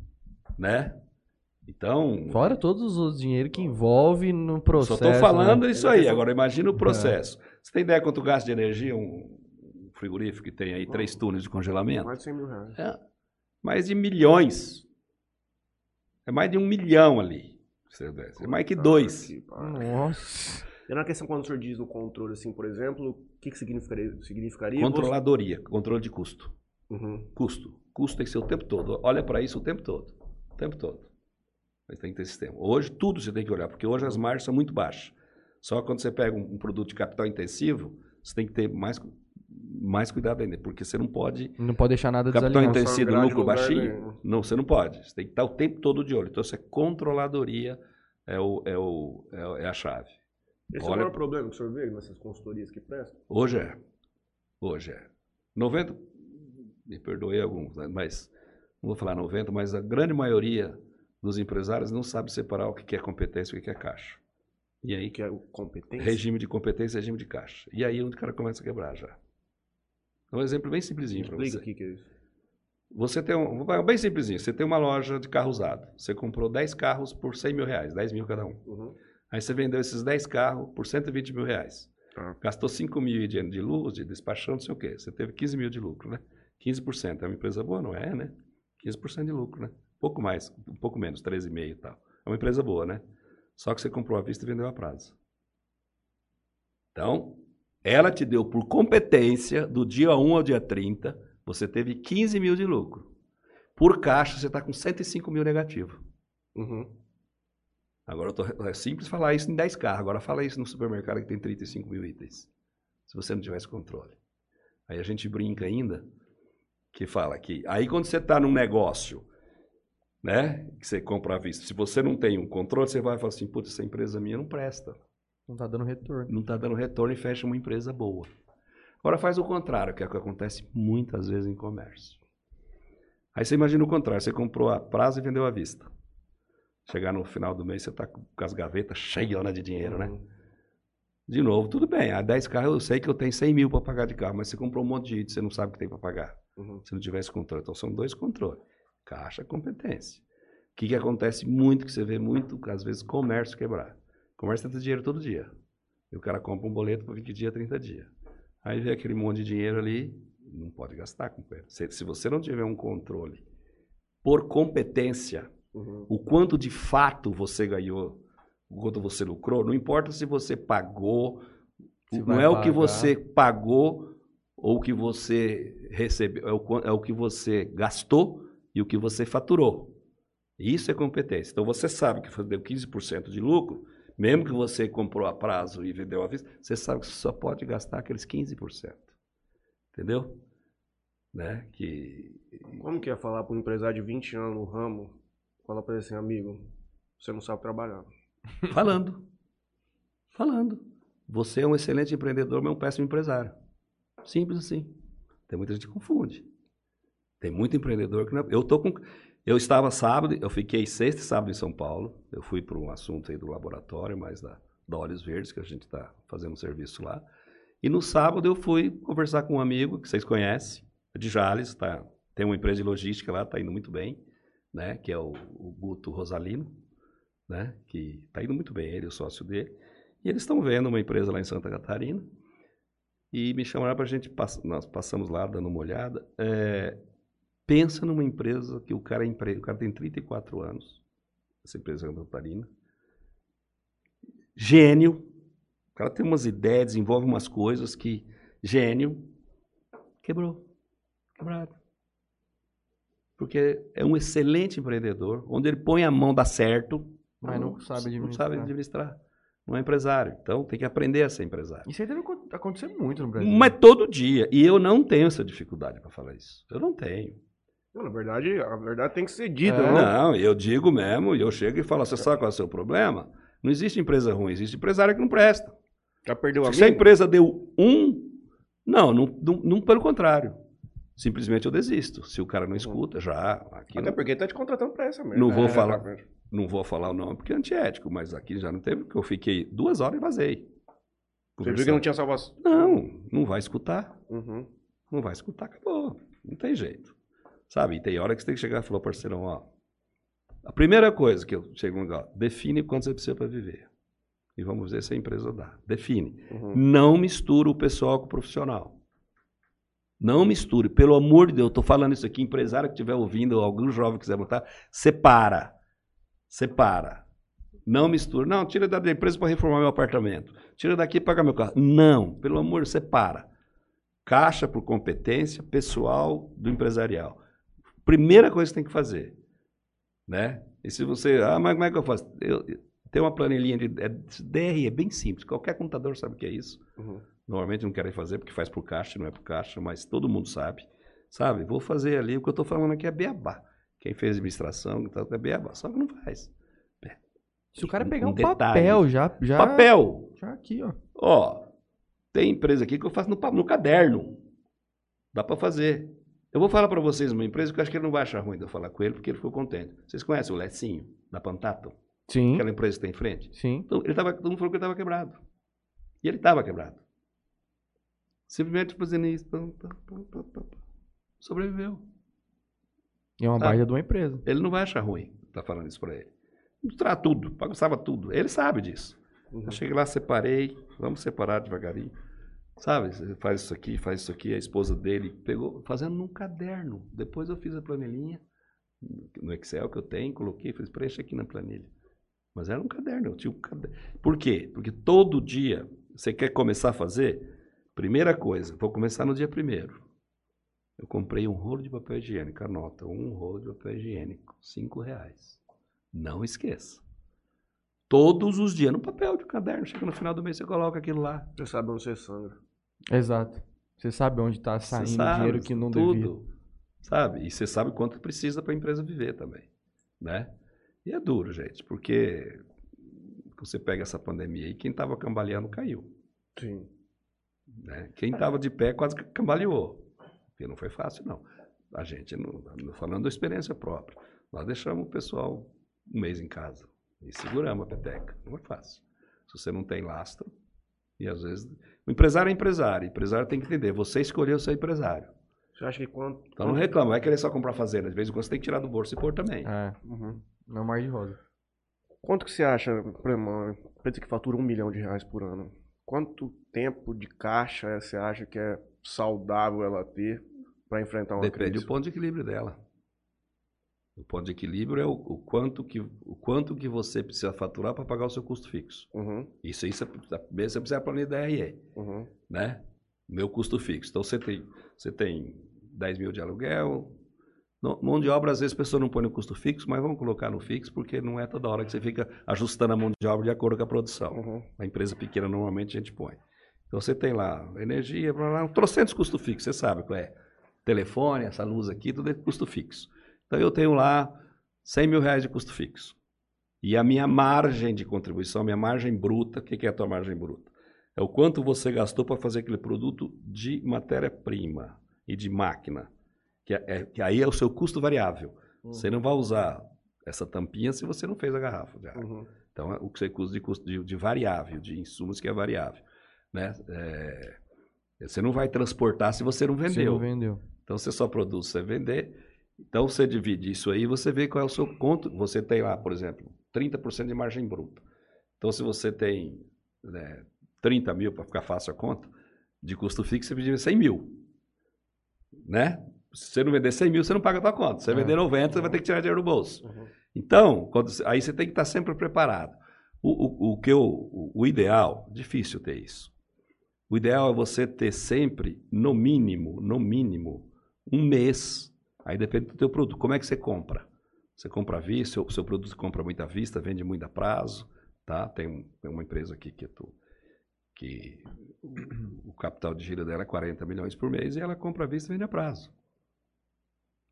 Né? Então. Fora todos os dinheiro que envolve no processo. Só estou falando né? isso aí. Agora imagina o é. processo. É. Você tem ideia quanto gasta de energia um frigorífico que tem aí três túneis de congelamento? Mais de 100 mil reais. É. Mais de milhões. É mais de um milhão ali. É mais que dois. Nossa. E na questão quando o senhor diz no controle, assim, por exemplo, o que, que significaria? significaria Controladoria, controle de custo. Uhum. Custo. Custo tem que ser o tempo todo. Olha para isso o tempo todo. O tempo todo. Mas tem que ter sistema. Hoje, tudo você tem que olhar, porque hoje as margens são muito baixas. Só quando você pega um, um produto de capital intensivo, você tem que ter mais, mais cuidado ainda, porque você não pode. Não pode deixar nada Capital intensivo, lucro baixinho. Não, você não pode. Você tem que estar o tempo todo de olho. Então, essa controladoria é, o, é, o, é, é a chave. Esse Olha, é o maior problema que o senhor vê nessas consultorias que prestam? Hoje é. Hoje é. 90, me perdoe alguns, né? mas não vou falar 90, mas a grande maioria dos empresários não sabe separar o que é competência e o que é caixa. E aí que é o competência? Regime de competência e regime de caixa. E aí é onde o cara começa a quebrar já. Um exemplo bem simplesinho para você. o que é isso. Você tem um, bem simplesinho, você tem uma loja de carro usado. Você comprou 10 carros por 100 mil reais, 10 mil cada um. Uhum. Aí você vendeu esses 10 carros por 120 mil reais. Ah. Gastou 5 mil de, de luz, de despachão, não sei o quê. Você teve 15 mil de lucro, né? 15%. É uma empresa boa, não é, né? 15% de lucro, né? Pouco mais, um pouco menos, 13,5% e tal. É uma empresa boa, né? Só que você comprou à vista e vendeu a prazo. Então, ela te deu por competência, do dia 1 ao dia 30, você teve 15 mil de lucro. Por caixa, você está com 105 mil negativo. Uhum. Agora tô, é simples falar isso em 10 carros. Agora fala isso no supermercado que tem 35 mil itens. Se você não tivesse controle. Aí a gente brinca ainda que fala que aí quando você está num negócio, né, que você compra à vista, se você não tem um controle, você vai falar assim, putz, essa empresa minha não presta. Não está dando retorno. Não está dando retorno e fecha uma empresa boa. Agora faz o contrário, que é o que acontece muitas vezes em comércio. Aí você imagina o contrário, você comprou a prazo e vendeu à vista. Chegar no final do mês, você está com as gavetas cheias de dinheiro, né? Uhum. De novo, tudo bem. A 10 carros eu sei que eu tenho 100 mil para pagar de carro, mas você comprou um monte de item, você não sabe o que tem para pagar. Uhum. Se não tivesse controle. Então são dois controles. Caixa competência. O que, que acontece muito, que você vê muito, às vezes, comércio quebrar. Comércio tem dinheiro todo dia. E o cara compra um boleto para 20 dias, 30 dias. Aí vê aquele monte de dinheiro ali, não pode gastar com se, se você não tiver um controle por competência, Uhum. O quanto de fato você ganhou, o quanto você lucrou, não importa se você pagou, se não é pagar. o que você pagou ou o que você recebeu, é o, é o que você gastou e o que você faturou. Isso é competência. Então você sabe que deu 15% de lucro, mesmo que você comprou a prazo e vendeu à vista, você sabe que você só pode gastar aqueles 15%. Entendeu? Né? Que... Como que é falar para um empresário de 20 anos no ramo Fala pra ele assim, amigo, você não sabe trabalhar. Falando. Falando. Você é um excelente empreendedor, mas é um péssimo empresário. Simples assim. Tem muita gente que confunde. Tem muito empreendedor que não. É, eu tô com. Eu estava sábado, eu fiquei sexta e sábado em São Paulo. Eu fui para um assunto aí do laboratório, mais da da Olhos Verdes, que a gente está fazendo um serviço lá. E no sábado eu fui conversar com um amigo que vocês conhecem, de Jales, tá, tem uma empresa de logística lá, está indo muito bem, né, que é o, o Guto Rosalino, né, que está indo muito bem, ele o sócio dele. E eles estão vendo uma empresa lá em Santa Catarina e me chamaram para a gente, nós passamos lá dando uma olhada. É, pensa numa empresa que o cara, é empre... o cara tem 34 anos, essa empresa Santa Catarina, gênio, o cara tem umas ideias, desenvolve umas coisas que, gênio, quebrou, quebrado. Porque é um excelente empreendedor, onde ele põe a mão, dá certo, mas não, não sabe administrar. Não sabe administrar não é empresário. Então tem que aprender a ser empresário. Isso aí deve acontecer muito no Brasil. Mas todo dia. E eu não tenho essa dificuldade para falar isso. Eu não tenho. Não, na verdade, a verdade tem que ser dita. É. Não. não, eu digo mesmo, e eu chego e falo, você sabe qual é o seu problema? Não existe empresa ruim, existe empresário que não presta. Já perdeu a Se a empresa deu um, não, não, não, não, pelo contrário. Simplesmente eu desisto. Se o cara não uhum. escuta, já. Aqui Até não... porque está te contratando para essa mesmo. Não vou é, falar. Não vou falar o nome porque é antiético, mas aqui já não teve, porque eu fiquei duas horas e vazei. Você viu que não tinha salvação? Não, não vai escutar. Uhum. Não vai escutar, acabou. Não tem jeito. Sabe? E tem hora que você tem que chegar e falar, parceirão, ó. A primeira coisa que eu chego no define quanto você precisa para viver. E vamos ver se a empresa dá. Define. Uhum. Não mistura o pessoal com o profissional. Não misture. Pelo amor de Deus, eu estou falando isso aqui. Empresário que estiver ouvindo, algum jovem quiser botar, separa. Separa. Não mistura. Não, tira da empresa para reformar meu apartamento. Tira daqui para pagar meu carro. Não, pelo amor, separa. Caixa por competência pessoal do empresarial. Primeira coisa que você tem que fazer. Né? E se você. Ah, mas como é que eu faço? Eu, tem uma planilhinha de é, DR, é bem simples. Qualquer computador sabe o que é isso. Uhum. Normalmente não querem fazer porque faz por caixa, não é por caixa, mas todo mundo sabe. Sabe? Vou fazer ali. O que eu estou falando aqui é beabá. Quem fez administração então, é beabá, só que não faz. Se o cara pegar um, um papel já, já. Papel! Já aqui, ó. Ó, tem empresa aqui que eu faço no, no caderno. Dá para fazer. Eu vou falar para vocês uma empresa que eu acho que ele não vai achar ruim de eu falar com ele, porque ele ficou contente. Vocês conhecem o Lecinho, da Pantato? Sim. Aquela empresa que tem em frente? Sim. Então, ele tava, todo mundo falou que ele estava quebrado. E ele estava quebrado. Simplesmente fazendo isso. Sobreviveu. E é uma baita de uma empresa. Ele não vai achar ruim tá falando isso para ele. Misturar tudo, bagunçava tudo. Ele sabe disso. Uhum. Eu cheguei lá, separei, vamos separar devagarinho. Sabe, faz isso aqui, faz isso aqui. A esposa dele pegou, fazendo num caderno. Depois eu fiz a planilhinha no Excel que eu tenho, coloquei, fiz preenche aqui na planilha. Mas era um caderno, eu tinha um caderno. Por quê? Porque todo dia você quer começar a fazer, primeira coisa, vou começar no dia primeiro. Eu comprei um rolo de papel higiênico, anota, um rolo de papel higiênico, cinco reais. Não esqueça. Todos os dias, no papel de caderno, chega no final do mês, você coloca aquilo lá. Você sabe onde você sangra. Exato. Você sabe onde está saindo sabe, dinheiro que não tudo, devia. Sabe? E você sabe quanto precisa para a empresa viver também. Né? E é duro, gente, porque você pega essa pandemia e quem estava cambaleando caiu. Sim. Né? Quem estava de pé quase cambaleou. Porque não foi fácil, não. A gente, não, falando da experiência própria, nós deixamos o pessoal um mês em casa e seguramos a peteca. Não é fácil. Se você não tem lastro, e às vezes. O empresário é empresário. O empresário tem que entender. Você escolheu ser empresário. Você acha que quanto. Então não reclama, vai querer só comprar fazenda. Às vezes você tem que tirar do bolso e pôr também. É. Uhum. Não é mais de rosa. Quanto que você acha, por exemplo, uma empresa que fatura um milhão de reais por ano? Quanto tempo de caixa você acha que é saudável ela ter para enfrentar uma Depende crise? do ponto de equilíbrio dela. O ponto de equilíbrio é o, o, quanto, que, o quanto que você precisa faturar para pagar o seu custo fixo. Uhum. Isso aí você, você precisa planejar DRE. Uhum. Né? Meu custo fixo. Então você tem, você tem 10 mil de aluguel. No, mão de obra, às vezes a pessoa não põe no custo fixo, mas vamos colocar no fixo, porque não é toda hora que você fica ajustando a mão de obra de acordo com a produção. Uhum. A empresa pequena normalmente a gente põe. Então você tem lá energia, blá, blá, trocentos custo fixo, você sabe qual é. Telefone, essa luz aqui, tudo é custo fixo. Então eu tenho lá 100 mil reais de custo fixo. E a minha margem de contribuição, a minha margem bruta, o que é a tua margem bruta? É o quanto você gastou para fazer aquele produto de matéria-prima e de máquina. Que, é, é, que, aí é o seu custo variável. Uhum. Você não vai usar essa tampinha se você não fez a garrafa de água. Uhum. Então, é o que você custa de, custo de, de variável, de insumos que é variável. Né? É, você não vai transportar se você não vendeu. Você não vendeu. Então, você só produz se você vender. Então, você divide isso aí, você vê qual é o seu conto. Você tem lá, por exemplo, 30% de margem bruta. Então, se você tem né, 30 mil, para ficar fácil a conta, de custo fixo, você divide 100 mil. Né? Se você não vender 100 mil, você não paga a tua conta. Se você é. vender 90, você vai ter que tirar dinheiro do bolso. Uhum. Então, quando, aí você tem que estar sempre preparado. O, o, o que eu, o, o ideal, difícil ter isso. O ideal é você ter sempre, no mínimo, no mínimo, um mês. Aí depende do teu produto. Como é que você compra? Você compra à vista, o seu produto compra muito à vista, vende muito a prazo. Tá? Tem, tem uma empresa aqui que, tô, que o capital de giro dela é 40 milhões por mês e ela compra à vista e vende a prazo.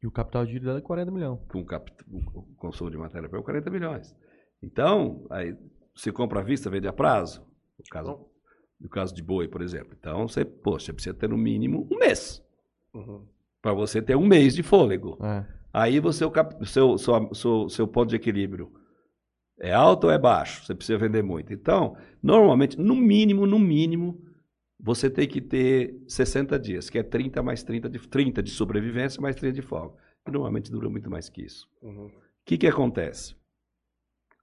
E o capital de giro dela é 40 milhões. Com cap... o consumo de matéria-prima é 40 milhões. Então, aí você compra à vista, vende a prazo. No caso, no caso de boi, por exemplo. Então, você, poxa, você precisa ter no mínimo um mês. Uhum. Para você ter um mês de fôlego. É. Aí você, o seu, seu, seu, seu ponto de equilíbrio é alto ou é baixo? Você precisa vender muito. Então, normalmente, no mínimo, no mínimo, você tem que ter 60 dias, que é 30 mais 30 de, 30 de sobrevivência mais 30 de folga. E normalmente dura muito mais que isso. O uhum. que, que acontece?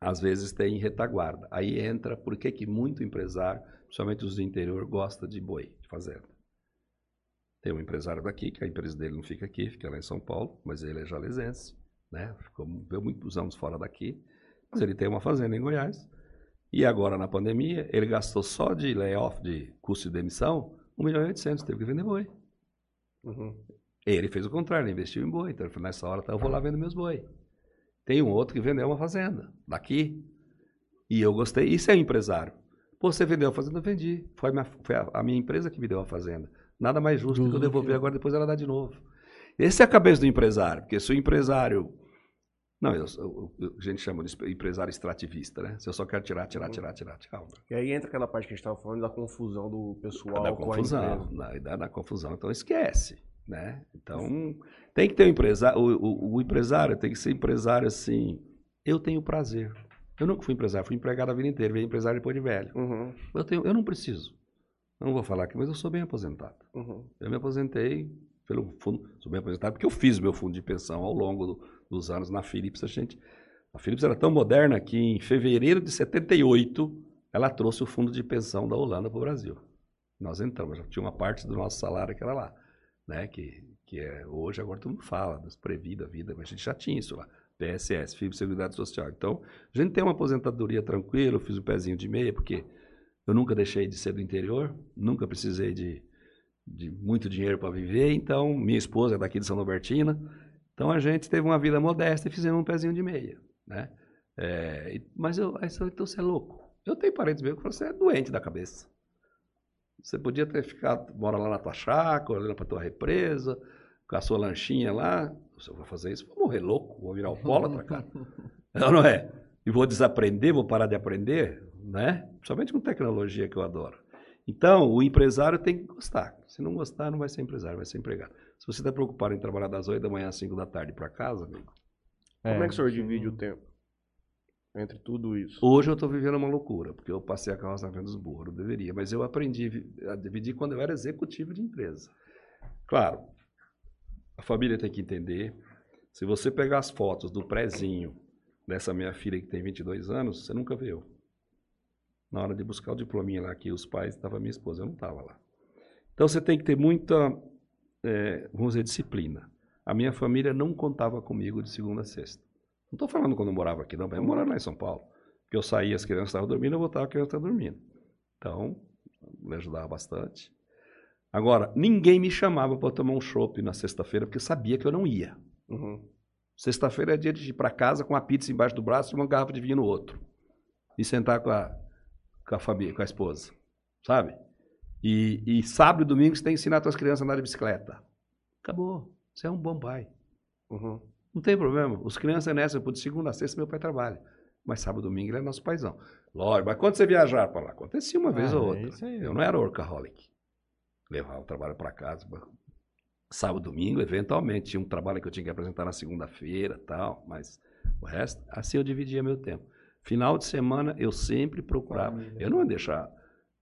Às vezes tem retaguarda. Aí entra, por que, que muito empresário, principalmente os do interior, gosta de boi, de fazenda. Tem um empresário daqui, que a empresa dele não fica aqui, fica lá em São Paulo, mas ele é jalesense, né? Ficou, veio muitos anos fora daqui, mas ele tem uma fazenda em Goiás e agora, na pandemia, ele gastou só de layoff, de custo de demissão, 1 milhão e 800, teve que vender boi. Uhum. Ele fez o contrário, ele investiu em boi. Então ele falou, nessa hora tá, eu vou lá vender meus boi. Tem um outro que vendeu uma fazenda, daqui. E eu gostei. Isso é empresário. Pô, você vendeu a fazenda? Eu vendi. Foi, minha, foi a, a, minha empresa que me deu a fazenda. Nada mais justo do que eu devolver agora, depois ela dá de novo. Esse é a cabeça do empresário. Porque se o empresário não, eu, eu, eu, a gente chama de empresário extrativista, né? Se eu só quero tirar, tirar, tirar, tirar, tirar. E aí entra aquela parte que a gente estava falando da confusão do pessoal da confusão, da, da, da, confusão. Então esquece, né? Então tem que ter um empresário, o, o, o, empresário tem que ser empresário assim. Eu tenho prazer. Eu nunca fui empresário, fui empregado a vida inteira, veio empresário depois de velho. Uhum. Eu, tenho, eu não preciso. Não vou falar aqui, mas eu sou bem aposentado. Uhum. Eu me aposentei pelo fundo, sou bem aposentado porque eu fiz meu fundo de pensão ao longo do, dos anos na Philips. A gente, a Philips era tão moderna que em fevereiro de 78 ela trouxe o fundo de pensão da Holanda para o Brasil. Nós entramos, já tinha uma parte do nosso salário que era lá, né? Que, que é hoje agora todo mundo fala das Previda, vida, mas a gente já tinha isso lá. PSS, FIB Seguridade Social. Então, a gente tem uma aposentadoria tranquila, eu fiz o um pezinho de meia, porque eu nunca deixei de ser do interior, nunca precisei de de muito dinheiro para viver, então minha esposa é daqui de São Norbertina, então a gente teve uma vida modesta e fizemos um pezinho de meia, né? É, mas eu, então você é louco. Eu tenho parentes meus que falam, você é doente da cabeça. Você podia ter ficado, mora lá na tua chácara, olhando para tua represa, com a sua lanchinha lá. Se eu vou fazer isso, vou morrer louco, vou virar alcoólatra, cara. não, não é? E vou desaprender, vou parar de aprender, né? Principalmente com tecnologia que eu adoro. Então, o empresário tem que gostar. Se não gostar, não vai ser empresário, vai ser empregado. Se você está preocupado em trabalhar das 8 da manhã às 5 da tarde para casa, amigo. É, como é que o senhor divide o tempo? Entre tudo isso. Hoje eu estou vivendo uma loucura, porque eu passei a carroça na frente dos burros, eu deveria, mas eu aprendi a dividir quando eu era executivo de empresa. Claro, a família tem que entender. Se você pegar as fotos do prézinho dessa minha filha que tem 22 anos, você nunca viu na hora de buscar o diplominha lá, que os pais, estava minha esposa, eu não estava lá. Então você tem que ter muita, é, vamos dizer, disciplina. A minha família não contava comigo de segunda a sexta. Não estou falando quando eu morava aqui, não, eu morava lá em São Paulo. Porque eu saía, as crianças estavam dormindo, eu voltava, a criança estava dormindo. Então, me ajudava bastante. Agora, ninguém me chamava para tomar um chopp na sexta-feira, porque sabia que eu não ia. Uhum. Sexta-feira é dia de ir para casa com a pizza embaixo do braço e uma garrafa de vinho no outro. E sentar com a com a família, com a esposa, sabe? E, e sábado e domingo você tem que ensinar suas crianças a andar de bicicleta. Acabou. Você é um bom pai. Uhum. Não tem problema. Os crianças nessa, de segunda a sexta meu pai trabalha. Mas sábado e domingo ele é nosso paizão. Lógico, mas quando você viajar para lá? Acontecia uma vez ah, ou outra. Eu não era workaholic. Levava o trabalho para casa. Sábado, domingo, eventualmente, tinha um trabalho que eu tinha que apresentar na segunda-feira tal, mas o resto, assim eu dividia meu tempo. Final de semana eu sempre procurava. Eu não ia deixar.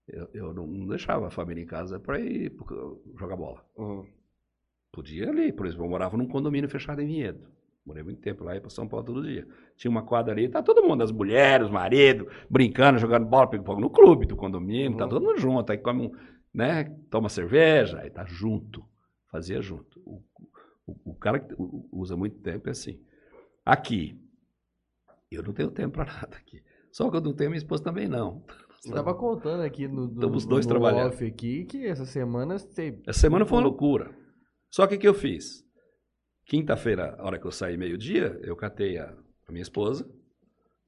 Eu, eu não deixava a família em casa para ir jogar bola. Uhum. Podia ir ali, por exemplo, eu morava num condomínio fechado em Vinhedo. Morei muito tempo lá, ia para São Paulo todo dia. Tinha uma quadra ali, tá todo mundo, as mulheres, os maridos, brincando, jogando bola, ping-pong no clube do condomínio, tá Uhum. todo mundo junto. Aí come um, né, toma cerveja, aí tá junto. Fazia junto. O, o- o cara que usa muito tempo é assim. Aqui, eu não tenho tempo para nada aqui. Só que eu não tenho, minha esposa também não. Você tava contando aqui no, no, Estamos dois no trabalhando. off aqui que essa semana você... Essa semana foi uma loucura. Só que o que eu fiz? Quinta-feira, a hora que eu saí meio-dia, eu catei a, a minha esposa,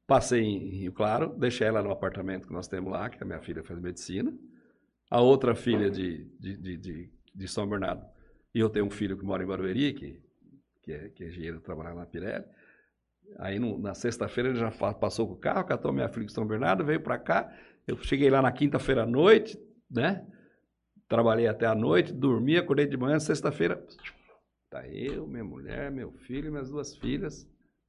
passei em Rio Claro, deixei ela no apartamento que nós temos lá, que a minha filha faz medicina, a outra filha de, de, de, de, de São Bernardo, e eu tenho um filho que mora em Barueri, que, que, é, que é engenheiro, trabalha na Pirelli. Aí no- na sexta-feira ele já passou com o carro, catou minha filha de São Bernardo, veio para cá. Eu cheguei lá na quinta-feira à noite, né? Trabalhei até a noite, dormi, acordei de manhã, sexta-feira. Tá eu, minha mulher, meu filho, minhas duas filhas.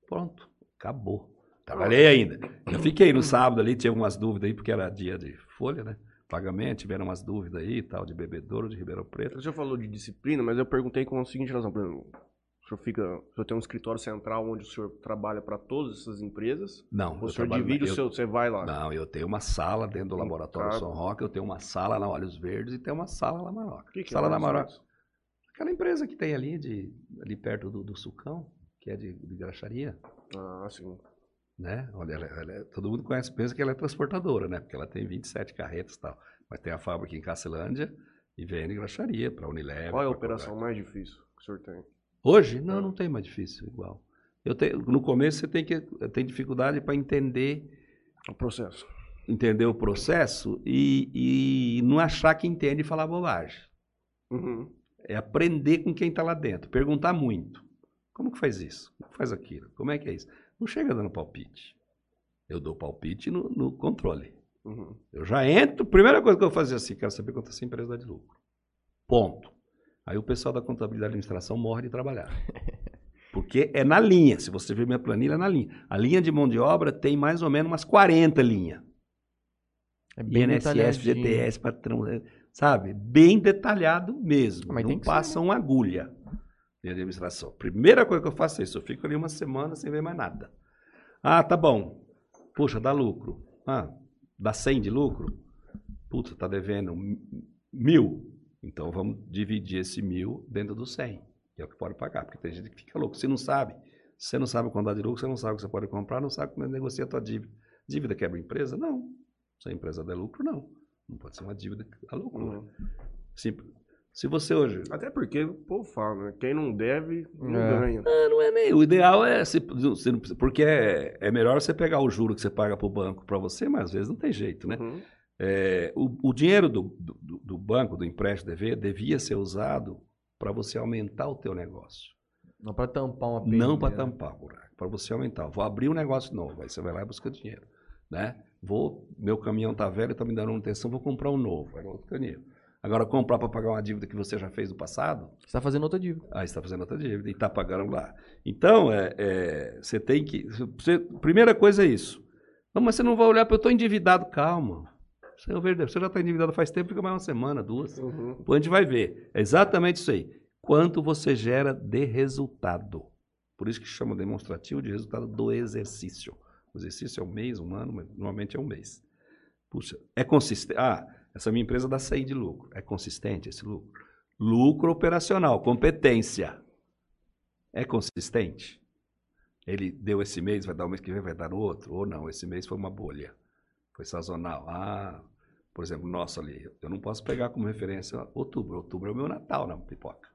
Pronto, acabou. Trabalhei ainda. Eu fiquei no sábado ali, tinha algumas dúvidas aí, porque era dia de folha, né? Pagamento, tiveram umas dúvidas aí, tal, de bebedouro, de Ribeirão Preto. O senhor falou de disciplina, mas eu perguntei com a seguinte razão. Por exemplo, o senhor, fica, o senhor tem um escritório central onde o senhor trabalha para todas essas empresas? Não, Ou o senhor trabalho- divide eu- o seu, você vai lá? Não, eu tenho uma sala dentro do Um laboratório cargo. São Roque, eu tenho uma sala na Olhos Verdes e tenho uma sala lá na Maroca. O que, que sala é na? Maroca. Aquela empresa que tem ali, de, ali perto do, do Sucão, que é de, de graxaria, Ah, sim. né? Olha, ela, ela é- todo mundo conhece, pensa que ela é transportadora, né? Porque ela tem 27 carretas e tal. Mas tem a fábrica em Cacilândia e vende graxaria para Unilever. Qual é a operação mais difícil que o senhor tem? Hoje? Não, não tem mais difícil igual. Eu tenho, no começo você tem que tem dificuldade para entender O processo. entender o processo e, e não achar que entende e falar bobagem. Uhum. É aprender com quem está lá dentro, perguntar muito. Como que faz isso? Como que faz aquilo? Como é que é isso? Não chega dando palpite. Eu dou palpite no, no controle. Uhum. Eu já entro, primeira coisa que eu fazia assim, quero saber quanto essa empresa dá de lucro. Ponto. Aí o pessoal da contabilidade e administração morre de trabalhar. Porque é na linha. Se você ver minha planilha, é na linha. A linha de mão de obra tem mais ou menos umas 40 linhas. É bem INSS. GTS, patrão, é, sabe? Bem detalhado mesmo. Mas Não que ser, né? passa uma agulha de administração. Primeira coisa que eu faço é isso. Eu fico ali uma semana sem ver mais nada. Ah, tá bom. Puxa, dá lucro. Ah, dá 100 de lucro? Putz, tá devendo mi- mil. Então vamos dividir esse mil dentro dos 100, que é o que pode pagar. Porque tem gente que fica louco. Você não sabe. Você não sabe quando dá de lucro, você não sabe o que você pode comprar, não sabe como negocia a tua dívida. Dívida quebra empresa? Não. Se a empresa der lucro, não. Não pode ser uma dívida a loucura. Uhum. Se, se você hoje. Até porque o povo fala, né? Quem não deve, não É. ganha. Ah, não é nem. O ideal é. Se, você não precisa- porque é, é melhor você pegar o juro que você paga para o banco para você, mas às vezes não tem jeito, né? Uhum. É, o, o dinheiro do, do, do banco, do empréstimo DV, devia ser usado para você aumentar o teu negócio. Não pra tampar uma Não para perda, né? tampar o buraco, para você aumentar. Vou abrir um negócio novo, aí você vai lá e busca dinheiro. Né? Vou, meu caminhão tá velho, tá me dando manutenção, vou comprar um novo, aí outro dinheiro. Agora, comprar para pagar uma dívida que você já fez no passado, Você tá fazendo outra dívida. você está fazendo outra dívida e está pagando lá. Então, é, é, você tem que. você- primeira coisa é isso. Não, mas você não vai olhar para eu estou endividado. Calma. Você, é você já está endividado faz tempo, fica mais uma semana, duas. Uhum. Depois a gente vai ver. É exatamente isso aí. Quanto você gera de resultado. Por isso que chama demonstrativo de resultado do exercício. O exercício é um mês, um ano, mas normalmente é um mês. Puxa, é consistente. Ah, essa minha empresa dá 100 de lucro. É consistente esse lucro? Lucro operacional, competência. É consistente? Ele deu esse mês, vai dar o mês que vem, vai dar outro? Ou não, esse mês foi uma bolha. Foi sazonal. Ah, por exemplo, nosso ali, eu não posso pegar como referência outubro. Outubro é o meu Natal na pipoca.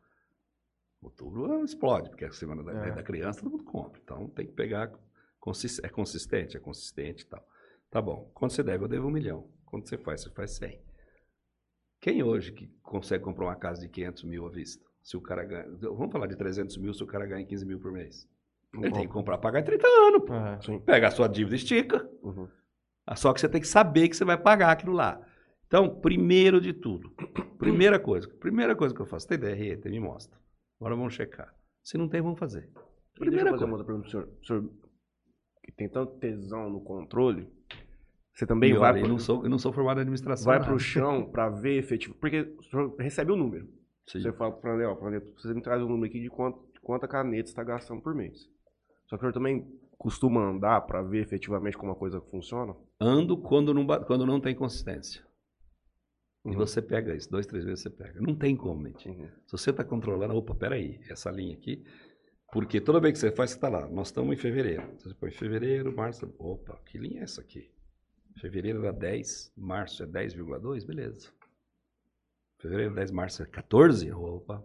Outubro explode, porque é a semana da, É. da criança todo mundo compra. Então tem que pegar. É consistente, é consistente e tal. Tá bom. Quando você deve, eu devo um milhão. Quando você faz, você faz 100. Quem hoje que consegue comprar uma casa de 500 mil à vista? Se o cara ganha. Vamos falar de 300 mil se o cara ganha 15 mil por mês. Ele tem que comprar, pagar em 30 anos. Pô. Sim. Pega a sua dívida, estica. Uhum. Só que você tem que saber que você vai pagar aquilo lá. Então, primeiro de tudo, primeira coisa, primeira coisa que eu faço, tem DRE, tem, me mostra. Agora vamos checar. Se não tem, vamos fazer. Deixa Primeira eu fazer coisa. uma outra pergunta pro senhor. O senhor e tem tanto tesão no controle, você também E vai olha, eu pro, não sou, eu não sou formado em administração. vai nada. pro chão pra ver efetivo. Porque você recebe o número. Sim. Você fala Franley, ó, Franley, você me traz um número aqui de quanto, de quanta caneta você está gastando por mês. Só que eu também costuma andar pra ver efetivamente como a coisa funciona. Ando quando não, quando não tem consistência. E Uhum. você pega isso, dois, três vezes você pega. Não tem como mentir. Uhum. Se você está controlando, opa, peraí, essa linha aqui. Porque toda vez que você faz, você está lá. Nós estamos em fevereiro. Você põe fevereiro, março. Opa, que linha é essa aqui? Fevereiro era 10, março é 10,2, beleza. Fevereiro 10, março é 14, opa.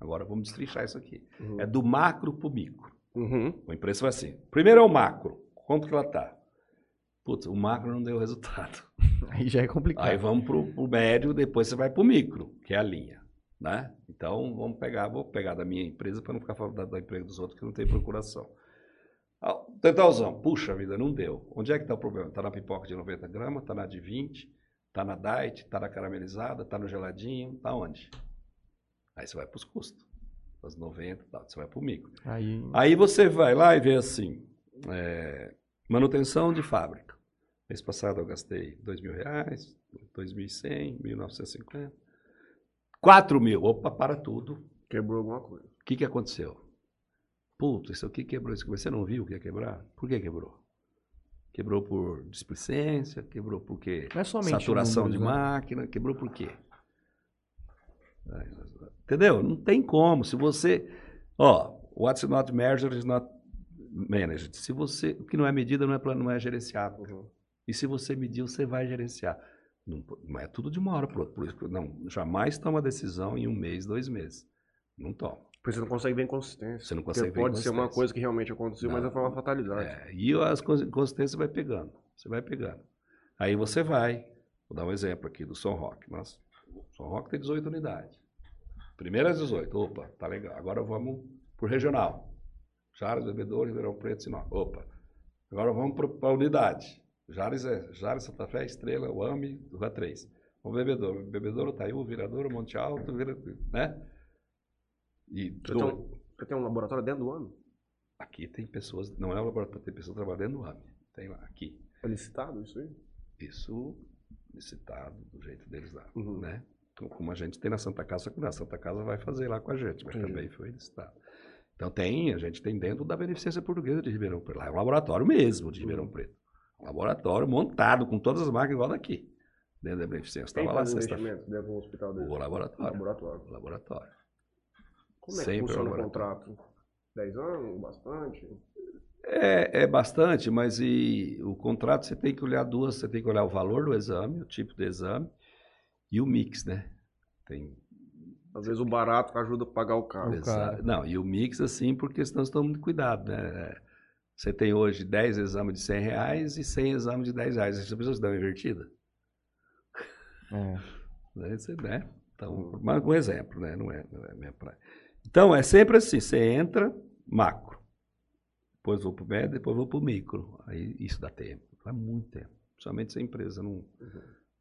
Agora vamos destrinchar isso aqui. Uhum. É do macro para o micro. Uhum. O preço vai assim. Primeiro é o macro. Quanto que ela está? Putz, o macro não deu resultado. Aí já é complicado. Aí vamos para o médio, depois você vai para o micro, que é a linha. Né? Então, vamos pegar, vou pegar da minha empresa para não ficar falando da, da empresa dos outros que não tem procuração. Ah, Dentalzão, puxa vida, não deu. Onde é que está o problema? Está na pipoca de 90 gramas, está na de 20, está na diet, está na caramelizada, está no geladinho, está onde? Aí você vai para os custos. As 90, tá, você vai para o micro. Aí, Aí você vai lá e vê assim, é, manutenção de fábrica. Mês passado eu gastei dois mil reais, 2.100, 1.950, 4 mil. Opa, para tudo. Quebrou alguma coisa. O que, que aconteceu? Puta, isso aqui quebrou. Isso aqui. Você não viu que ia quebrar? Por que quebrou? Quebrou por displicência, quebrou por quê? não é somente Saturação números, de né? máquina, quebrou por quê? Entendeu? Não tem como. Se você. Ó, what's not measured is not managed. Se você. O que não é medida não é, plan- não é gerenciado. Uhum. E se você medir, você vai gerenciar. Não, não é tudo de uma hora para outra. Não, jamais toma decisão em um mês, dois meses. Não toma. Porque você não consegue ver inconsistência. Você não Porque consegue ver pode ser uma coisa que realmente aconteceu, mas Não. foi uma fatalidade. É, e as cons- inconsistências vai pegando. Você vai pegando. Aí você vai. Vou dar um exemplo aqui do São Roque. Nós, o São Roque tem 18 unidades. Primeiras 18. Opa, tá legal. Agora vamos por regional. Jales, Bebedouro, Ribeirão Preto, Sinop. Opa. Agora vamos para a unidade. Jales é Jales, Santa Fé, Estrela, UAMI, Rua 3. Vamos Bebedouro. Bebedouro, Taiú, Viradouro, Monte Alto, Vira, né? E Você, do- tem um, você tem um laboratório dentro do ano? aqui tem pessoas, não é um laboratório, tem pessoas trabalhando no AMI. Tem lá, aqui. É licitado isso aí? Isso licitado do jeito deles lá, Uhum. né? Como a gente tem na Santa Casa, que na Santa Casa vai fazer lá com a gente, mas Entendi. também foi licitado. Então tem, a gente tem dentro da Beneficência Portuguesa de Ribeirão Preto. Lá é um laboratório mesmo de Ribeirão Uhum. Preto. Laboratório montado com todas as máquinas igual daqui, dentro da Beneficência. Estava lá sexta dentro de um hospital desse? O laboratório. Laboratório. O laboratório. Como é que Sempre funciona o contrato? 10 anos? Bastante? É, é bastante, mas e, o contrato você tem que olhar duas, você tem que olhar o valor do exame, o tipo de exame e o mix, né? Tem Às vezes o barato ajuda a pagar o carro. Não, e o mix, assim, porque senão você toma muito cuidado, né? Você tem hoje 10 exames de 100 reais e 100 exames de 10 reais. Você precisa dar uma invertida? É. Você, né? Então, mas um exemplo, né? Não é, não é minha praia. Então, é sempre assim, você entra, macro. Depois vou para o médio, depois vou para o micro. Aí isso dá tempo, dá muito tempo. Principalmente se a empresa não...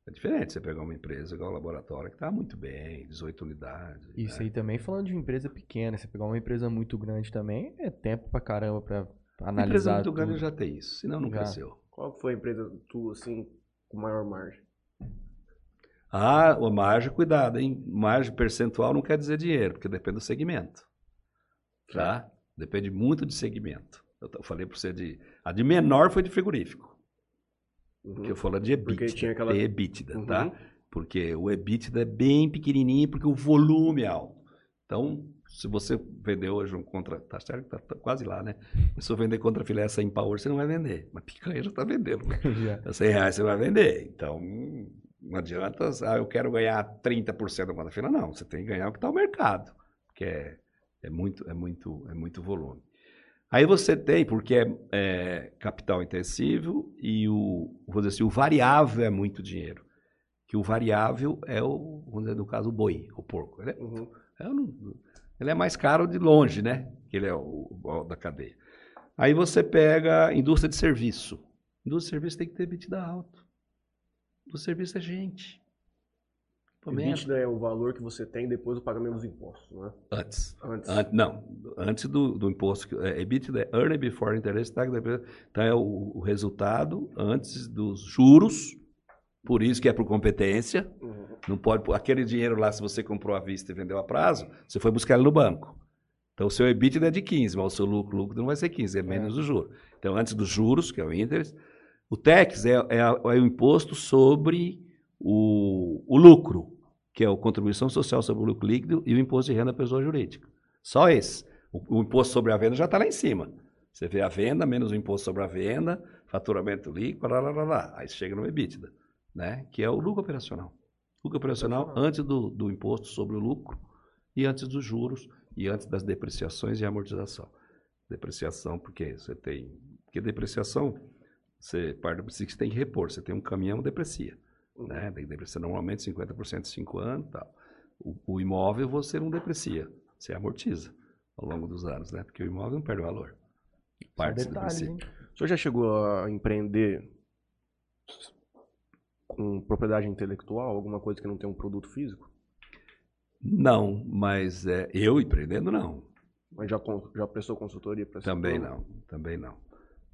É diferente você pegar uma empresa igual o laboratório, que está muito bem, 18 unidades. Isso né? aí também falando de empresa pequena. Você pegar uma empresa muito grande também, é tempo pra caramba pra A analisar empresa muito grande já tem isso, senão não Já. cresceu. Qual foi a empresa tua, assim, com maior margem? Ah, a margem, cuidado, hein? Margem percentual não quer dizer dinheiro, porque depende do segmento. Tá? Depende muito de segmento. Eu falei para você de. A de menor foi de frigorífico. Uhum. Porque eu falo de EBITDA. Porque tinha aquela- EBITDA, Uhum. tá? Porque o EBITDA é bem pequenininho, porque o volume é alto. Então, se você vender hoje um contra. Tá certo? Tá, tá quase lá, né? Se eu vender contra filé 100 power, você não vai vender. Mas picanha já está vendendo. A 100 reais você vai vender. Então, não adianta, ah, eu quero ganhar 30% da conta fila. Não, você tem que ganhar o que está o mercado, porque é, é, muito, é, muito, é muito volume. Aí você tem, porque é, é capital intensivo e o, vou dizer assim, o variável é muito dinheiro. Que o variável é o, vamos dizer, no caso, o boi, o porco. Ele é, Uhum. eu não- ele é mais caro de longe, né? Que ele é o, o da cadeia. Aí você pega indústria de serviço. Indústria de serviço tem que ter EBITDA alto. Indústria de serviço é gente. EBITDA é o valor que você tem depois do pagamento dos impostos, não é? Antes. Antes. An- não, antes do, do imposto. É, EBITDA é Earned Before Interest Tax. Então é o, o resultado antes dos juros. Por isso que é por competência. Uhum. Não pode. Aquele dinheiro lá, se você comprou à vista e vendeu a prazo, você foi buscar ele no banco. Então o seu EBITDA é de 15, mas o seu lucro, lucro não vai ser 15, é menos o juro. Então antes dos juros, que é o interest, o tax é, é é o imposto sobre o, o lucro, que é a contribuição social sobre o lucro líquido e o imposto de renda à pessoa jurídica. Só esse. O, o imposto sobre a venda já está lá em cima. Você vê a venda menos o imposto sobre a venda, faturamento líquido, lá, lá, lá, lá. aí chega no EBITDA, né? que é o lucro operacional. Lucro operacional antes do, do imposto sobre o lucro e antes dos juros e antes das depreciações e amortização. Depreciação, porque você tem. Porque depreciação, você parte do princípio que você tem que repor. Você tem um caminhão, deprecia. Né? Tem que depreciar normalmente 50% em 5 anos e tal. O, o imóvel você não deprecia, você amortiza ao longo dos anos, né? Porque o imóvel não perde valor. Parte se detalhes, deprecia. hein? O senhor já chegou a empreender com propriedade intelectual, alguma coisa que não tem um produto físico? Não, mas é, eu empreendendo não. Mas já, já prestou consultoria para Também não, também não.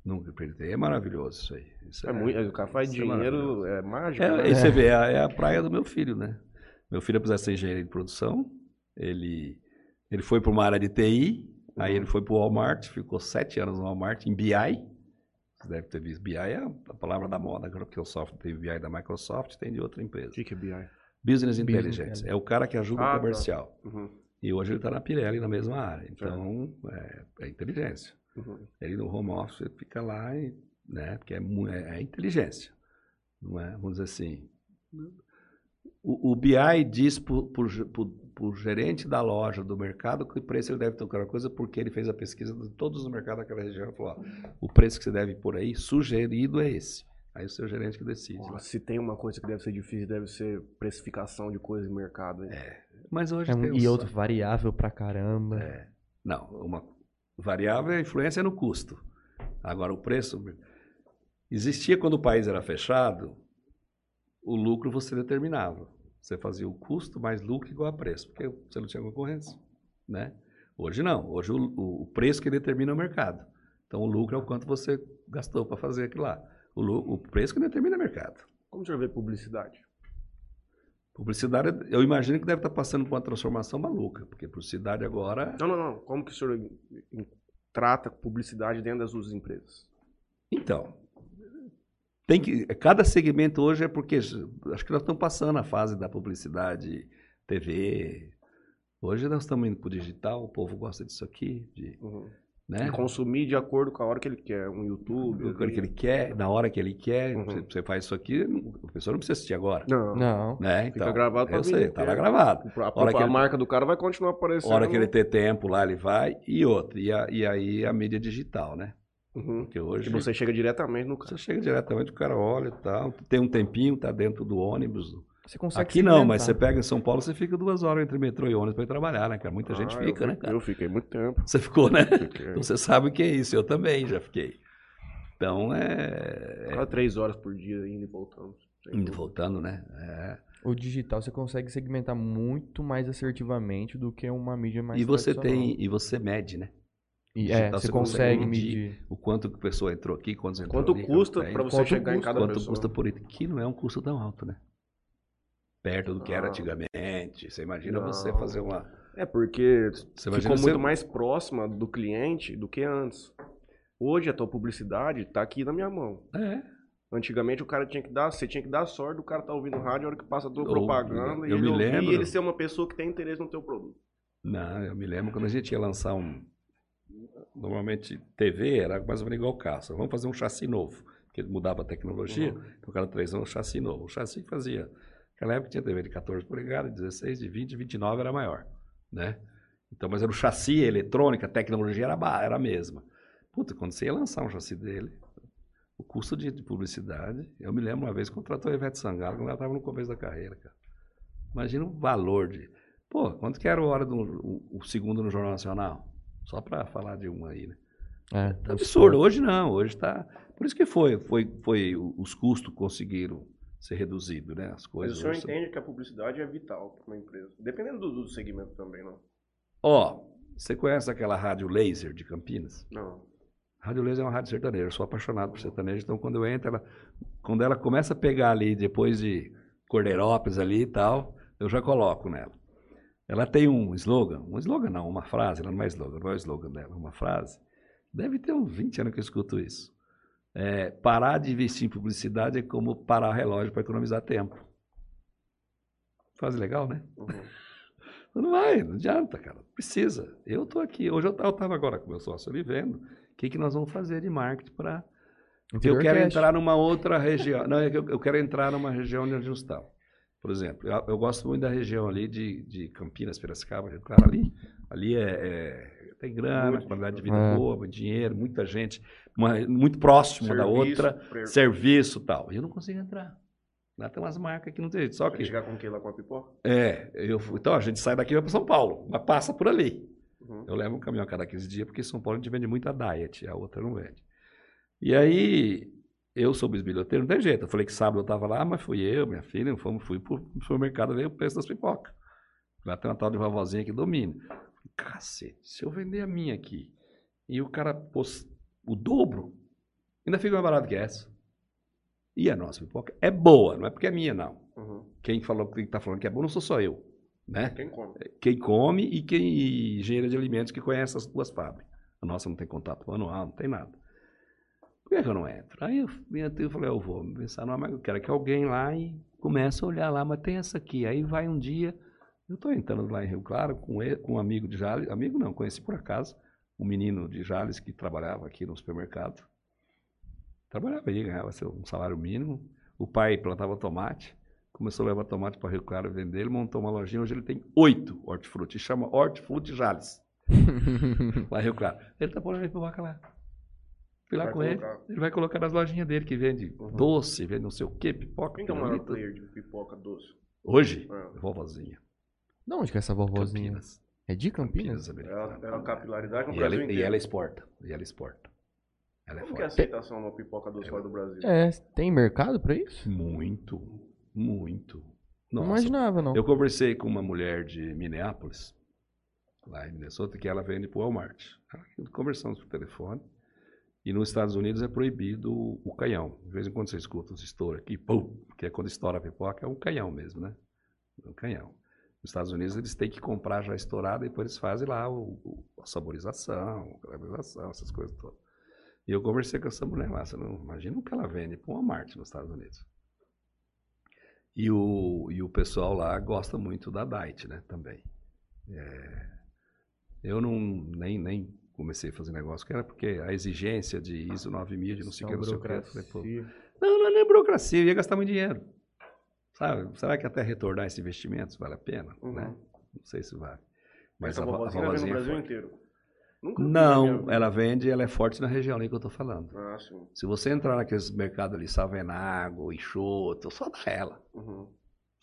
Nunca empreendei. É maravilhoso isso aí. Isso É muito, o cara faz é dinheiro, maravilhoso. é, mágico. É, né? você vê, é a, é a praia do meu filho, né? Meu filho, apesar de ser engenheiro de produção, ele, ele foi para uma área de TI, aí Uhum. ele foi para o Walmart, ficou sete anos no Walmart, em BI. Você deve ter visto. BI é a, palavra da moda, porque o software tem BI da Microsoft, tem de outra O empresa. que que é BI? Business Business Intelligence. É o cara que ajuda Ah, o tá. comercial. Uhum, E hoje ele está na Pirelli, na mesma área. Então, é, é inteligência. uhum. Ele no home office fica lá, e, né? Porque é, é, é inteligência. Não é? Vamos dizer assim. O, o BI diz para o gerente da loja, do mercado, que preço ele deve tocar a coisa, porque ele fez a pesquisa de todos os mercados daquela região e falou: ó, o preço que você deve por aí, sugerido é esse. Aí o seu gerente que decide. Ó, se tem uma coisa que deve ser difícil, deve ser precificação de coisa em mercado. hein? Mas hoje É um- o e outro variável pra caramba. É. Não, uma variável é a influência no custo. Agora, o preço. Existia quando o país era fechado, o lucro você determinava. Você fazia o custo mais lucro igual a preço, porque você não tinha concorrência. Né? Hoje não. Hoje o, o- preço que determina o mercado. Então, o lucro é o quanto você gastou para fazer aquilo lá. O, o preço que determina o mercado. Como o senhor vê publicidade? Publicidade, eu imagino que deve estar passando por uma transformação maluca, porque publicidade agora Não, não, não. Como que o senhor trata publicidade dentro das suas empresas? Então, tem que cada segmento hoje é porque acho que nós estamos passando a fase da publicidade, TV. Hoje nós estamos indo para o digital, o povo gosta disso aqui, de, Uhum. né? E consumir de acordo com a hora que ele quer. Um YouTube. O que ele quer, na hora que ele quer, Uhum. você, você faz isso aqui, a pessoa não precisa assistir agora, Não. Não. né? Fica Então, gravado pra eu sei, tá lá gravado. A, Hora que a ele- marca do cara vai continuar aparecendo. A hora que ele ter tempo lá, ele vai, e outra, e, a- e aí a mídia digital, né? Uhum. Porque hoje Que você chega diretamente no cara. você chega diretamente, o cara olha e tal, tem um tempinho, tá dentro do ônibus, Você consegue Aqui não, mas você pega em São Paulo, você fica duas horas entre metrô e ônibus para ir trabalhar, né, cara? Muita gente Ah, fica, eu, né, cara? Eu fiquei muito tempo. Você ficou, né? Então você sabe o que é isso, eu também já fiquei. Então é. é Quase três horas por dia indo e voltando. Indo e voltando, né? É. O digital você consegue segmentar muito mais assertivamente do que uma mídia mais E você tem. E você mede, né? E, é, você você consegue consegue medir. O quanto que a pessoa entrou aqui, quantos entrou Quanto ali, custa quanto pra tem, você Quanto chegar em cada Quanto pessoa? custa por isso? Que não é um custo tão alto, né? Perto do que era Ah. antigamente. Você imagina Não. você fazer uma. É porque Você ficou muito mais próxima do cliente do que antes. Hoje a tua publicidade tá aqui na minha mão. É. Antigamente o cara tinha que dar, você tinha que dar sorte do cara tá ouvindo rádio a hora que passa a tua Ou- propaganda eu e me ele ouvir lembro. e ele ser uma pessoa que tem interesse no teu produto. Não, eu me lembro quando a gente ia lançar um. Normalmente TV era mais ou menos igual caça. Vamos fazer um chassi novo. Porque mudava a tecnologia, Uhum. então cada três anos um chassi novo. O chassi fazia. Naquela época tinha TV de 14 polegadas, 16, de 20, 29 era maior. Né? Então, mas era o chassi, a eletrônica, a tecnologia era, era a mesma. Puta, quando você ia lançar um chassi dele, o custo de, de publicidade. Eu me lembro uma vez que contratou a Ivete Sangalo, quando ela estava no começo da carreira, cara. Imagina o valor de. Pô, quanto que era a hora do o, o segundo no Jornal Nacional? Só para falar de uma aí, né? É, Tá absurdo. Hoje não, hoje está. Por isso que foi, foi, foi os custos conseguiram ser reduzido, né? As Mas coisas. o senhor são- entende que a publicidade é vital para uma empresa. Dependendo do, do segmento também, não? Ó, você conhece aquela rádio laser de Campinas? Não. Rádio Laser é uma rádio sertaneja, eu sou apaixonado por sertanejo, então quando eu entro, ela, quando ela começa a pegar ali, depois de Cordeirópolis ali e tal, eu já coloco nela. Ela tem um slogan, um slogan não, uma frase, ela não é slogan, não é o slogan dela, uma frase. Deve ter uns 20 anos que eu escuto isso. É, parar de investir em publicidade é como parar o relógio para economizar tempo. Frase legal, né? Uhum. Não vai, não adianta, cara. Precisa. Eu estou aqui. Hoje eu estava agora com o meu sócio ali vendo o que, que nós vamos fazer de marketing para. Eu quero Interiorcast. entrar numa outra região. Não, é que eu, eu quero entrar numa região onde gente está. Por exemplo, eu, eu gosto muito da região ali de, de Campinas, Piracicaba, Rio Claro, ali. Ali é, é- tem grana, Muito. qualidade de vida É. boa, dinheiro, muita gente, uma- muito próximo uma da Serviço, outra, serviço e tal. E eu não consigo entrar. Lá tem umas marcas que não tem jeito. Só que chegar com o que lá com a pipoca? é, eu então a gente sai daqui e vai para São Paulo, mas passa por ali. Uhum. Eu levo um caminhão a cada 15 dias, porque em São Paulo a gente vende muita diet, a outra não vende. E aí, eu sou bisbilhoteiro, não tem jeito. Eu falei que sábado eu estava lá, mas fui eu, minha filha, fomos, fui pro supermercado ver o preço das pipocas. Lá tem uma tal de vovozinha que domina. Cacete, se eu vender a minha aqui e o cara pôs o dobro, ainda fica mais barato que essa. E a nossa pipoca é boa, não é porque é minha, não. Uhum. Quem falou que está falando que é bom não sou só eu, né? Quem come? Quem come e quem e engenheiro de alimentos que conhece as duas fábricas. A nossa não tem contato manual, não tem nada. Por que, que eu não entro? Aí eu, eu falei, eu vou pensar, não, mas eu quero que alguém lá e comece a olhar lá, mas tem essa aqui. Aí vai um dia, eu estou entrando lá em Rio Claro com, ele, com um amigo de Jales, amigo não, conheci por acaso, um menino de Jales que trabalhava aqui no supermercado. Trabalhava aí, ganhava seu, um salário mínimo. O pai plantava tomate, começou a levar tomate para Rio Claro vender, ele montou uma lojinha, hoje ele tem oito hortifruti, chama Hortifruti Jales, lá em Rio Claro. Ele tá pondo a pipoca lá. Fui lá Vai com ele, colocar. ele vai colocar nas lojinhas dele, que vende Uhum. doce, vende não sei o que, pipoca. Quem que é o maior player de pipoca doce? Hoje, É. vovozinha. De onde que é essa vovozinha? Campinas. É de Campinas? Campinas, Ela, americana. ela capilaridade no E ela, Brasil e inteiro. ela exporta. E ela exporta. Ela é Como que é a aceitação da pipoca doce fora do Brasil? É, tem mercado pra isso? Muito, muito. Não Nossa, imaginava, não. Eu conversei com uma mulher de Minneapolis, lá em Minnesota, que ela vende para o Walmart. Ela- Conversamos por telefone. E nos Estados Unidos é proibido o canhão. De vez em quando você escuta os estouros aqui, pum, que é quando estoura a pipoca, é um canhão mesmo, né? É um canhão. Nos Estados Unidos eles têm que comprar já estourado e depois eles fazem lá o, o- a saborização, a caramelização, essas coisas todas. E eu conversei com essa mulher lá, você não imagina o que ela vende para o Walmart nos Estados Unidos. E o, e o pessoal lá gosta muito da Diet, né, também. É, eu não, nem, nem comecei a fazer negócio, que era porque a exigência de ISO 9000, de não sei o que, não sei o que. falei, pô, não, não é nem burocracia, eu ia gastar muito dinheiro. Sabe? Será que até retornar esse investimento vale a pena? Uhum. Né? Não sei se vale. Mas Mas a a, a vende no é Brasil inteiro. Nunca Não, ela vende, ela é forte na região ali que eu tô falando. Ah. Se você entrar naqueles mercados ali, Savenago, Enxoto, só dá ela. Uhum.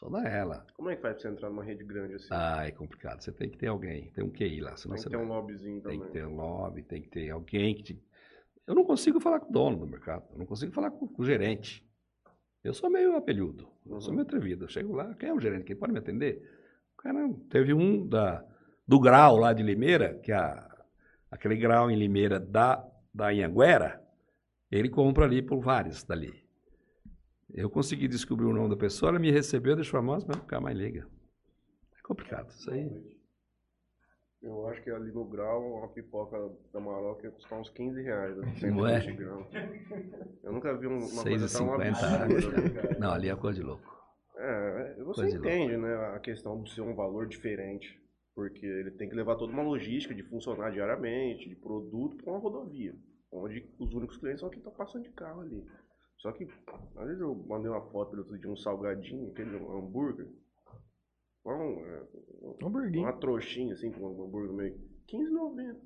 Só dá ela. Como é que faz pra você entrar numa rede grande assim? Ah, é complicado. Você tem que ter alguém, tem um QI lá, senão Tem você que ter um vai- lobbyzinho Tem também. que ter um lobby, tem que ter alguém que te... Eu não consigo falar com o dono do mercado, eu não consigo falar com, com o gerente. Eu sou meio apelhudo, eu sou Uhum. meio atrevido. Eu chego lá, quem é o gerente? Quem pode me atender? O cara, teve um da, do grau lá de Limeira, que é a, aquele grau em Limeira da, da Anhanguera, ele compra ali por vários dali. Eu consegui descobrir o nome da pessoa, ela me recebeu, deixou a mas nunca mais liga. É complicado, isso aí. Eu acho que ali no grau, uma pipoca da Maroca ia custar uns 15 reais. Assim, Não é? 120 gramas. Eu nunca vi um- uma coisa tão 6,50 absurda. Não, ali é coisa de louco. É, você Coisa de entende, né, a questão de ser um valor diferente. Porque ele tem que levar toda uma logística de funcionar diariamente, de produto para uma rodovia. Onde os únicos clientes são quem estão passando de carro ali. Só que, às vezes eu mandei uma foto de um salgadinho, aquele hambúrguer. Um, é, Hamburguinho. uma trouxinha assim, com um hambúrguer meio. 15,90.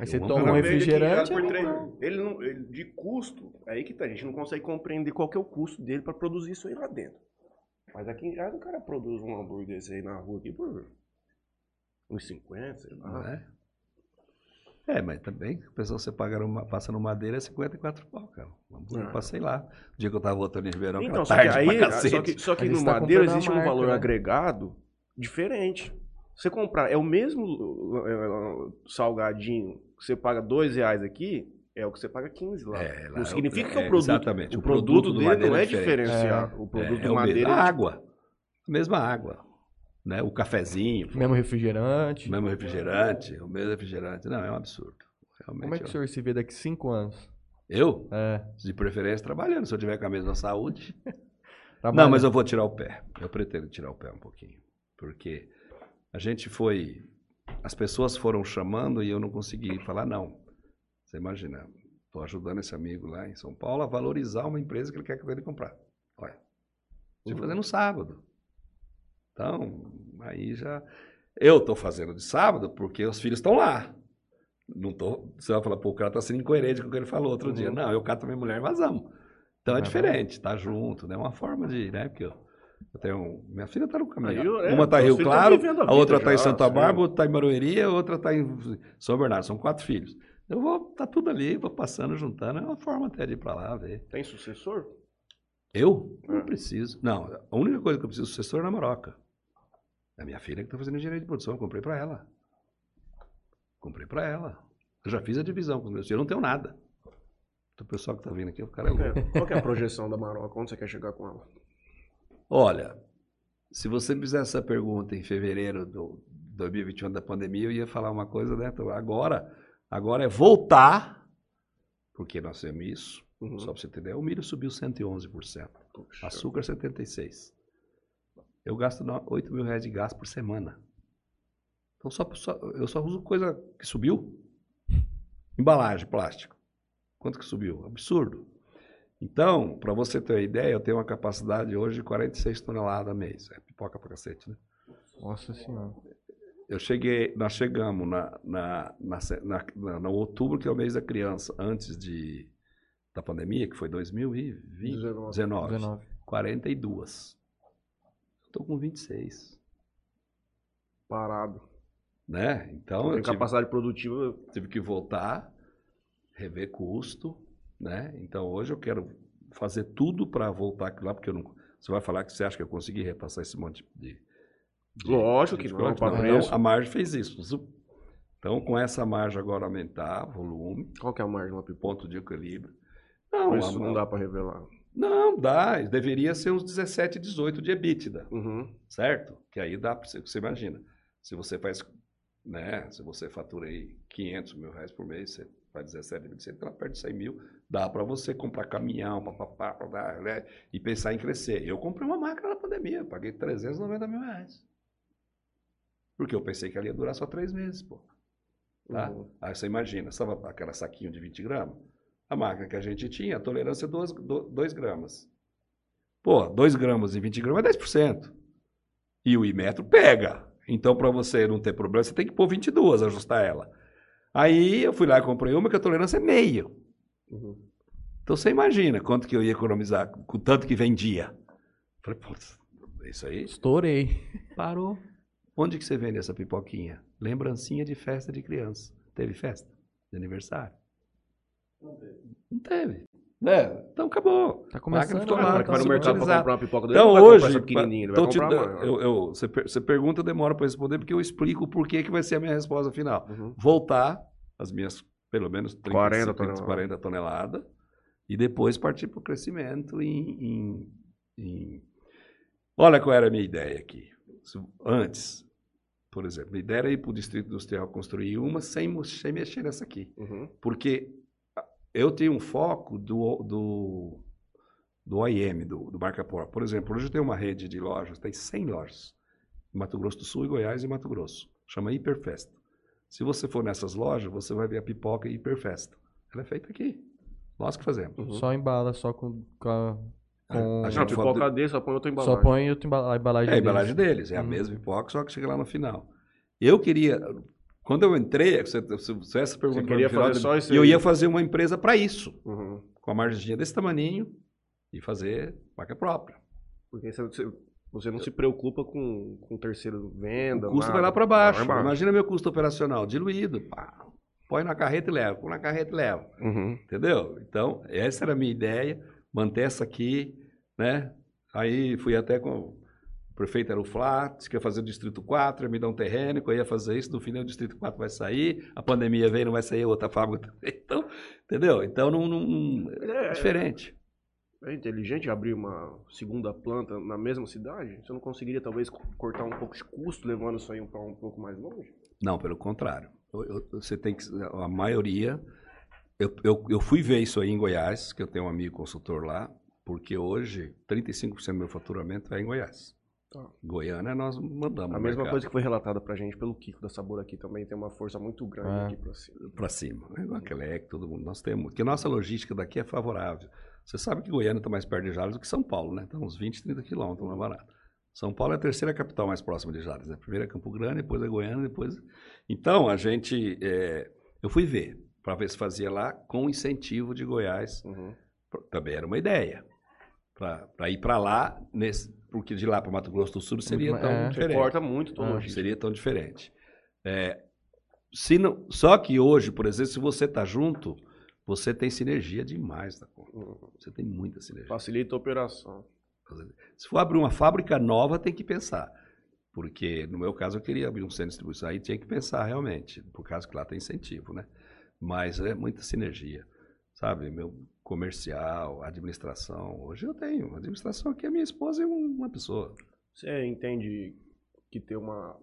Aí você toma um refrigerante, por é três- então. ele não, ele, de custo, é aí que tá, a gente não consegue compreender qual que é o custo dele para produzir isso aí lá dentro. Mas aqui em casa o cara produz um hambúrguer desse aí na rua aqui por uns 50, sei lá. Não é? É, mas também, a pessoa você paga numa, passa no madeira é 54 pau, cara. Eu É. passei lá. O dia que eu tava voltando em Ribeirão, Então, só que aí, pra só cacete. que, só que no tá madeira existe um marca, valor né? agregado diferente. Você comprar, é o mesmo uh, uh, salgadinho que você paga dois reais aqui, é o que você paga 15 lá. É, lá não significa é- que é é, o produto, exatamente. o O produto, produto do dele madeira não é é diferenciado. O produto É, é do o madeira. A é água. A mesma água. Né? O cafezinho, Mesmo refrigerante. o mesmo refrigerante, o mesmo refrigerante. Não, é um absurdo. Realmente. Como é que o ó. senhor se vê daqui cinco anos? Eu, É. de preferência, trabalhando. Se eu tiver com a mesma saúde. Não, mas eu vou tirar o pé. Eu pretendo tirar o pé um pouquinho. Porque a gente foi. As pessoas foram chamando e eu não consegui falar não. Você imagina, estou ajudando esse amigo lá em São Paulo a valorizar uma empresa que ele quer que ele comprar. Olha. Estou fazendo no sábado. Então, aí já. Eu estou fazendo de sábado porque os filhos estão lá. Não tô, você vai falar, pô, o cara está sendo incoerente com o que ele falou outro Uhum. dia. Não, eu cato minha mulher e vazamos. Então é Ah, diferente, tá junto, né? Uma forma de, né? Porque eu, eu tenho. Minha filha tá no caminho. É, uma tá em Rio Claro, a a outra vida tá em Santa. Bárbara, outra tá em Barueri, a outra tá em São Bernardo. São quatro filhos. Eu vou, tá tudo ali, vou passando, juntando. É uma forma até de ir pra lá ver. Tem sucessor? Eu? Não É. preciso. Não, a única coisa que eu preciso é sucessor é na Maroca. É a minha filha que tá fazendo engenharia de produção, eu comprei pra ela. Comprei pra ela. Eu já fiz a divisão com os meus filhos, eu não tenho nada. O pessoal que tá vindo aqui, o cara é louco. É, Qual que é a projeção da Maroca? Onde você quer chegar com ela? Olha, se você me fizesse essa pergunta em fevereiro do 2021 da pandemia, eu ia falar uma coisa, né? Então, Agora, agora é voltar, porque nós temos isso, Uhum. só para você ideia, o milho subiu 111%, Puxa. açúcar 76%. Eu gasto no- 8 mil reais de gás por semana. Então só, só- eu só uso coisa que subiu. Embalagem, plástico. Quanto que subiu? Absurdo. Então, para você ter uma ideia, eu tenho uma capacidade hoje de 46 toneladas a mês. É pipoca pra cacete, né? Nossa senhora. Eu cheguei, nós chegamos na, na, na, na- na- no outubro, que é o mês da criança, antes de, da pandemia, que foi 2020, 19. 19, 19. 42. Estou com 26, Parado. né? Então, eu Tem tive, capacidade produtiva. tive que voltar, rever custo, né? Então, hoje eu quero fazer tudo para voltar aqui lá, porque eu não... Você vai falar que você acha que eu consegui repassar esse monte de... de- Lógico de que não, Então, a margem fez isso. Então, com essa margem agora aumentar, volume, Qual que é a margem ponto de equilíbrio. Não, isso não dá pra revelar. Não, dá. Deveria ser uns 17, 18 de EBITDA, Uhum. certo? Que aí dá para você, você imagina. Se você faz, né? Se você fatura aí 500 mil reais por mês, você faz 17, 27, ela perde 100 mil. Dá para você comprar caminhão, papapá, né? E pensar em crescer. Eu comprei uma máquina na pandemia, paguei 390 mil reais. Porque eu pensei que ela ia durar só três meses, pô. Tá? Uhum. Aí você imagina, sabe aquela saquinho de 20 gramas? A máquina que a gente tinha, a tolerância é 2 gramas. Pô, 2 gramas e 20 gramas é 10%. E o Imetro pega. Então, para você não ter problema, você tem que pôr 22, ajustar ela. Aí eu fui lá e comprei uma que a tolerância é meio. Uhum. Então você imagina quanto que eu ia economizar com o tanto que vendia. Falei, putz, isso aí Estourei. parou. Onde que você vende essa pipoquinha? Lembrancinha de festa de criança. Teve festa? De aniversário? Não teve. Né? Então acabou. Tá começando ficou Ah, lá, o cara que vai no mercado pra subutilizado. comprar uma pipoca dele, Então não vai comprar hoje, essa pequenininha, ele vai então, te eu, eu- você, per- você pergunta, eu demoro para responder, porque eu explico o porquê que vai ser a minha resposta final. Uhum. Voltar as minhas, pelo menos 30, 40 40 toneladas. 40 toneladas, e depois partir para o crescimento em, em- em- Olha qual era a minha ideia aqui. Antes, por exemplo, a ideia era ir para o Distrito Industrial construir uma sem, sem mexer nessa aqui. Uhum. Porque eu tenho um foco do, do, do OIM, do, do Marca Por. Por exemplo, hoje eu tenho uma rede de lojas, tem 100 lojas, em Mato Grosso do Sul e Goiás e Mato Grosso. Chama Hiperfesta. Se você for nessas lojas, você vai ver a pipoca Hiperfesta. Ela é feita aqui. Nós que fazemos. Uhum. Só embala, só com. com a- com- A Não, gente pipoca fala- desse, só põe outra embalagem. só põe outra embala- a embalagem. É a embalagem deles. deles, é a Hum. mesma pipoca, só que chega lá no final. Eu queria, quando eu entrei, se, se, se essa pergunta Você queria final, fazer só isso eu aí? ia fazer uma empresa para isso. Uhum. com a margem desse tamaninho e fazer marca própria. Porque você, você- você não se preocupa com, com terceiro venda. O custo nada. vai lá para baixo. Embaixo. Imagina meu custo operacional diluído. Pá. põe na carreta e leva, põe na carreta e leva. Uhum. Entendeu? Então, essa era a minha ideia, manter essa aqui, né? Aí fui até com. O prefeito era o Flá, disse que ia fazer o Distrito 4, ia me dar um terreno, que eu ia fazer isso, no final o Distrito 4 vai sair, a pandemia veio, não vai sair outra fábrica também. Então, entendeu? Então, não, não- é É, diferente. é inteligente abrir uma segunda planta na mesma cidade? Você não conseguiria talvez co- cortar um pouco de custo, levando isso aí para um pouco mais longe? Não, pelo contrário. Eu- eu- você tem que. A maioria. Eu, eu, eu fui ver isso aí em Goiás, que eu tenho um amigo consultor lá, porque hoje 35% do meu faturamento é em Goiás. Tá. Goiânia nós mandamos. A mesma mercado. coisa que foi relatada pra gente pelo Kiko da Sabor aqui também tem uma força muito grande Ah. aqui pra cima. para cima. É igual aquele é que todo mundo nós temos. Porque a nossa logística daqui é favorável. Você sabe que Goiânia está mais perto de Jales do que São Paulo, né? Está uns 20, 30 quilômetros mais barato. São Paulo é a terceira capital mais próxima de Jales. Né? Primeiro é Campo Grande, depois é Goiânia, depois. Então a gente, é, eu fui ver para ver se fazia lá com incentivo de Goiás. Uhum. Também era uma ideia para ir para lá, nesse, porque de lá para Mato Grosso do Sul seria Muito- tão é. diferente. Corta muito tua Ah. Seria tão diferente. É, se não, só que hoje, por exemplo, se você está junto, você tem sinergia demais da conta. Uhum. Você tem muita sinergia. Facilita a operação. Se for abrir uma fábrica nova, tem que pensar. Porque, no meu caso, eu queria abrir um centro de distribuição. Aí tinha que pensar realmente, por causa que lá tem incentivo, né? Mas é muita sinergia. Sabe, meu comercial, administração. Hoje eu tenho. Administração aqui é minha esposa e um- uma pessoa. Você entende que ter uma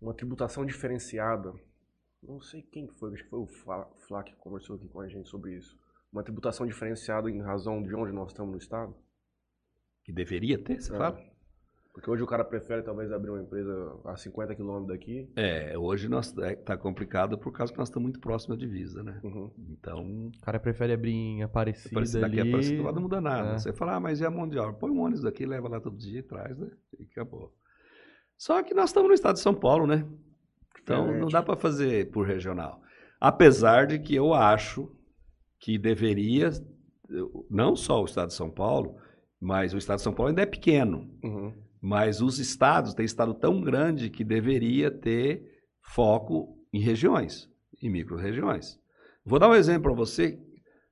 uma tributação diferenciada? Não sei quem foi, acho que foi o Flá que conversou aqui com a gente sobre isso. Uma tributação diferenciada em razão de onde nós estamos no estado? Que deveria ter, você É. fala? Porque hoje o cara prefere talvez abrir uma empresa a 50 quilômetros daqui. É, hoje nós está complicado por causa que nós estamos muito próximos da divisa, né? Uhum. Então, O cara prefere abrir em Aparecida parece daqui ali. a Aparecida não muda nada. É. Você fala, ah, mas e a mão de obra? Põe um ônibus daqui, leva lá todo dia e traz, né? E acabou. Só que nós estamos no estado de São Paulo, né? Então não Diferente. dá para fazer por regional. Apesar de que eu acho que deveria, não só o estado de São Paulo, mas o estado de São Paulo ainda é pequeno. Uhum. Mas os estados, tem estado tão grande que deveria ter foco em regiões, em micro-regiões. Vou dar um exemplo para você.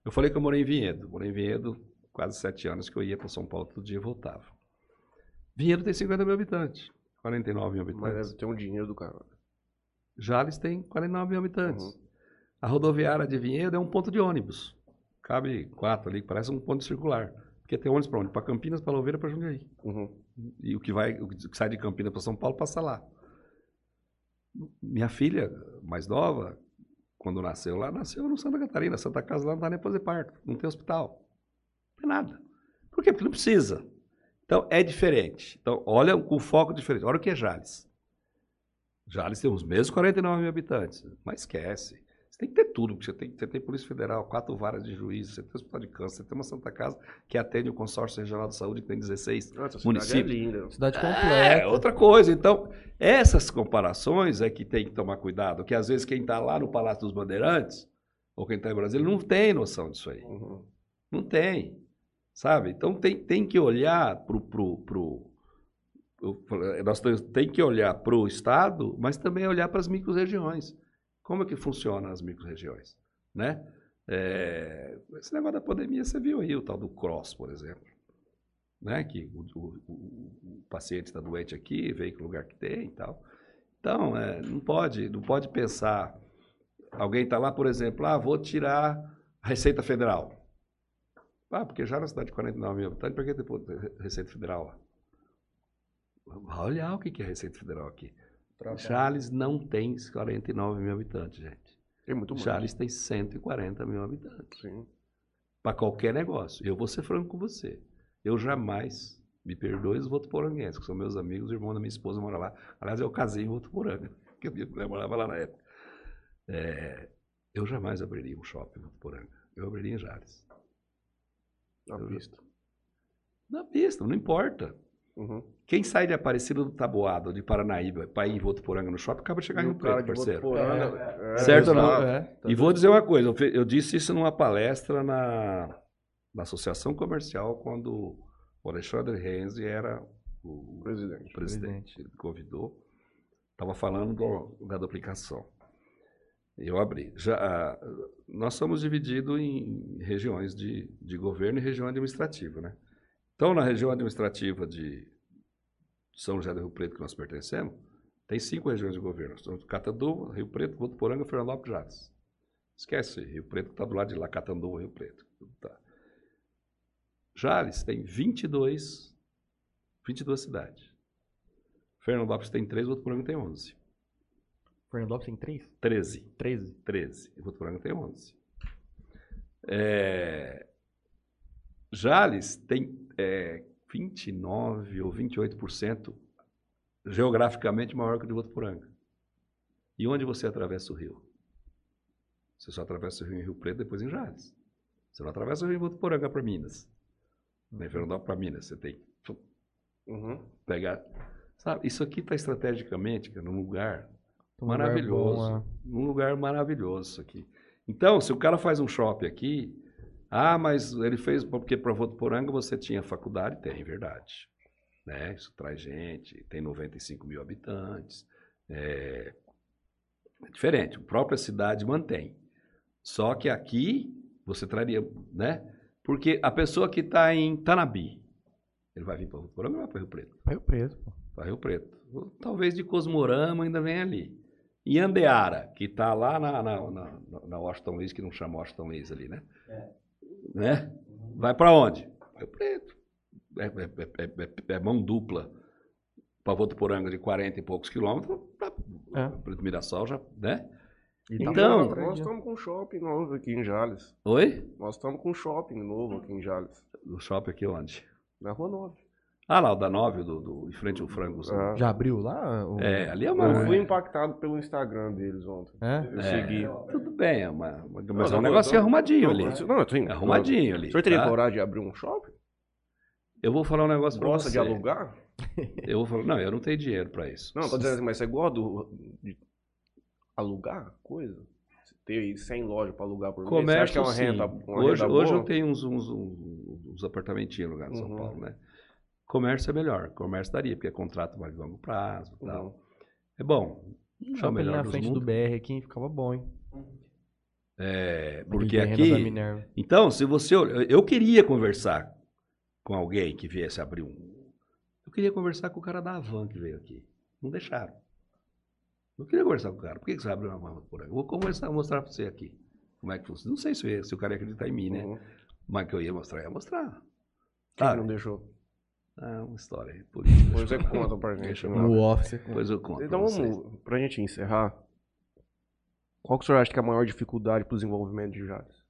Eu falei que eu morei em Vinhedo. Morei em Vinhedo quase sete anos que eu ia para São Paulo todo dia e voltava. Vinhedo tem 50 mil habitantes, 49 mil Mas habitantes. deve ter um dinheiro do cara. Jales tem 49 mil habitantes. Uhum. A rodoviária de Vinhedo é um ponto de ônibus. Cabe quatro ali, parece um ponto circular. Porque tem ônibus para onde? Para Campinas, para Louveira, para Jundiaí. Uhum. E o que vai, o que sai de Campinas para São Paulo passa lá. Minha filha, mais nova, quando nasceu lá, nasceu no Santa Catarina. Santa Casa lá não dá nem para fazer parto, não tem hospital. Não tem nada. Por quê? Porque não precisa. Então é diferente. Então, olha com foco diferente. Olha o que é Jales. Jales tem os mesmos 49 mil habitantes, mas esquece. Você tem que ter tudo, porque você tem, você tem Polícia Federal, quatro varas de juízo, você tem hospital de câncer, você tem uma Santa Casa que atende o Consórcio Regional de Saúde, que tem 16 Nossa, a cidade é linda. Cidade é, completa. outra coisa. Então, essas comparações é que tem que tomar cuidado, que às vezes quem está lá no Palácio dos Bandeirantes, ou quem está em Brasília, não tem noção disso aí. Uhum. Não tem. Sabe? Então tem, tem que olhar para o. Pro, pro, nós temos, tem que olhar para o Estado, mas também olhar para as micro-regiões. Como é que funcionam as micro-regiões? Né? É, esse negócio da pandemia, você viu aí o tal do cross, por exemplo. Né? Que o, o- o- o paciente está doente aqui, veio que lugar que tem e tal. Então, é, não, pode, não pode pensar. Alguém está lá, por exemplo, ah, vou tirar a Receita Federal. Ah, porque já na cidade de 49 mil habitantes, por que tem Receita Federal lá? O que é Receita Federal aqui. Jales não tem 49 mil habitantes, gente. Tem muito mais. Jales tem 140 mil habitantes. Sim. Para qualquer negócio. Eu vou ser franco com você. Eu jamais, me perdoe os votuporanguenses, que são meus amigos, o irmão da minha esposa mora lá. Aliás, eu casei em Votuporanga, que a minha mulher morava lá na época. É, eu jamais abriria um shopping em Votuporanga. Eu abriria em Jales. Na Eu- pista. Na pista, não importa. Uhum. Quem sai de Aparecida do Taboado, de Paranaíba, para ir em Votuporanga no shopping, acaba de chegar em Rio Preto, parceiro. Votuporanga, é, Certo ou não? É, tá E vou dizer uma coisa, eu disse isso numa palestra na, na Associação Comercial, quando o Alexandre Renzi era o Presidente. presidente. Ele convidou, estava falando do- da duplicação. Eu abri. Já, ah, nós somos divididos em regiões de, de governo e região administrativa, né? Então, na região administrativa de São José do Rio Preto, que nós pertencemos, tem cinco regiões de governo. Nós Catanduva, Rio Preto, Votuporanga, Fernandópolis e Jales. Esquece, Rio Preto está do lado de lá, Catanduva, Rio Preto. Tá. Jales tem 22, 22 cidades. Fernandópolis tem 3, Votuporanga tem 11. Fernandópolis tem três? 13. 13. 13. E Votuporanga tem 11. É... Jales tem é, 29 ou 28% geograficamente maior que o de Votuporanga. E onde você atravessa o rio? Você só atravessa o rio em Rio Preto, depois em Jales. Você não atravessa o rio em Votuporanga para Minas. Nem Fernandópolis para Minas. Você tem que Uhum. pegar... Sabe, isso aqui está estrategicamente cara, num lugar Um lugar maravilhoso. bom, Um lugar maravilhoso isso aqui. Então, se o cara faz um shopping aqui, ah, mas ele fez porque para Votuporanga você tinha faculdade, tem, verdade. Né? Isso traz gente, tem 95 mil habitantes. É, é diferente, a própria cidade mantém. Só que aqui você traria, né? Porque a pessoa que está em Tanabi, ele vai vir para Votuporanga ou vai para Rio Preto? Rio Preto, pô. para Rio Preto. Talvez de Cosmorama ainda vem ali. E Andeara, que está lá na, na, na, na Washington Luiz, que não chama Washington Luiz ali, né? Né? Vai para onde? Rio Preto. É, é- é- é- é mão dupla para Votuporanga de 40 e poucos quilômetros, É. para Mirassol já, né? E tá Então- Nós estamos com um shopping novo aqui em Jales. Oi? Nós estamos com um shopping novo aqui em Jales. O shopping aqui onde? Na Rua 9. Ah, lá, o da 9, do, do, em frente ao frango. Ah. Já abriu lá? o- É, ali é uma... Eu fui impactado pelo Instagram deles ontem. É? Eu É, segui. Tudo bem, é uma, uma- mas Não, é um não, negócio não, arrumadinho ali. Não, eu tenho. Arrumadinho ali. O senhor teria tá? coragem de abrir um shopping? Eu vou falar um negócio pra Gosta você. de alugar? Eu vou falar, não, eu não tenho dinheiro pra isso. Não, tô dizendo assim, mas você gosta do- de alugar coisa? Você ter 100 lojas para alugar por mês? Você Comércio, acha que é uma uma hoje, renda hoje eu tenho uns, uns, uns, uns apartamentinhos no lugar de São Uhum. Paulo, né? Comércio é melhor. Comércio daria, porque é contrato mais longo prazo e tal. Uhum. É bom. É Shopping melhor na dos frente do mundos. BR aqui ficava bom, hein? É, porque aqui... Então, se você... Eu queria conversar com alguém que viesse abrir um... Eu queria conversar com o cara da Avan que veio aqui. Não deixaram. Eu queria conversar com o cara. Por que você abriu uma Avan por aí? Eu vou conversar, mostrar pra você aqui. Como é que funciona. Não sei se, se o cara ia acreditar em mim, né? Uhum. Mas que eu ia mostrar, ia mostrar. Quem Sabe? não deixou? Ah, uma história política. Depois você conta pra gente. Né? No office. Depois eu conto. Então pra vocês. vamos, pra gente encerrar, qual que o senhor acha que é a maior dificuldade pro desenvolvimento de Jales?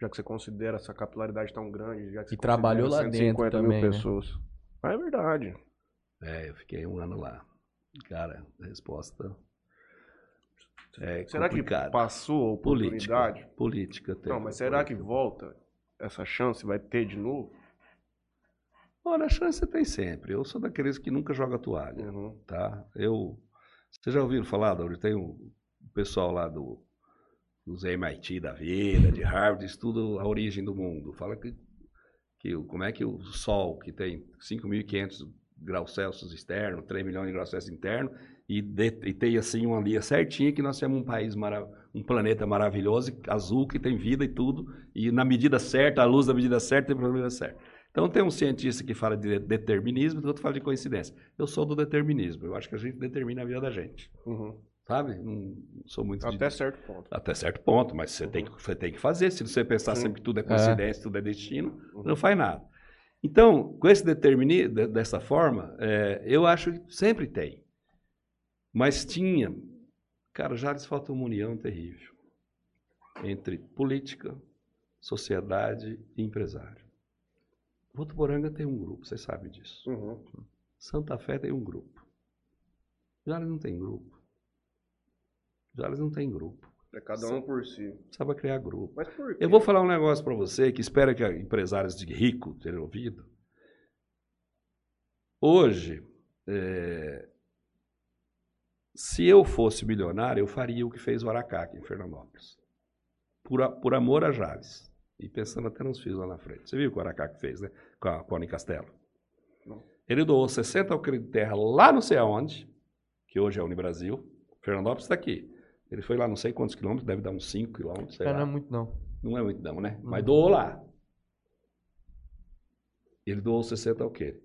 Já que você considera essa capilaridade tão grande, já que E você trabalhou lá dentro 150 também, né? mil pessoas. Ah, é verdade. É, eu fiquei um ano lá. Cara, a resposta é será complicada. que passou a Política. oportunidade? Política tem. Não, mas será que volta essa chance? Vai ter de novo? Olha, a chance tem sempre. Eu sou daqueles que nunca joga toalha, Uhum. tá? Eu... Vocês já ouviram falar, Dauri? Tem um pessoal lá do, dos MIT da vida, de Harvard, estuda a origem do mundo. Fala que, que o- como é que o Sol, que tem 5.500 graus Celsius externo, 3 milhões de graus Celsius interno, e, de- e tem assim uma linha certinha que nós temos um país, mara- um planeta maravilhoso, azul, que tem vida e tudo, e na medida certa, a luz da medida certa, tem a medida certa. Então tem um cientista que fala de determinismo e outro fala de coincidência. Eu sou do determinismo, eu acho que a gente determina a vida da gente, Uhum. sabe? Não sou muito de- Até certo ponto. até certo ponto, mas você, tem, que, você tem que fazer. Se você pensar Sim. sempre que tudo é coincidência, tudo é destino, Uhum. não faz nada. Então, com esse determinismo, de- dessa forma, é, eu acho que sempre tem. Mas tinha. Cara, já lhes falta uma união terrível entre política, sociedade e empresário. Votuporanga tem um grupo, vocês sabem disso. Uhum. Santa Fé tem um grupo. Jales não tem grupo. Jales não tem grupo. É cada um por si. Precisava criar grupo. Mas por quê? Eu vou falar um negócio para você que espero que empresários de rico tenham ouvido. Hoje, é, se eu fosse milionário, eu faria o que fez o Aracá aqui em Fernandópolis. Por, a- por amor a Jales. E pensando até nos filhos lá na frente. Você viu o que o Aracá que fez, né? Com a, com a Unicastelo. Não. Ele doou 60 alqueires de terra lá não sei aonde, que hoje é a Unibrasil. Fernandópolis está aqui. Ele foi lá não sei quantos quilômetros, deve dar uns 5 quilômetros, sei É, lá. não é muito, não. Não é muito não, né? Mas doou lá. Ele doou 60 alqueires.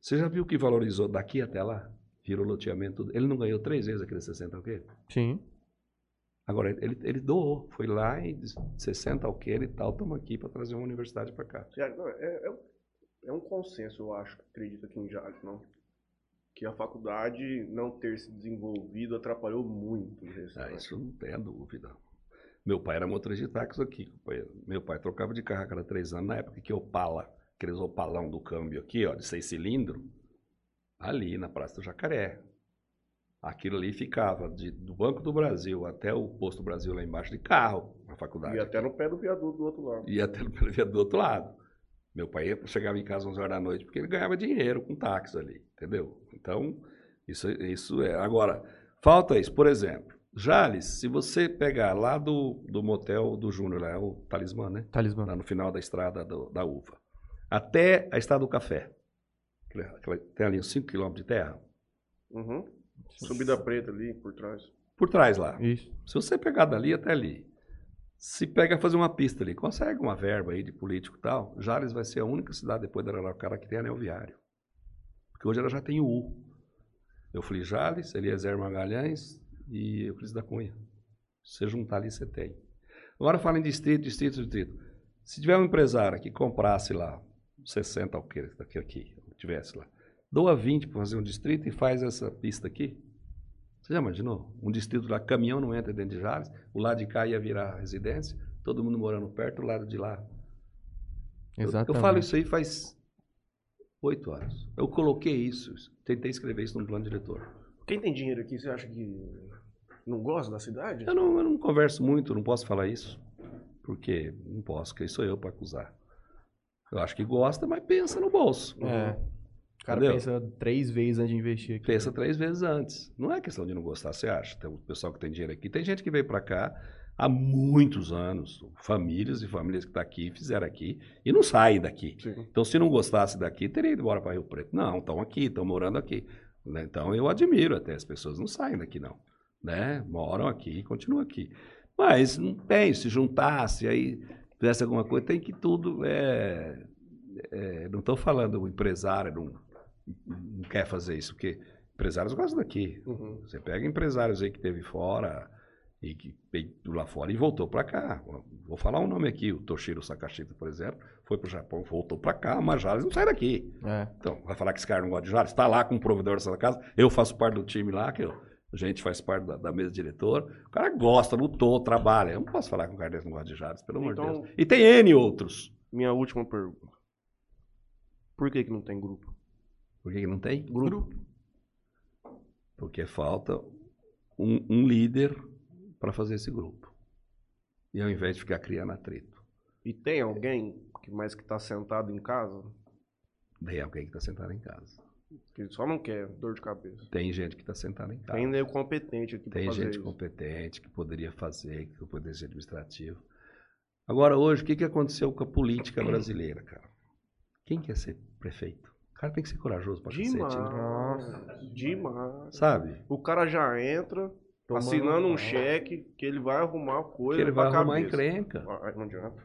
Você já viu que valorizou daqui até lá? Virou loteamento. tudo. Ele não ganhou três vezes aqueles 60 alqueires? Sim. Agora, ele, ele doou. Foi lá e disse, 60 alqueires e tal, estamos aqui para trazer uma universidade para cá. É, é- é um- consenso, eu acho, acredito aqui em Jales, não? Que a faculdade não ter se desenvolvido atrapalhou muito o. Ah, isso não tem a dúvida. Meu pai era motorista de táxi aqui, companheiro. Meu pai trocava de carro a cada três anos, na época que Opala, aqueles Opalão do câmbio aqui, ó, de seis cilindros, ali na Praça do Jacaré. Aquilo ali ficava de- do Banco do Brasil até o Posto Brasil lá embaixo de carro, na faculdade. E até no pé do viaduto do outro lado. Ia até pelo via do outro lado. Meu pai chegava em casa às 11 horas da noite porque ele ganhava dinheiro com táxi ali, entendeu? Então, isso, isso é. Agora, falta isso. Por exemplo, Jales, se você pegar lá do, do motel do Júnior, lá, é o Talismã, né? Talismã. Lá no final da estrada do- da uva, até a estrada do café. Tem ali uns 5 quilômetros de terra. Uhum. Subida preta ali por trás. Por trás lá. Isso. Se você pegar dali até ali, se pega fazer uma pista ali, consegue uma verba aí de político e tal, Jales vai ser a única cidade depois da Araraquara que tem anel viário. Porque hoje ela já tem o U. Eu falei Jales, Eliezer Magalhães e Euclides da Cunha. Se você juntar ali, você tem. Agora fala em distrito, distrito, distrito. Se tiver um empresário que comprasse lá 60 alqueires daqui aqui, tivesse lá, doa 20 para fazer um distrito e faz essa pista aqui, você já imaginou? Um distrito lá, caminhão não entra dentro de Jales, o lado de cá ia virar residência, todo mundo morando perto, o lado de lá. Eu- Exatamente. Eu, falo isso aí faz oito anos. Eu coloquei isso, tentei escrever isso no plano diretor. Quem tem dinheiro aqui, você acha que não gosta da cidade? Eu não, eu não converso muito, não posso falar isso, porque não posso, quem sou eu para acusar? Eu acho que gosta, mas pensa no bolso. É. O cara pensa três vezes antes de investir aqui. Pensa três vezes antes. Não é questão de não gostar, você acha? Tem o pessoal que tem dinheiro aqui. Tem gente que veio para cá há muitos anos, famílias e famílias que estão aqui, fizeram aqui e não saem daqui. Sim. Então, se não gostasse daqui, teria ido embora para Rio Preto. Não, estão aqui, estão morando aqui. né? Então, eu admiro até, as pessoas não saem daqui, não. Né? Moram aqui e continuam aqui. Mas não tem, se juntasse, aí fizesse alguma coisa, tem que tudo. É, é, não estou falando o empresário não, não quer fazer isso, porque empresários gostam daqui. Uhum. Você pega empresários aí que teve fora e que veio lá fora e voltou para cá. Vou falar um nome aqui, o Toshiro Sakashita, por exemplo, foi para o Japão, voltou para cá, mas Jales não sai daqui. É. Então, vai falar que esse cara não gosta de Jales? Está lá com o provedor dessa casa, eu faço parte do time lá, que eu, a gente faz parte da, da mesa diretora. O cara gosta, lutou, trabalha. Eu não posso falar que um cara desse não gosta de Jales, pelo amor de Então- Deus. E tem N outros. Minha última pergunta. Por que, que não tem grupo? Por que, que não tem? Grupo. Porque falta um, um líder para fazer esse grupo. E ao invés de ficar criando atrito. E tem alguém que mais que tá sentado em casa Daí alguém que está sentado em casa. que só não quer dor de cabeça? Tem gente que está sentada em casa. Tem nego competente aqui Tem gente isso. competente que poderia fazer, que poderia ser administrativo. Agora, hoje, o que, que aconteceu com a política brasileira, cara? Quem quer ser prefeito? O cara tem que ser corajoso pra cacete, Demais. né? Demais. Sabe? O cara já entra Tomando- assinando um cheque que ele vai arrumar coisa Que ele vai pra arrumar cabeça. encrenca. Ah, Não adianta.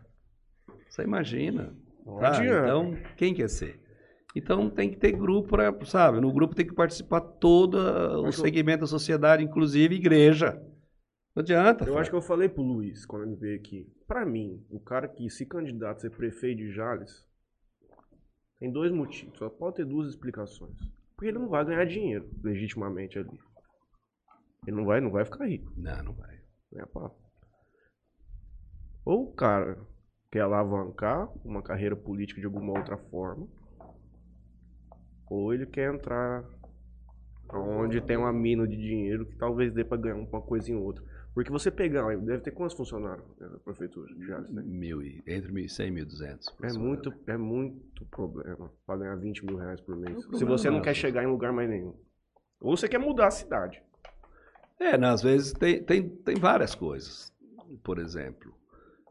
Você imagina. Não sabe? adianta. Então, quem quer ser? Então tem que ter grupo para, sabe? No grupo tem que participar todo o Mas eu- segmento da sociedade, inclusive igreja. Não adianta. Eu acho que eu falei pro Luiz quando ele veio aqui. Pra mim, o cara que se candidata a ser prefeito de Jales tem dois motivos. Só pode ter duas explicações. Porque ele não vai ganhar dinheiro legitimamente ali. Ele não vai, não vai ficar rico. Não, não vai. Pá? Ou o cara quer alavancar uma carreira política de alguma outra forma, ou ele quer entrar onde tem uma mina de dinheiro que talvez dê pra ganhar uma coisinha ou outra. Porque você pegar, deve ter quantos funcionários na prefeitura de Jales, né? Mil e, entre 1.100 e 1.200. É muito, é muito problema pra ganhar 20 mil reais por mês. É um Se você não quer chegar em lugar mais nenhum. Ou você quer mudar a cidade. É, né, às vezes tem, tem, tem várias coisas. Por exemplo,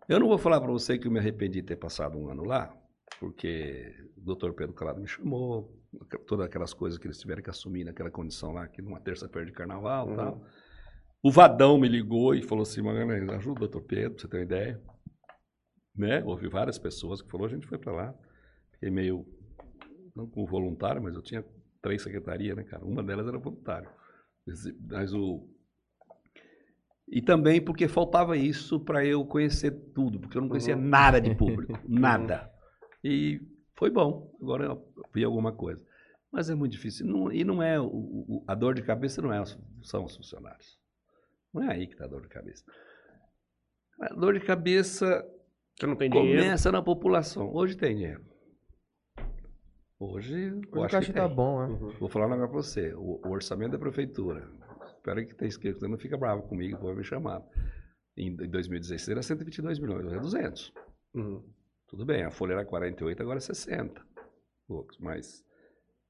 eu não vou falar para você que eu me arrependi de ter passado um ano lá, porque o doutor Pedro Calado me chamou, todas aquelas coisas que eles tiveram que assumir naquela condição lá, que numa terça-feira de carnaval e Uhum. tal. O Vadão me ligou e falou assim, Magalhães, ajuda o doutor Pedro, pra você ter uma ideia. Né? Houve várias pessoas que falou, a gente foi para lá. Fiquei meio, não como voluntário, mas eu tinha três secretarias, né, cara? Uma delas era voluntário. Mas o... E também porque faltava isso para eu conhecer tudo, porque eu não conhecia Uhum. nada de público, nada. E foi bom, agora eu vi alguma coisa. Mas é muito difícil. Não- e não é. O, o- a dor de cabeça não é, são os funcionários. Não é aí que está a dor de cabeça. A dor de cabeça Você não tem dinheiro. começa na população. Hoje tem dinheiro. Hoje, eu Hoje o acho que caixa tá tem. bom, né? Uhum. Vou falar um negócio pra você. O, o orçamento da prefeitura. Espero que tenha escrito, você não fica bravo comigo, vou me chamar. Em 2016 era 122 milhões, hoje é 200. Uhum. Tudo bem, a folha era 48, agora é 60. Poucos, mas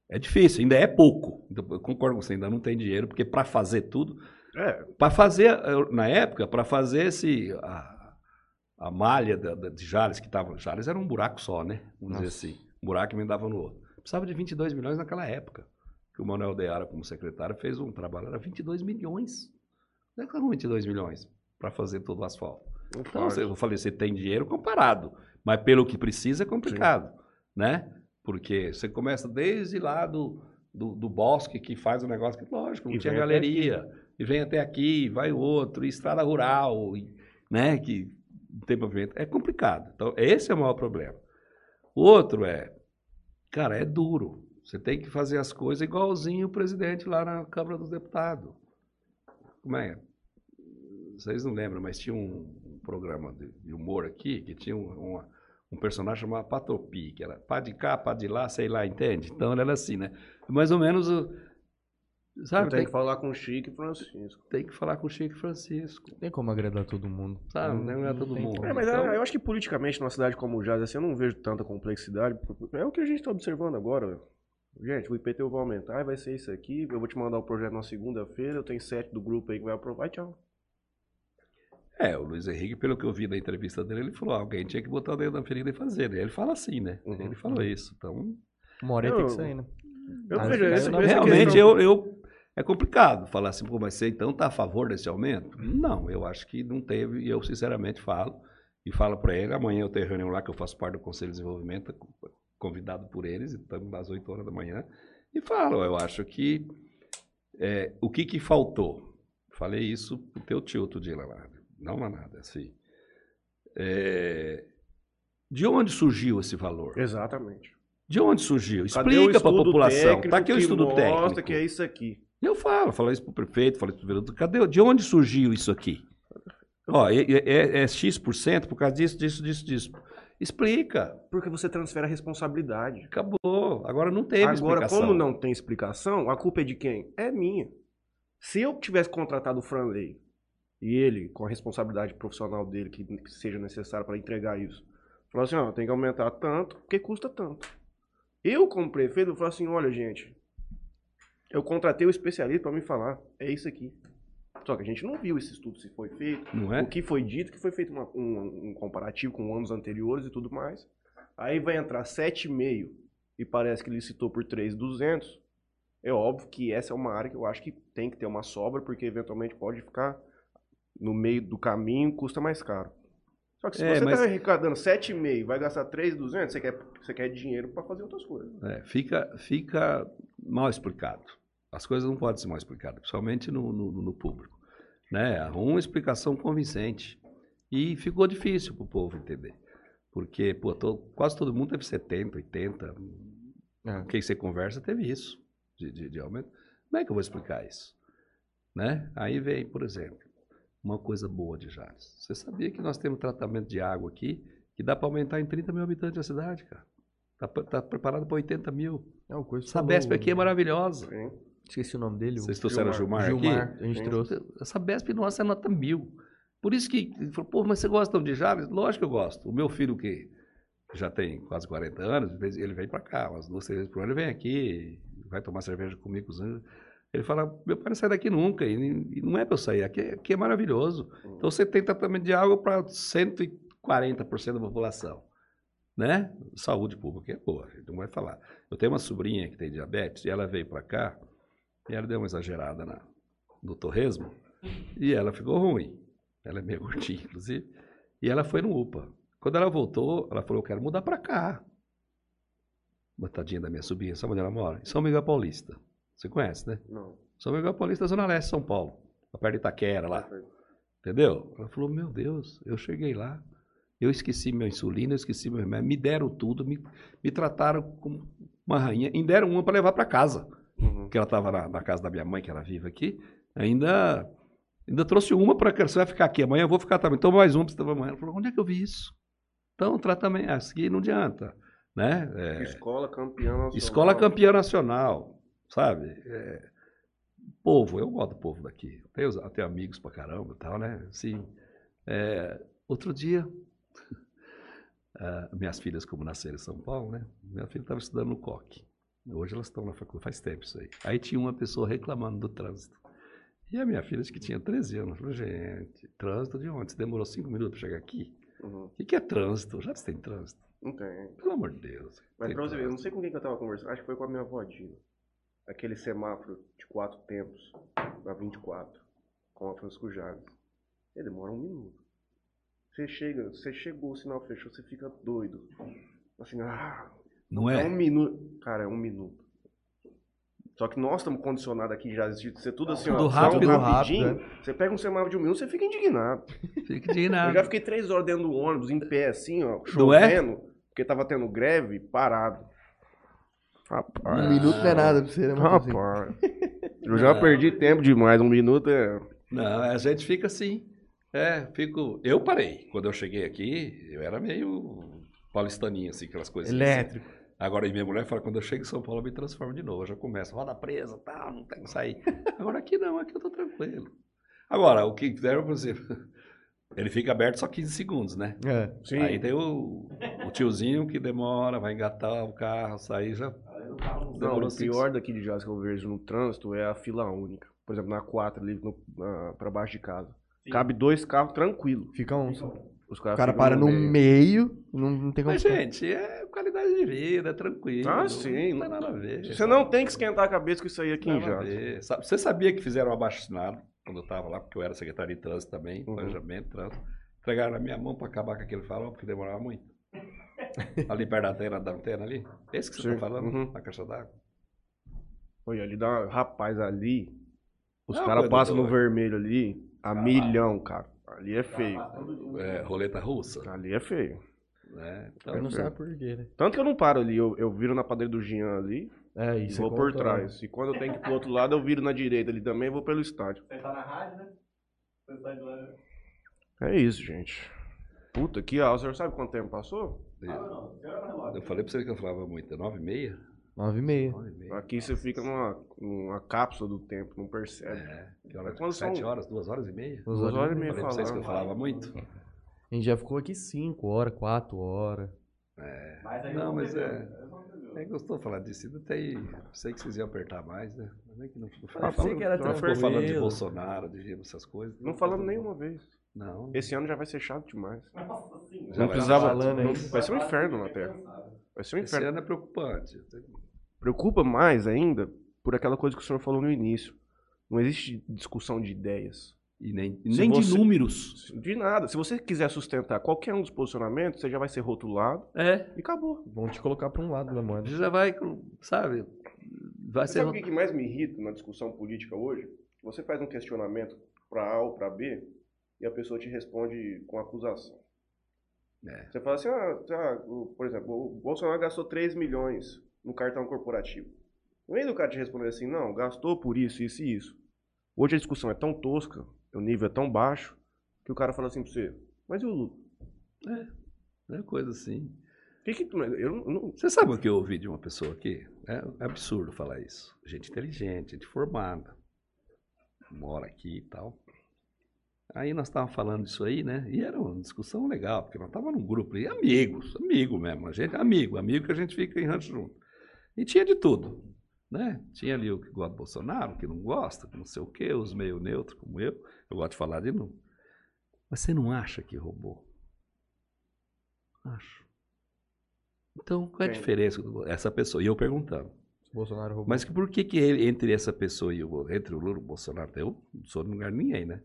é difícil, ainda é pouco. Então, Eu concordo com você, ainda não tem dinheiro, porque para fazer tudo, É, para fazer, na época, para fazer esse, a, a malha da, da- de Jales, que estava. Jales era um buraco só, né? Vamos Nossa. dizer assim. Um buraco emendava no outro. Precisava de 22 milhões naquela época. Que o Manuel Deara, como secretário, fez um trabalho, era 22 milhões. Não é que eram 22 milhões para fazer todo o asfalto. não Então, você- eu falei, você tem dinheiro comparado, mas pelo que precisa é complicado, né? Porque você começa desde lá do, do, do bosque que faz o negócio, que lógico, não E tinha galeria, e vem até aqui, vai outro, e estrada rural, e, né? Que não tem movimento. É complicado. Então, esse é o maior problema. O outro é, cara, é duro. Você tem que fazer as coisas igualzinho o presidente lá na Câmara dos Deputados. Como é? Vocês não lembram, mas tinha um, programa de, humor aqui que tinha um, uma- um personagem chamado Patopi, que era pá de cá, pá de lá, sei lá, entende? Então ele era assim, né? Mais ou menos o. Sabe? Eu Tem, tenho que falar com o Chico e Francisco. tem que falar com o Chico Francisco. Tem como agradar todo mundo. Sabe? Não é todo tem mundo. É, mas Então- eu acho que politicamente numa cidade como Jazz, assim, eu não vejo tanta complexidade. É o que a gente está observando agora. velho. Gente, o IPTU vai aumentar, vai ser isso aqui. Eu vou te mandar o projeto na segunda-feira. Eu tenho sete do grupo aí que vai aprovar. E tchau. É, o Luiz Henrique, pelo que eu vi da entrevista dele, ele falou: "Ah, alguém tinha que botar o dedo na ferida e fazer. Ele fala assim, né? Uhum. Ele falou isso. Então, Uma hora tem que sair, né? Eu vejo na- essa realmente questão- eu, eu é complicado falar assim, pô, mas você então está a favor desse aumento? Não, eu acho que não teve, e eu sinceramente falo, e falo para ele, amanhã eu tenho reunião lá que eu faço parte do Conselho de Desenvolvimento, convidado por eles, estamos às 8 horas da manhã, e falo, eu acho que é, o que que faltou? Falei isso pro teu tio outro dia lá, não nada, assim. É, de onde surgiu esse valor? Exatamente. De onde surgiu? Explica para a população. técnico Tá aqui o que estudo mostra técnico. que é isso aqui. Eu falo, falo isso pro prefeito, falo isso pro vereador. Cadê? De onde surgiu isso aqui? Ó, é, é, é X% por causa disso, disso, disso, disso. Explica. Porque você transfere a responsabilidade. Acabou. Agora não teve Agora, explicação. como não tem explicação, a culpa é de quem? É minha. Se eu tivesse contratado o Franley e ele, com a responsabilidade profissional dele, que, que seja necessário para entregar isso, falou assim: ó, tem que aumentar tanto, porque custa tanto. Eu, como prefeito, eu falo assim: olha, gente, eu contratei o especialista para me falar, é isso aqui. Só que a gente não viu esse estudo se foi feito. Não é? O que foi dito, que foi feito uma- um, um comparativo com anos anteriores e tudo mais. Aí vai entrar 7,5 e parece que licitou por 3,200. É óbvio que essa é uma área que eu acho que tem que ter uma sobra, porque eventualmente pode ficar no meio do caminho, custa mais caro. Só que se É, você está arrecadando 7,5 e vai gastar 3,200, você quer, você quer dinheiro para fazer outras coisas. É, fica, fica mal explicado. As coisas não podem ser mal explicadas, principalmente no, no, no público. Né? Uma explicação convincente. E ficou difícil para o povo entender. Porque pô, to- quase todo mundo teve 70, 80. É. Quem você conversa teve isso de, de, de aumento. Como é que eu vou explicar isso? Né? Aí vem, por exemplo, uma coisa boa de Jales. Você sabia que nós temos tratamento de água aqui que dá para aumentar em 30 mil habitantes a cidade, cara? Está preparado para 80 mil. É, o Coisa Essa falou- Besp aqui é maravilhosa. Sim. Esqueci o nome dele. Vocês trouxeram o Gilmar. Gilmar, aqui? a gente Sim. trouxe. Essa Besp nossa é nota mil. Por isso que ele falou, pô, mas você gosta de Jales? Lógico que eu gosto. O meu filho, que já tem quase 40 anos, ele vem para cá, umas duas, três vezes por ano, ele vem aqui, vai tomar cerveja comigo. com os anos. Ele fala, meu pai não sai daqui nunca, e, não é para eu sair, aqui, é- aqui é maravilhoso. Então você tem tratamento de água para 140% da população. Né? Saúde pública é boa, a gente não vai falar. Eu tenho uma sobrinha que tem diabetes, e ela veio para cá, e ela deu uma exagerada na, no torresmo, E ela ficou ruim. Ela é meio gordinha, inclusive. E ela foi no UPA. Quando ela voltou, ela falou: Eu quero mudar para cá. Uma tadinha da minha sobrinha, sabe onde ela mora? Em São Miguel Paulista. Você conhece, né? Não. São Miguel Paulista, Zona Leste, São Paulo. Perto de Itaquera, lá. Entendeu? Ela falou: Meu Deus, eu cheguei lá. Eu esqueci minha insulina, eu esqueci meu remédio. Me deram tudo, me, me trataram como uma rainha. E deram uma para levar para casa. Uhum. Porque ela estava na, na casa da minha mãe, que era viva aqui. Ainda Ainda trouxe uma para você vai ficar aqui, amanhã eu vou ficar também. Toma mais uma para amanhã. Ela falou, onde é que eu vi isso? Então, tratamento, aqui não adianta. Né? É, Escola campeã nacional. escola campeã nacional, sabe? É, povo, eu gosto do povo daqui. Tenho, tenho amigos pra caramba e tal, né? Assim, é, outro dia, ah, minhas filhas, como nasceram em São Paulo, né? Minha filha estava estudando no COC. Hoje elas estão na faculdade, faz tempo isso aí. Aí tinha uma pessoa reclamando do trânsito. E a minha filha, acho que tinha 13 anos, falou, gente, trânsito de onde? Você demorou 5 minutos para chegar aqui? Uhum. O que, que é trânsito? Já você tem trânsito? Não tem. Pelo amor de Deus. Mas pra você ver, eu não sei com quem que eu tava conversando. Acho que foi com a minha avó Dina. Aquele semáforo de quatro tempos, na 24, com a Francisco Chaves. Ele demora um minuto. Você chega, você chegou, o sinal fechou, você fica doido. Assim, ah, Não é é? um minuto. Cara, é um minuto. Só que nós estamos condicionados aqui já de ser tudo assim, Tudo ó, rápido, tudo rápido, rapidinho. Você pega um semáforo de um minuto, você fica indignado. Fica Eu indignado. já fiquei três horas dentro do ônibus, em pé, assim, ó, Não é? chovendo, porque tava tendo greve, parado. Rapaz. Um minuto não é nada pra você, né? Rapaz. Eu já perdi tempo demais, um minuto é. Não, a gente fica assim. É, fico. Eu parei. Quando eu cheguei aqui, eu era meio paulistaninho, assim, aquelas coisas. Elétrico. Assim. Agora, minha mulher fala, quando eu chego em São Paulo, eu me transformo de novo. Eu já começo, roda presa, tal, não tem que sair. Agora aqui não, aqui eu tô tranquilo. Agora, o que deram, por exemplo, ele fica aberto só 15 segundos, né? É. Sim. Aí tem o, o tiozinho que demora, vai engatar o carro, sair já. Não, o pior daqui de Jazz que eu vejo no trânsito é a fila única. Por exemplo, na 4 ali no, na, pra baixo de casa. Cabe dois carros tranquilo. Fica um. só. Os O caras cara ficam para no meio, não, não tem como. Mas, gente, é qualidade de vida, é tranquilo. Ah, sim. Não tem nada a ver. Você não tem que esquentar a cabeça com isso aí aqui em Nada a Jazz. ver. Sabe- Você sabia que fizeram um abaixo-assinado quando eu estava lá, porque eu era secretário de trânsito também, Uhum. planejamento, trânsito. Entregaram na minha mão para acabar com aquele farol, porque demorava muito. ali perto da antena, da antena ali. Esse que você está falando, Uhum. na caixa d'água. Olha, ali dá. Rapaz, ali. Os caras passam no vermelho ali a milhão, cara. Ali é feio. É, roleta russa. Ali é feio. Né? Ele Então, não sabe por quê, né? Tanto que eu não paro ali, eu, eu viro na padaria do Jean ali É, e isso vou por trás. E quando eu tenho que ir pro outro lado, eu viro na direita ali também e vou pelo estádio. Você tá na rádio, né? Você tá de lá. É isso, gente. Puta, que aula. O senhor sabe quanto tempo passou? Ah, não. Logo. eu falei para você que eu falava muito. É 9 e meia? 9 e meia. 9 meia. Aqui você fica numa, numa cápsula do tempo, não percebe. É, que hora? Quando são- 7 horas, 2 horas e meia? Duas Duas horas e e meia Falei pra vocês que eu falando. falava muito? A gente já ficou aqui 5 horas, 4 horas. Mas aí Não, mas é- não entendeu. É gostou de falar disso. Ainda tem. Sei que vocês iam apertar mais, né? Mas nem que não, não Eu falava- pensei que era não não ficou falando de. Bolsonaro, de essas coisas. Não falamos nenhuma vez. Não. Esse ano já vai ser chato demais. Nossa senhora. Já Não precisava. falando não- aí. vai ser um inferno na Terra. Vai ser um Esse inferno. ano é preocupante. Preocupa mais ainda por aquela coisa que o senhor falou no início. Não existe discussão de ideias. E nem, nem você- de números. De nada. Se você quiser sustentar qualquer um dos posicionamentos, você já vai ser rotulado É. e acabou. Vão te colocar pra um lado da moeda. Já vai, sabe? Vai Você ser. sabe o que que mais me irrita na discussão política hoje? Você faz um questionamento para A ou para B e a pessoa te responde com acusação. É. Você fala assim, ah, tá, o- por exemplo, o Bolsonaro gastou 3 milhões no cartão corporativo. No meio do cara te responder assim, não, gastou por isso, isso e isso. Hoje a discussão é tão tosca, o nível é tão baixo, que o cara fala assim pra você, mas e o Lula? É coisa assim. Que que, tu- eu não, não- Você sabe o que eu ouvi de uma pessoa aqui? É absurdo falar isso. Gente inteligente, gente formada. Mora aqui e tal. Aí nós estávamos falando disso aí, né? E era uma discussão legal, porque nós estávamos num grupo de amigos, amigo mesmo. A gente, amigo, amigo que a gente fica em rancho junto. E tinha de tudo, né? Tinha ali o que gosta do Bolsonaro, o que não gosta, não sei o quê, os meio neutros como eu. Eu gosto de falar de novo. Mas você não acha que roubou? Acho. Então, qual é a diferença? Essa pessoa. E eu perguntando. Bolsonaro roubou. Mas por que, que ele- entre essa pessoa e o, entre o Lula e o Bolsonaro, eu não sou de lugar de ninguém, né?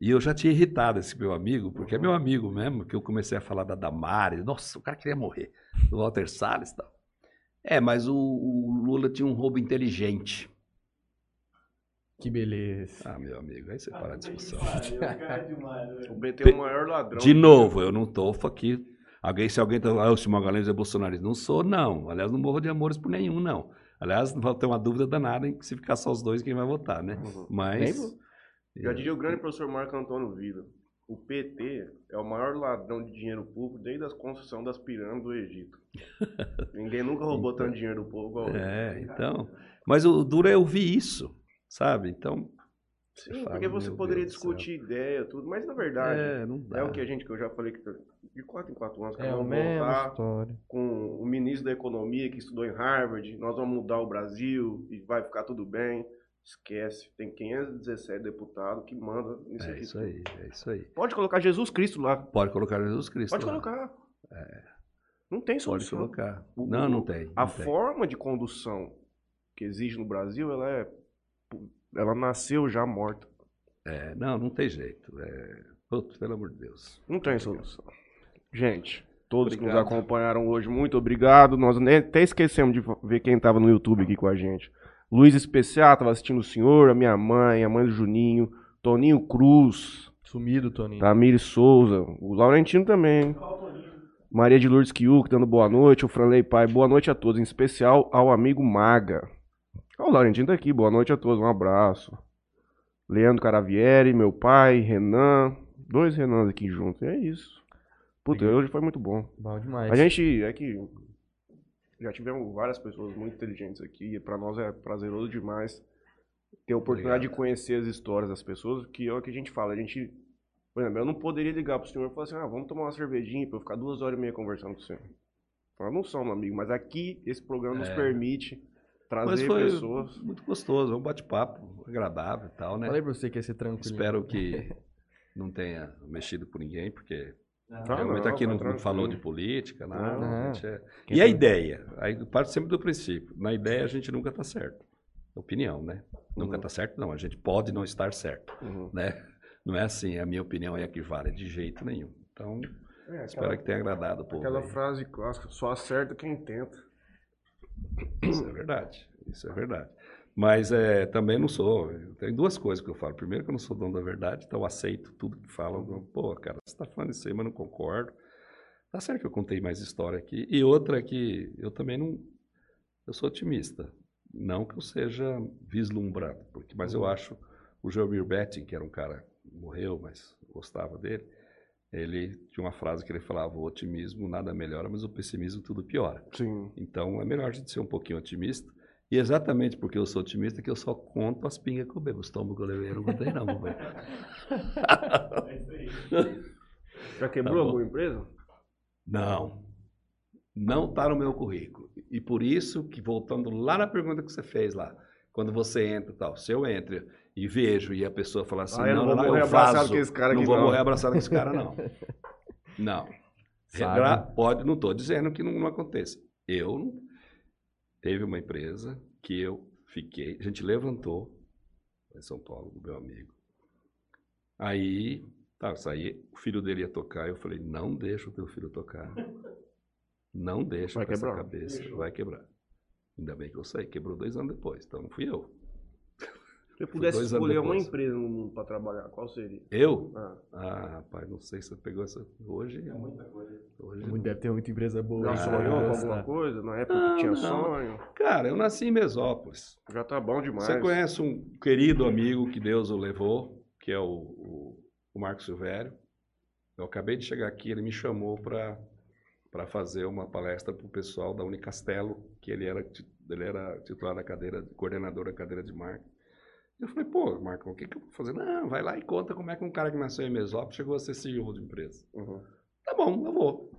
E eu já tinha irritado esse meu amigo, porque é meu amigo mesmo, que eu comecei a falar da Damares, nossa, o cara queria morrer, do Walter Salles e tal. É, mas o, o Lula tinha um roubo inteligente. Que beleza. Ah, meu amigo, aí você para a discussão. O BT é o maior ladrão. De novo, eu não tô aqui. Alguém, se alguém tá. Ah, o Simão Magalhães é bolsonarista. Não sou, não. Aliás, não morro de amores por nenhum, não. Aliás, não vai ter uma dúvida danada em que se ficar só os dois, quem vai votar, né? Uhum. Mas. Já diria o grande professor Marco Antônio Vila. O PT é o maior ladrão de dinheiro público desde a construção das pirâmides do Egito. Ninguém nunca roubou tanto dinheiro do povo igual ele. É, então. Mas o duro é ouvir isso, sabe? Então. Sim, fala, porque você poderia Deus discutir ideia, tudo, mas na verdade É, não dá. é, o que a gente, que eu já falei que de 4 em 4 anos, que É vamos voltar história. com o ministro da Economia que estudou em Harvard, nós vamos mudar o Brasil e vai ficar tudo bem. Esquece, tem 517 deputados que mandam nisso É aqui isso aí, é isso aí. Pode colocar Jesus Cristo lá. Pode colocar Jesus Cristo. Pode lá. colocar. Não tem Pode solução. colocar. O- Não, não tem. A não tem. forma de condução que existe no Brasil, ela é. Ela nasceu já morta. É, não, não tem jeito. É... Putz, pelo amor de Deus. Não tem solução. Gente, todos que Obrigado. nos acompanharam hoje, muito obrigado. Nós nem- até esquecemos de ver quem estava no YouTube aqui com a gente. Luiz Especial estava assistindo o senhor, a minha mãe, a mãe do Juninho, Toninho Cruz, Sumido, Toninho. Tamires Souza, o Laurentino também. hein? Maria de Lourdes Kiuk dando boa noite, o Franley Pai, boa noite a todos, em especial ao amigo Maga. Ó, o Laurentino tá aqui, boa noite a todos, um abraço. Leandro Caravieri, meu pai, Renan, dois Renans aqui juntos, é isso. Puta, hoje foi muito bom. Bom demais. A gente, é que já tivemos várias pessoas muito inteligentes aqui, e pra nós é prazeroso demais ter a oportunidade de conhecer as histórias das pessoas, que é o que a gente fala, a gente, por exemplo, eu não poderia ligar pro senhor e falar assim, ah, vamos tomar uma cervejinha pra eu ficar duas horas e meia conversando com você. Nós não somos amigos, mas aqui esse programa nos É. permite Mas trazer foi pessoas. muito gostoso, é um bate-papo agradável e tal, né? Falei pra você que ia ser tranquilo. Espero que não tenha mexido com ninguém, porque Ah, realmente não, aqui tá não, não tranquilo. falou de política, nada. Não. a é- E a tá- ideia? Aí parte sempre do princípio. Na ideia a gente nunca está certo. Opinião, né? Nunca Uhum. está certo, não. A gente pode não estar certo, Uhum. né? Não é assim, a minha opinião é a que vale, de jeito nenhum. Então, É, espero aquela, que tenha agradado o povo. aquela aí. frase clássica, só acerta quem tenta. Isso é verdade, isso é verdade. Mas é, também não sou. Tem duas coisas que eu falo. Primeiro, que eu não sou dono da verdade, então eu aceito tudo que falam. Pô, cara, você está falando isso aí, mas não concordo. Tá certo que eu contei mais história aqui. E outra é que eu também não. Eu sou otimista. Não que eu seja vislumbrado, porque, mas eu acho o Geomir Betting, que era um cara morreu, mas gostava dele, ele tinha uma frase que ele falava: o otimismo nada melhora, mas o pessimismo tudo piora. Sim. Então é melhor a gente ser um pouquinho otimista. E exatamente porque eu sou otimista que eu só conto as pingas que eu bebo. Os tombos que eu levei eu não contei não, meu velho. É isso aí. Já quebrou Tá alguma empresa? Não. Não está no meu currículo. E por isso que, voltando lá na pergunta que você fez lá, quando você entra e tal, se eu entro e vejo e a pessoa fala assim, Ah, eu não vou não, morrer eu abraçado com esse cara não vou não. morrer abraçado com esse cara, não. Não. Regra- pode, não estou dizendo que não, não aconteça. Eu não- teve uma empresa que eu fiquei, a gente levantou em São Paulo, meu amigo. Aí, tá, saí, o filho dele ia tocar, eu falei, não deixa o teu filho tocar. Não deixa Vai com essa quebrar. cabeça, vai quebrar. Ainda bem que eu saí, quebrou dois anos depois, então não fui eu. Se eu pudesse escolher uma empresa no mundo pra trabalhar, qual seria? Eu? Ah, Ah, rapaz, não sei se você pegou essa. Hoje. É muita coisa. hoje Deve ter muita empresa boa. já sonhou com alguma coisa? Na época Não, que tinha não. sonho? Cara, eu nasci em Mesópolis. Já tá bom demais. Você conhece um querido amigo que Deus o levou, que é o, o, o Marco Silvério. Eu acabei de chegar aqui, ele me chamou para fazer uma palestra para o pessoal da Unicastelo, que ele era, ele era titular da cadeira, coordenador da cadeira de marketing. Eu falei, pô, Marco, o que, que eu vou fazer? Não, vai lá e conta como é que um cara que nasceu em Mesópolis chegou a ser CEO de empresa. Uhum. Tá bom, eu vou.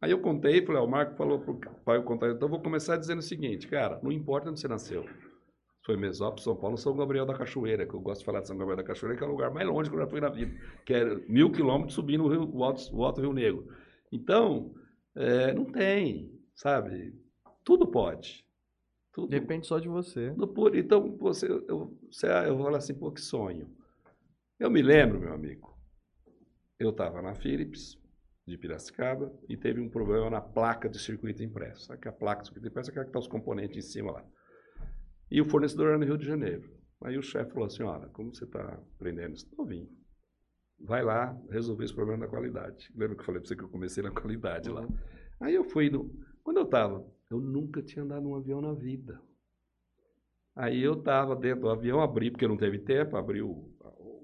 Aí eu contei, falei, ó, o Marco falou pro pai eu contar, então eu vou começar dizendo o seguinte, cara, não importa onde você nasceu. Se foi Mesópolis, São Paulo, São Gabriel da Cachoeira, que eu gosto de falar de São Gabriel da Cachoeira, que é o lugar mais longe que eu já fui na vida, que é mil quilômetros subindo o, Rio- o, alto, o Alto Rio Negro. Então, é, não tem, sabe? Tudo pode. Tudo. Depende só de você. No puro- Então, você, eu, você, eu vou falar assim, pô, que sonho. Eu me lembro, meu amigo, eu estava na Philips, de Piracicaba, e teve um problema na placa de circuito impresso. Sabe que a placa de circuito impresso é aquela que está os componentes em cima lá. E o fornecedor era no Rio de Janeiro. Aí o chefe falou assim, olha, como você está aprendendo isso novinho, vai lá resolver esse problema da qualidade. Lembra que eu falei para você que eu comecei na qualidade lá? Aí eu fui, no... quando eu estava, eu nunca tinha andado num avião na vida. Aí eu estava dentro do avião, abri, porque não teve tempo, abri o,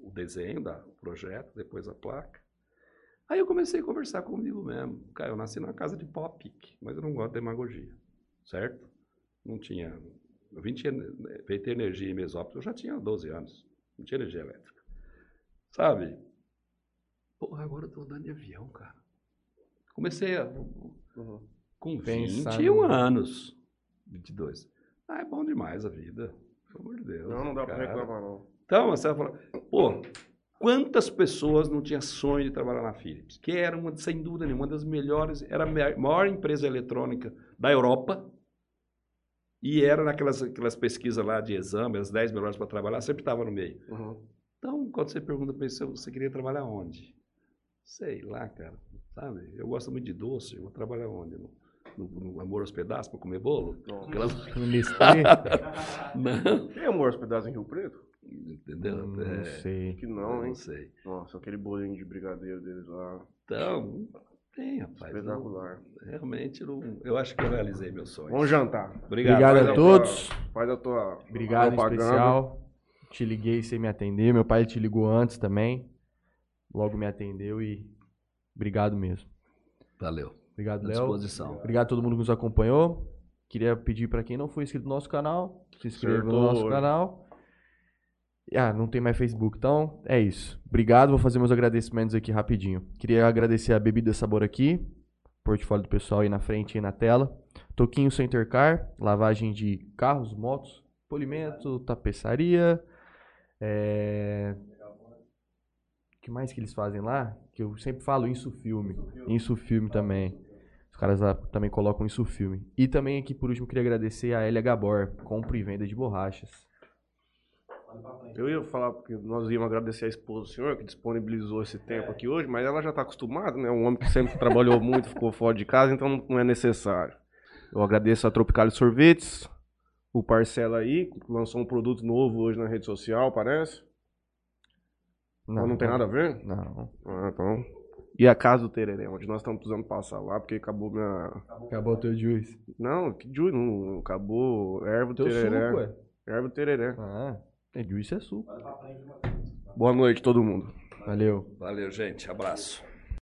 o desenho da- do projeto, depois a placa. Aí eu comecei a conversar comigo mesmo. Cara, eu nasci numa casa de pop, mas eu não gosto de demagogia, certo? Não tinha... Eu vim tinha, ter energia em Mesópolis, eu já tinha 12 anos, não tinha energia elétrica. Sabe? Porra, agora eu tô andando de avião, cara. Comecei a... Uhum. Com Pensar 21 no- anos. 22. Ah, é bom demais a vida. Pelo amor de Deus. Não, não dá pra cara. reclamar, não. Então, você vai falar, pô, quantas pessoas não tinham sonho de trabalhar na Philips? Que era, uma, sem dúvida nenhuma, uma das melhores, era a maior empresa eletrônica da Europa. E era naquelas aquelas pesquisas lá de exame, as 10 melhores para trabalhar, sempre estava no meio. Uhum. Então, quando você pergunta para você, você queria trabalhar onde? Sei lá, cara. Sabe? Eu gosto muito de doce, eu vou trabalhar onde? No, no, no Amor aos Pedaços para comer bolo? Não. Aquelas... Nestlé? Não. Tem amor aos pedaços em Rio Preto? Entendeu? não É, sei. Que não, não hein? sei. Nossa, aquele bolinho de brigadeiro deles lá. Então, tem, rapaz. Não, Espetacular. realmente, não, eu acho que eu realizei meu sonho. Vamos jantar. Obrigado. Obrigado a a todos. Faz a tua Obrigado em propaganda. especial. Te liguei sem me atender. Meu pai te ligou antes também. Logo me atendeu e obrigado mesmo. Valeu. Obrigado, Léo. disposição. Obrigado a todo mundo que nos acompanhou. Queria pedir para quem não foi inscrito no nosso canal, se inscreva no nosso canal. Ah, não tem mais Facebook, então é isso. Obrigado, vou fazer meus agradecimentos aqui rapidinho. Queria agradecer a Bebida Sabor aqui, portfólio do pessoal aí na frente e na tela. Toquinho Center Car, lavagem de carros, motos, polimento, tapeçaria. É... O que mais que eles fazem lá? Que eu sempre falo isso filme. Isso filme também. Os caras lá também colocam isso filme. E também aqui por último queria agradecer a Elia Gabor, compra e venda de borrachas. Eu ia falar porque nós íamos agradecer a esposa do senhor que disponibilizou esse tempo aqui hoje, mas ela já está acostumada, né? Um homem que sempre trabalhou muito, ficou fora de casa, então não- não é necessário. Eu agradeço a Tropical Sorvetes, o Parcela aí, que lançou um produto novo hoje na rede social, parece. Não, não tem nada a ver? Não. Ah, então. E a casa do Tereré, onde nós estamos precisando passar lá, porque acabou minha. Acabou o teu juice. Não, que juiz, não. Acabou erva Teu Tereré. suco, ué. Erva Tereré. Ah, é juice é suco. Boa noite, todo mundo. Valeu. Valeu, gente. Abraço.